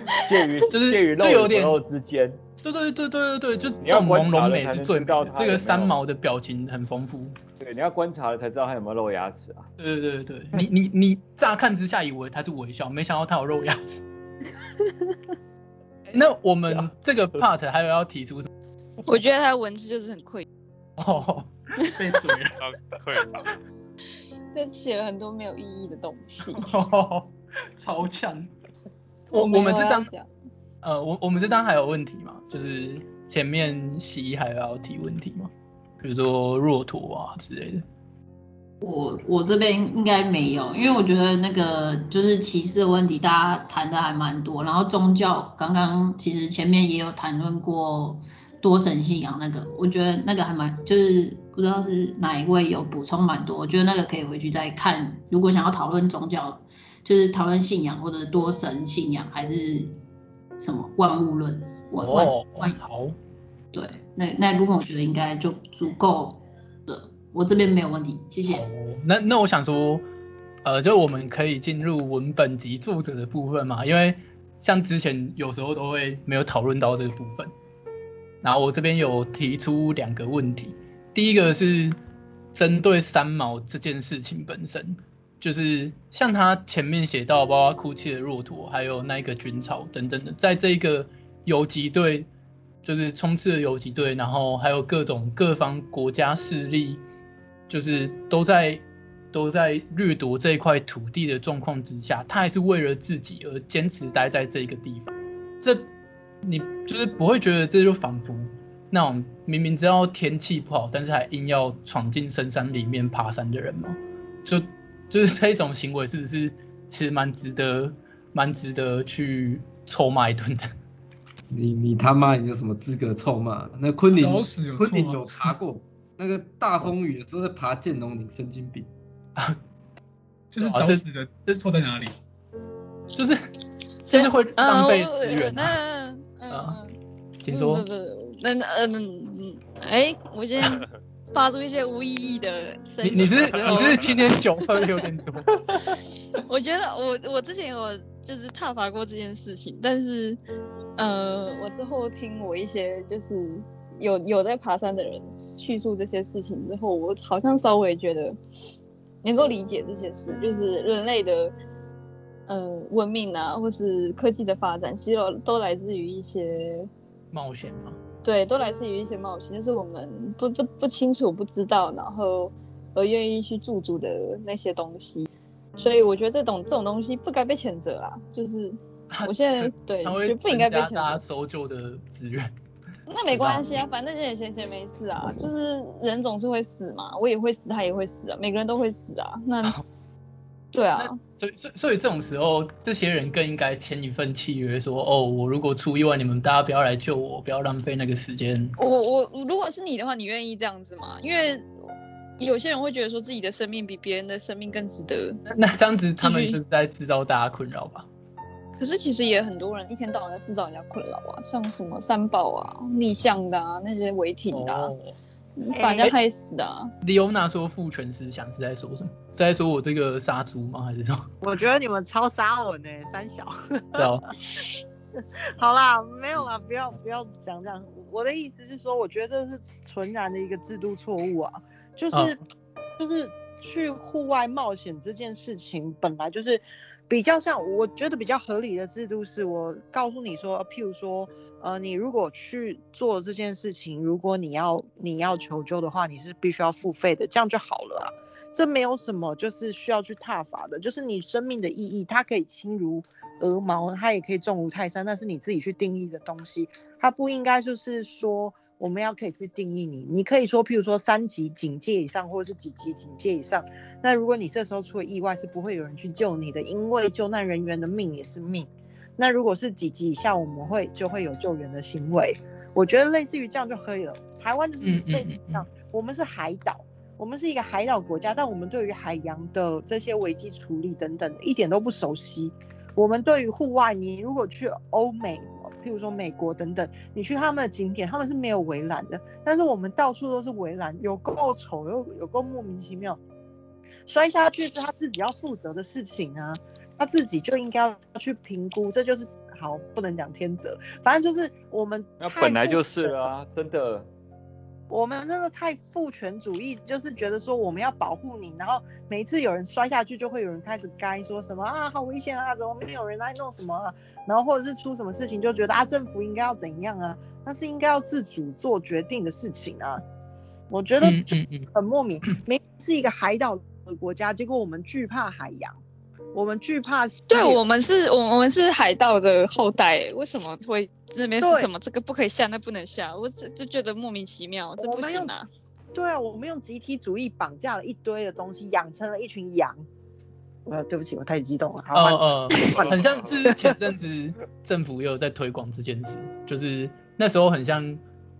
[LAUGHS] 介于就是介于就有点露之间。对对对对对对，就这种朦胧美是最美的。这个三毛的表情很丰富。对，你要观察了才知道他有没有露牙齿啊。对对对对，你你你乍看之下以为他是微笑，没想到他有露牙齿。[LAUGHS] 那我们这个 part 还有要提出什么？我觉得他的文字就是很愧哦，被水了，匮乏，[LAUGHS] 就写了很多没有意义的东西，哦、超强。我我们这张，呃，我我们这张还有问题吗？就是前面习还要提问题吗？比如说骆驼啊之类的。我我这边应该没有，因为我觉得那个就是歧视的问题，大家谈的还蛮多。然后宗教，刚刚其实前面也有谈论过多神信仰那个，我觉得那个还蛮，就是不知道是哪一位有补充蛮多，我觉得那个可以回去再看。如果想要讨论宗教，就是讨论信仰或者多神信仰，还是什么万物论、万万万好，对，那那一部分我觉得应该就足够。我这边没有问题，谢谢。哦、那那我想说，呃，就我们可以进入文本及作者的部分嘛，因为像之前有时候都会没有讨论到这个部分。然后我这边有提出两个问题，第一个是针对三毛这件事情本身，就是像他前面写到，包括哭泣的骆驼，还有那一个军草等等的，在这个游击队，就是冲刺的游击队，然后还有各种各方国家势力。就是都在都在掠夺这一块土地的状况之下，他还是为了自己而坚持待在这个地方。这你就是不会觉得这就仿佛那种明明知道天气不好，但是还硬要闯进深山里面爬山的人吗？就就是这一种行为，是不是其实蛮值得蛮值得去臭骂一顿的？你你他妈你有什么资格臭骂？那昆凌昆凌有爬过。那个大风雨的时候在爬剑龙岭，神经病 [LAUGHS] 啊！就是找死的，这错在哪里？就是真的会浪费资源啊！啊，请说。那那嗯嗯，哎，我先发出一些无意义的声音。你你是你是今天酒喝的有点多。[LAUGHS] 我觉得我我之前有就是踏伐过这件事情，但是呃，我之后听我一些就是。有有在爬山的人叙述这些事情之后，我好像稍微觉得能够理解这些事，就是人类的呃文明啊，或是科技的发展，其实都来自于一些冒险嘛。对，都来自于一些冒险，就是我们不不不清楚、不知道，然后而愿意去驻足的那些东西。所以我觉得这种这种东西不该被谴责啊。就是 [LAUGHS] 我现在对，我不应该被谴责。大家搜救的资源。那没关系啊，反正也闲闲没事啊。就是人总是会死嘛，我也会死，他也会死啊，每个人都会死啊。那，[LAUGHS] 对啊。所以，所以，所以这种时候，这些人更应该签一份契约，说：哦，我如果出意外，你们大家不要来救我，不要浪费那个时间。我我如果是你的话，你愿意这样子吗？因为有些人会觉得说自己的生命比别人的生命更值得。那这样子，他们就是在制造大家困扰吧？可是其实也很多人一天到晚在制造人家困扰啊，像什么三宝啊、逆向的啊、那些违停的、啊，把、哦、人家害死啊。李欧娜说父权思想是在说什么？是在说我这个杀猪吗？还是说？[LAUGHS] 我觉得你们超杀我呢，三小。[LAUGHS] 对哦。好啦，没有啦，不要不要讲这样。我的意思是说，我觉得这是纯然的一个制度错误啊，就是、哦、就是去户外冒险这件事情本来就是。比较像，我觉得比较合理的制度是，我告诉你说，譬如说，呃，你如果去做这件事情，如果你要你要求救的话，你是必须要付费的，这样就好了啊。这没有什么，就是需要去踏伐的，就是你生命的意义，它可以轻如鹅毛，它也可以重如泰山，那是你自己去定义的东西，它不应该就是说。我们要可以去定义你，你可以说，譬如说三级警戒以上，或者是几级警戒以上。那如果你这时候出了意外，是不会有人去救你的，因为救难人员的命也是命。那如果是几级以下，我们会就会有救援的行为。我觉得类似于这样就可以了。台湾就是类似于这样，我们是海岛，我们是一个海岛国家，但我们对于海洋的这些危机处理等等一点都不熟悉。我们对于户外，你如果去欧美。譬如说美国等等，你去他们的景点，他们是没有围栏的，但是我们到处都是围栏，有够丑又有够莫名其妙，摔下去是他自己要负责的事情啊，他自己就应该要去评估，这就是好，不能讲天责，反正就是我们那本来就是了啊，真的。我们真的太父权主义，就是觉得说我们要保护你，然后每一次有人摔下去，就会有人开始该说什么啊，好危险啊，怎么没有人来弄什么啊？然后或者是出什么事情，就觉得啊，政府应该要怎样啊？那是应该要自主做决定的事情啊。我觉得很莫名，明明是一个海岛的国家，结果我们惧怕海洋。我们惧怕，对，我们是，我我们是海盗的后代，为什么会这边什么这个不可以下，那不能下，我只就觉得莫名其妙，这不行啊。对啊，我们用集体主义绑架了一堆的东西，养成了一群羊。呃，对不起，我太激动了。好，呃呃，很像是前阵子政府也有在推广这件事，就是那时候很像，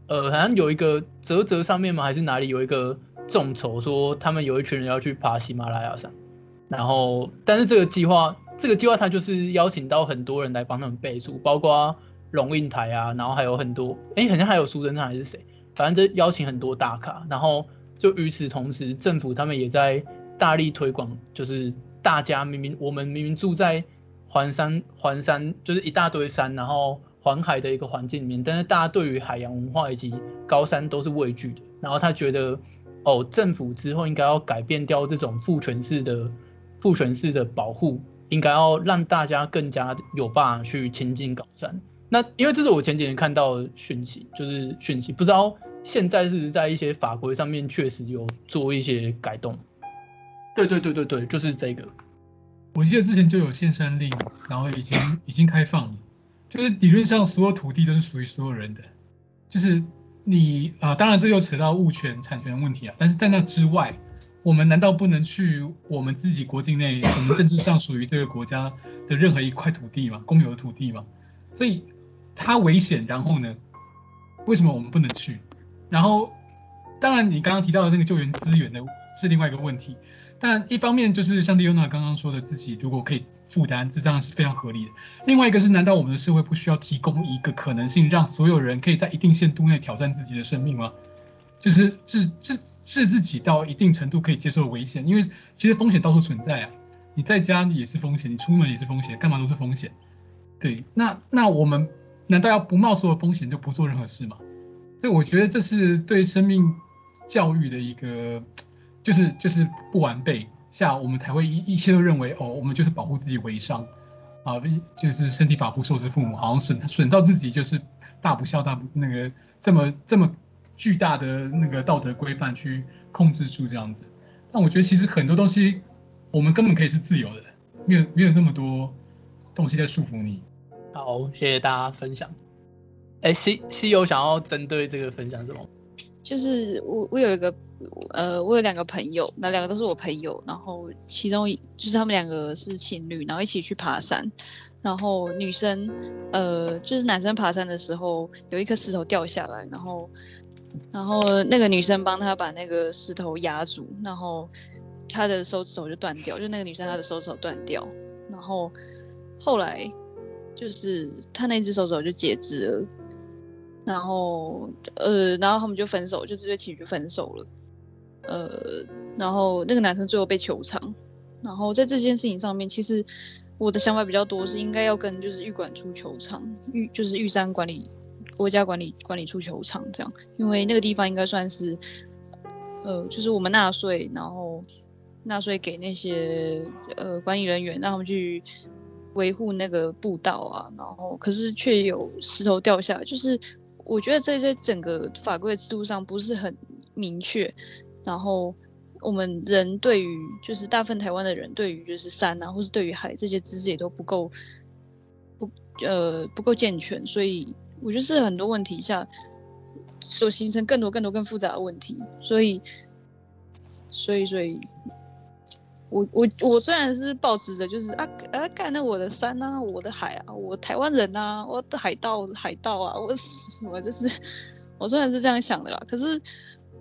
呃，好像有一个泽泽上面吗？还是哪里有一个众筹说他们有一群人要去爬喜马拉雅山，然后但是这个计划，这个计划它就是邀请到很多人来帮他们背书，包括龙应台啊，然后还有很多，哎，好像还有苏贞昌还是谁，反正就邀请很多大咖，然后就与此同时，政府他们也在大力推广，就是。大家明明我们明明住在环山环山，就是一大堆山，然后环海的一个环境里面，但是大家对于海洋文化以及高山都是畏惧的。然后他觉得，哦，政府之后应该要改变掉这种父权式的父权式的保护，应该要让大家更加有办法去亲近高山。那因为这是我前几年看到的讯息，就是讯息，不知道现在是在一些法规上面确实有做一些改动。对对对对对，就是这个。我记得之前就有限山令，然后已经已经开放了，就是理论上所有土地都是属于所有人的，就是你啊、呃，当然这又扯到物权产权的问题啊。但是在那之外，我们难道不能去我们自己国境内，我们政治上属于这个国家的任何一块土地吗？公有的土地吗？所以它危险，然后呢，为什么我们不能去？然后，当然你刚刚提到的那个救援资源的是另外一个问题。但一方面就是像莉欧娜刚刚说的，自己如果可以负担，这当然是非常合理的。另外一个是，难道我们的社会不需要提供一个可能性，让所有人可以在一定限度内挑战自己的生命吗？就是置置置自己到一定程度可以接受的危险，因为其实风险到处存在啊。你在家也是风险，你出门也是风险，干嘛都是风险。对，那那我们难道要不冒所有风险就不做任何事吗？所以我觉得这是对生命教育的一个。就是就是不完备下，我们才会一一切都认为哦，我们就是保护自己为上，啊，就是身体保护受之父母，好像损损到自己就是大不孝大不那个这么这么巨大的那个道德规范去控制住这样子。但我觉得其实很多东西我们根本可以是自由的，没有没有那么多东西在束缚你。好，谢谢大家分享。哎，西西游想要针对这个分享什么？就是我我有一个。呃，我有两个朋友，那两个都是我朋友，然后其中就是他们两个是情侣，然后一起去爬山，然后女生，呃，就是男生爬山的时候有一颗石头掉下来，然后，然后那个女生帮他把那个石头压住，然后他的手指头就断掉，就那个女生她的手指头断掉，然后后来就是他那只手指头就截肢了，然后呃，然后他们就分手，就这对情侣就分手了。呃，然后那个男生最后被求偿，然后在这件事情上面，其实我的想法比较多，是应该要跟就是玉管处求偿，玉就是玉山管理国家管理管理处球场这样，因为那个地方应该算是，呃，就是我们纳税，然后纳税给那些呃管理人员，让他们去维护那个步道啊，然后可是却有石头掉下来，就是我觉得这在整个法规的制度上不是很明确。然后我们人对于就是大部分台湾的人对于就是山啊，或是对于海这些知识也都不够不呃不够健全，所以我觉得是很多问题下所形成更多更多更复杂的问题，所以所以所以，我我我虽然是保持着就是啊啊干那我的山啊，我的海啊，我台湾人啊，我的海盗海盗啊，我什么就是 [LAUGHS] 我虽然是这样想的啦，可是。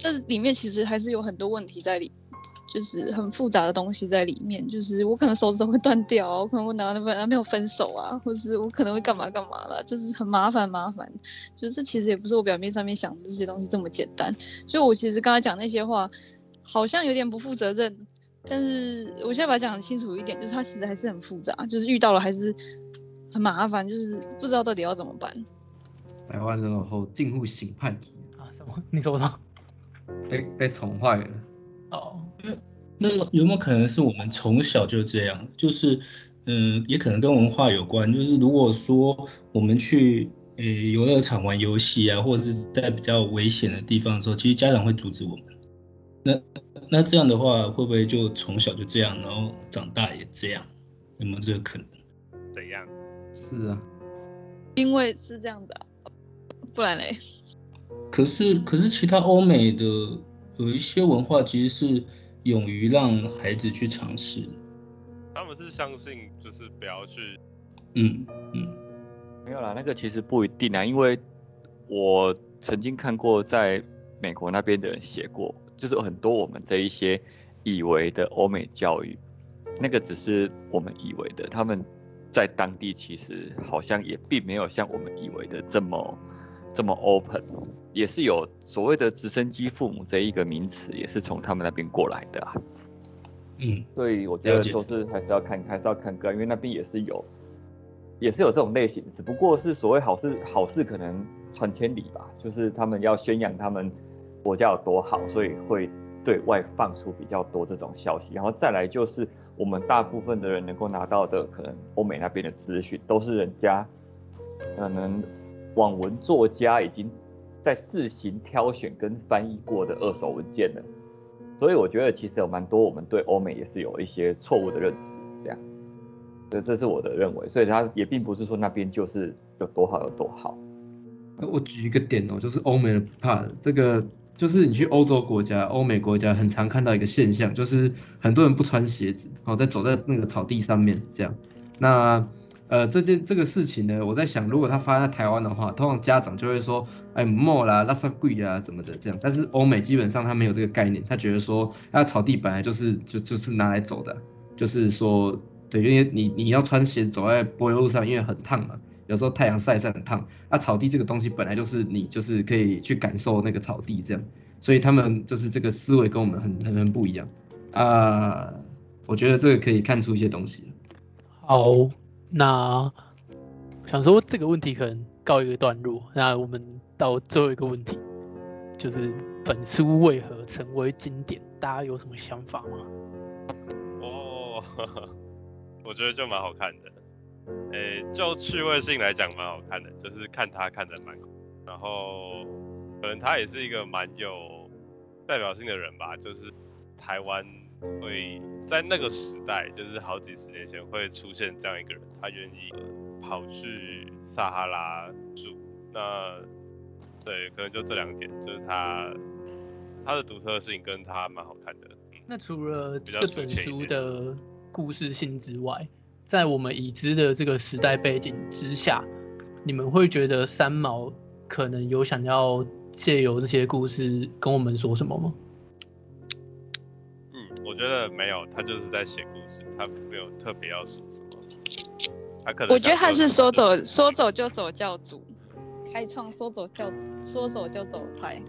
这里面其实还是有很多问题在里，就是很复杂的东西在里面。就是我可能手指头会断掉，我可能我男男朋友分手啊，或是我可能会干嘛干嘛了，就是很麻烦麻烦。就是其实也不是我表面上面想的这些东西这么简单。所以我其实刚才讲那些话，好像有点不负责任，但是我现在把它讲得清楚一点，就是它其实还是很复杂，就是遇到了还是很麻烦，就是不知道到底要怎么办。台湾人后近乎审判题啊？什么？你说说。被被宠坏了哦，那有没有可能是我们从小就这样？就是，嗯，也可能跟文化有关。就是如果说我们去诶游乐场玩游戏啊，或者是在比较危险的地方的时候，其实家长会阻止我们。那那这样的话，会不会就从小就这样，然后长大也这样？有没有这个可能？怎样？是啊，因为是这样的，不然嘞。可是，可是其他欧美的有一些文化其实是勇于让孩子去尝试。他们是相信就是不要去，嗯嗯，没有啦，那个其实不一定啊，因为我曾经看过在美国那边的人写过，就是很多我们这一些以为的欧美教育，那个只是我们以为的，他们在当地其实好像也并没有像我们以为的这么这么 open，也是有所谓的直升机父母这一个名词，也是从他们那边过来的啊。嗯，所以我觉得都是还是要看，还是要看个，因为那边也是有，也是有这种类型，只不过是所谓好事好事可能传千里吧，就是他们要宣扬他们国家有多好，所以会对外放出比较多这种消息，然后再来就是我们大部分的人能够拿到的，可能欧美那边的资讯都是人家可能网文作家已经在自行挑选跟翻译过的二手文件了。所以我觉得其实有蛮多我们对欧美也是有一些错误的认知，这样，这这是我的认为，所以他也并不是说那边就是有多好有多好。我举一个点哦，就是欧美人不怕的这个，就是你去欧洲国家、欧美国家，很常看到一个现象，就是很多人不穿鞋子，然后在走在那个草地上面这样。那呃，这件这个事情呢，我在想，如果他发生在台湾的话，通常家长就会说，哎，莫啦，拉萨贵啊，怎么的这样。但是欧美基本上他没有这个概念，他觉得说，那草地本来就是就就是拿来走的，就是说，对，因为你你要穿鞋走在柏油路上，因为很烫嘛，有时候太阳晒晒很烫。那草地这个东西本来就是你就是可以去感受那个草地这样，所以他们就是这个思维跟我们很很很不一样啊。我觉得这个可以看出一些东西。好。那想说这个问题可能告一个段落，那我们到最后一个问题，就是本书为何成为经典？大家有什么想法吗？哦，[LAUGHS] 我觉得就蛮好看的，诶、就趣味性来讲蛮好看的，就是看他看得蛮，然后可能他也是一个蛮有代表性的人吧，就是台湾。会在那个时代，就是好几十年前会出现这样一个人，他愿意跑去撒哈拉住。那对，可能就这两点，就是他他的独特性跟他蛮好看的。那除了这本书的故事性之外，在我们已知的这个时代背景之下，你们会觉得三毛可能有想要借由这些故事跟我们说什么吗？我觉得没有，他就是在写故事，他没有特别要说什么。他可能我觉得他是说走说走就走教主，开创说走教主说走就走派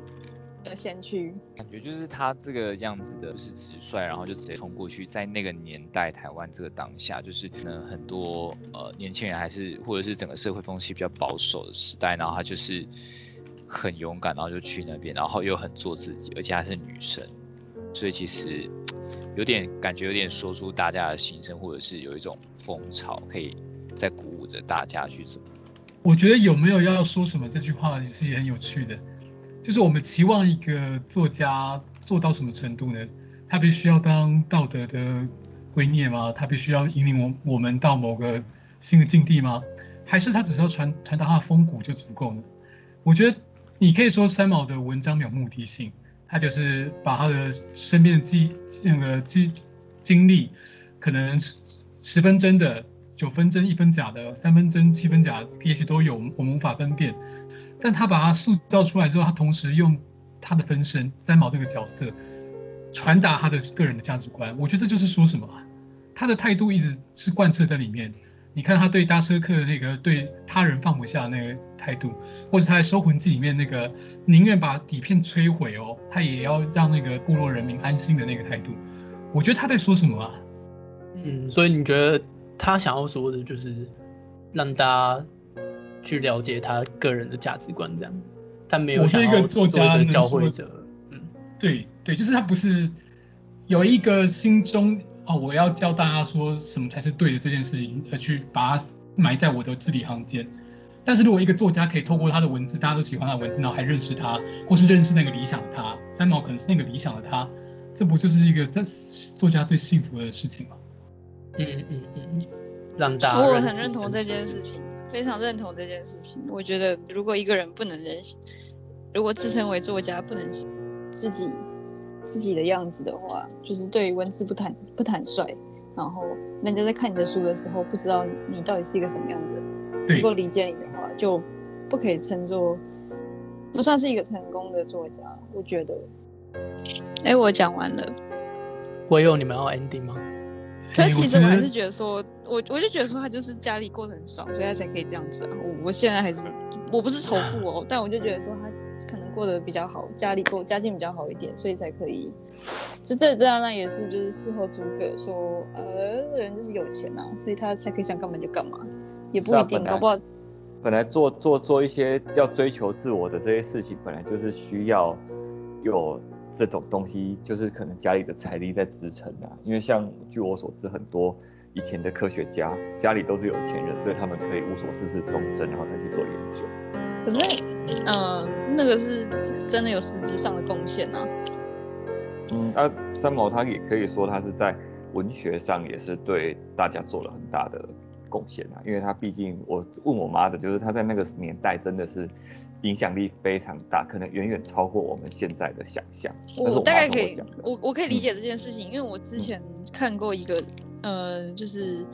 的先驱。感觉就是他这个样子的，就是直率，然后就直接冲过去，在那个年代台湾这个当下，就是可能很多呃年轻人还是或者是整个社会风气比较保守的时代，然后他就是很勇敢，然后就去那边，然后又很做自己，而且还是女生，所以其实。有点感觉，有点说出大家的心声，或者是有一种风潮，可以再鼓舞着大家去做。我觉得有没有要说什么这句话也是也很有趣的，就是我们期望一个作家做到什么程度呢？他必须要当道德的圭臬吗？他必须要引领我我们到某个新的境地吗？还是他只是要传传达他的风骨就足够了？我觉得你可以说三毛的文章没有目的性。他就是把他的身边的记那个记经历，可能十分真的，九分真，一分假的，三分真，七分假，也许都有，我们无法分辨。但他把他塑造出来之后，他同时用他的分身三毛这个角色，传达他的个人的价值观。我觉得这就是说什么，他的态度一直是贯彻在里面。你看他对搭车客的那个对他人放不下那个态度，或者他在《收魂记》里面那个宁愿把底片摧毁哦，他也要让那个部落人民安心的那个态度，我觉得他在说什么啊？嗯，所以你觉得他想要说的就是让大家去了解他个人的价值观，这样？他没有想要做一个作家的教会者。嗯，对对，就是他不是有一个心中。哦，我要教大家说什么才是对的这件事情，而去把它埋在我的字里行间。但是如果一个作家可以透过他的文字，大家都喜欢他的文字，然后还认识他，或是认识那个理想的他，三毛可能是那个理想的他，这不就是一个在作家最幸福的事情吗？嗯嗯嗯，让大家。我很认同这件事情，非常认同这件事情。我觉得如果一个人不能认识，如果自称为作家不能自己自己的样子的话，就是对文字不坦不坦率，然后人家在看你的书的时候，不知道你到底是一个什么样子的人，不够理解你的话，就不可以称作不算是一个成功的作家。我觉得，哎，我讲完了。我有你们要 ending 吗？可是其实我还是觉得说，我我就觉得说他就是家里过得很爽，所以他才可以这样子啊。我我现在还是我不是仇富哦，但我就觉得说他可能过得比较好，家里过家境比较好一点，所以才可以。这这这样那也是就是事后诸葛说，呃，这个人就是有钱呐、啊，所以他才可以想干嘛就干嘛，也不一定，搞不好。本来做做做一些要追求自我的这些事情，本来就是需要有。这种东西就是可能家里的财力在支撑啊，因为像据我所知，很多以前的科学家家里都是有钱人，所以他们可以无所事事终身，然后再去做研究。可是，呃，那个是真的有实质上的贡献啊。嗯，啊，三毛他也可以说他是在文学上也是对大家做了很大的贡献啊，因为他毕竟我问我妈的就是他在那个年代真的是。影响力非常大，可能远远超过我们现在的想象。我，我大概可以，我我可以理解这件事情，嗯、因为我之前看过一个，嗯、呃，就是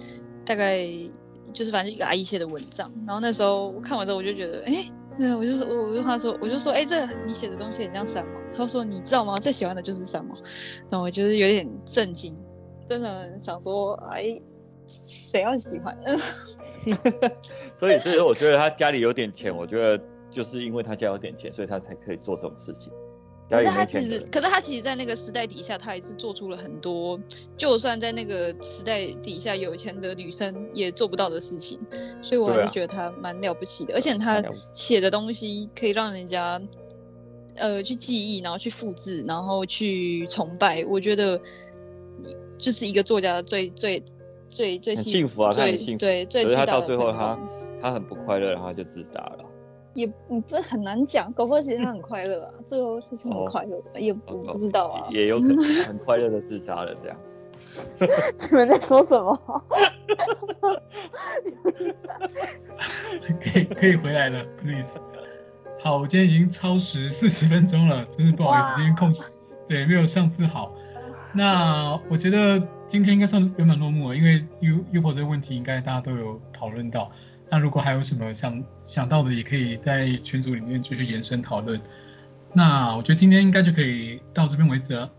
大概就是反正一个阿姨写的文章，然后那时候我看完之后，我就觉得，哎，对，我就说，我就他说，我就说，哎，这你写的东西很像三毛。他说，你知道吗？最喜欢的就是三毛。然后我就是有点震惊，真的想说，哎，谁要喜欢？[LAUGHS] 所以，所以我觉得他家里有点钱，我觉得。就是因为他家有点钱，所以他才可以做这种事情。可是他其实，可是他其实，在那个时代底下，他也是做出了很多，就算在那个时代底下有钱的女生也做不到的事情。所以我还是觉得他蛮了不起的，啊、而且他写的东西可以让人家，呃，去记忆，然后去复制，然后去崇拜。我觉得，就是一个作家最最最最幸福啊，他很幸福。对，最可是他到最后他他很不快乐，然后就自杀了。也不是很难讲，搞不好其实他很快乐啊，最后是很快乐的，哦、也不不知道啊，也有可能很快乐的自杀了这样。[LAUGHS] 你们在说什么？[LAUGHS] 可以可以回来了，please。好，我今天已经超时四十分钟了，真是不好意思，今天控时对没有上次好。那我觉得今天应该算圆满落幕了，因为 U UFO 这个问题应该大家都有讨论到。那如果还有什么想想到的，也可以在群组里面继续延伸讨论。那我觉得今天应该就可以到这边为止了。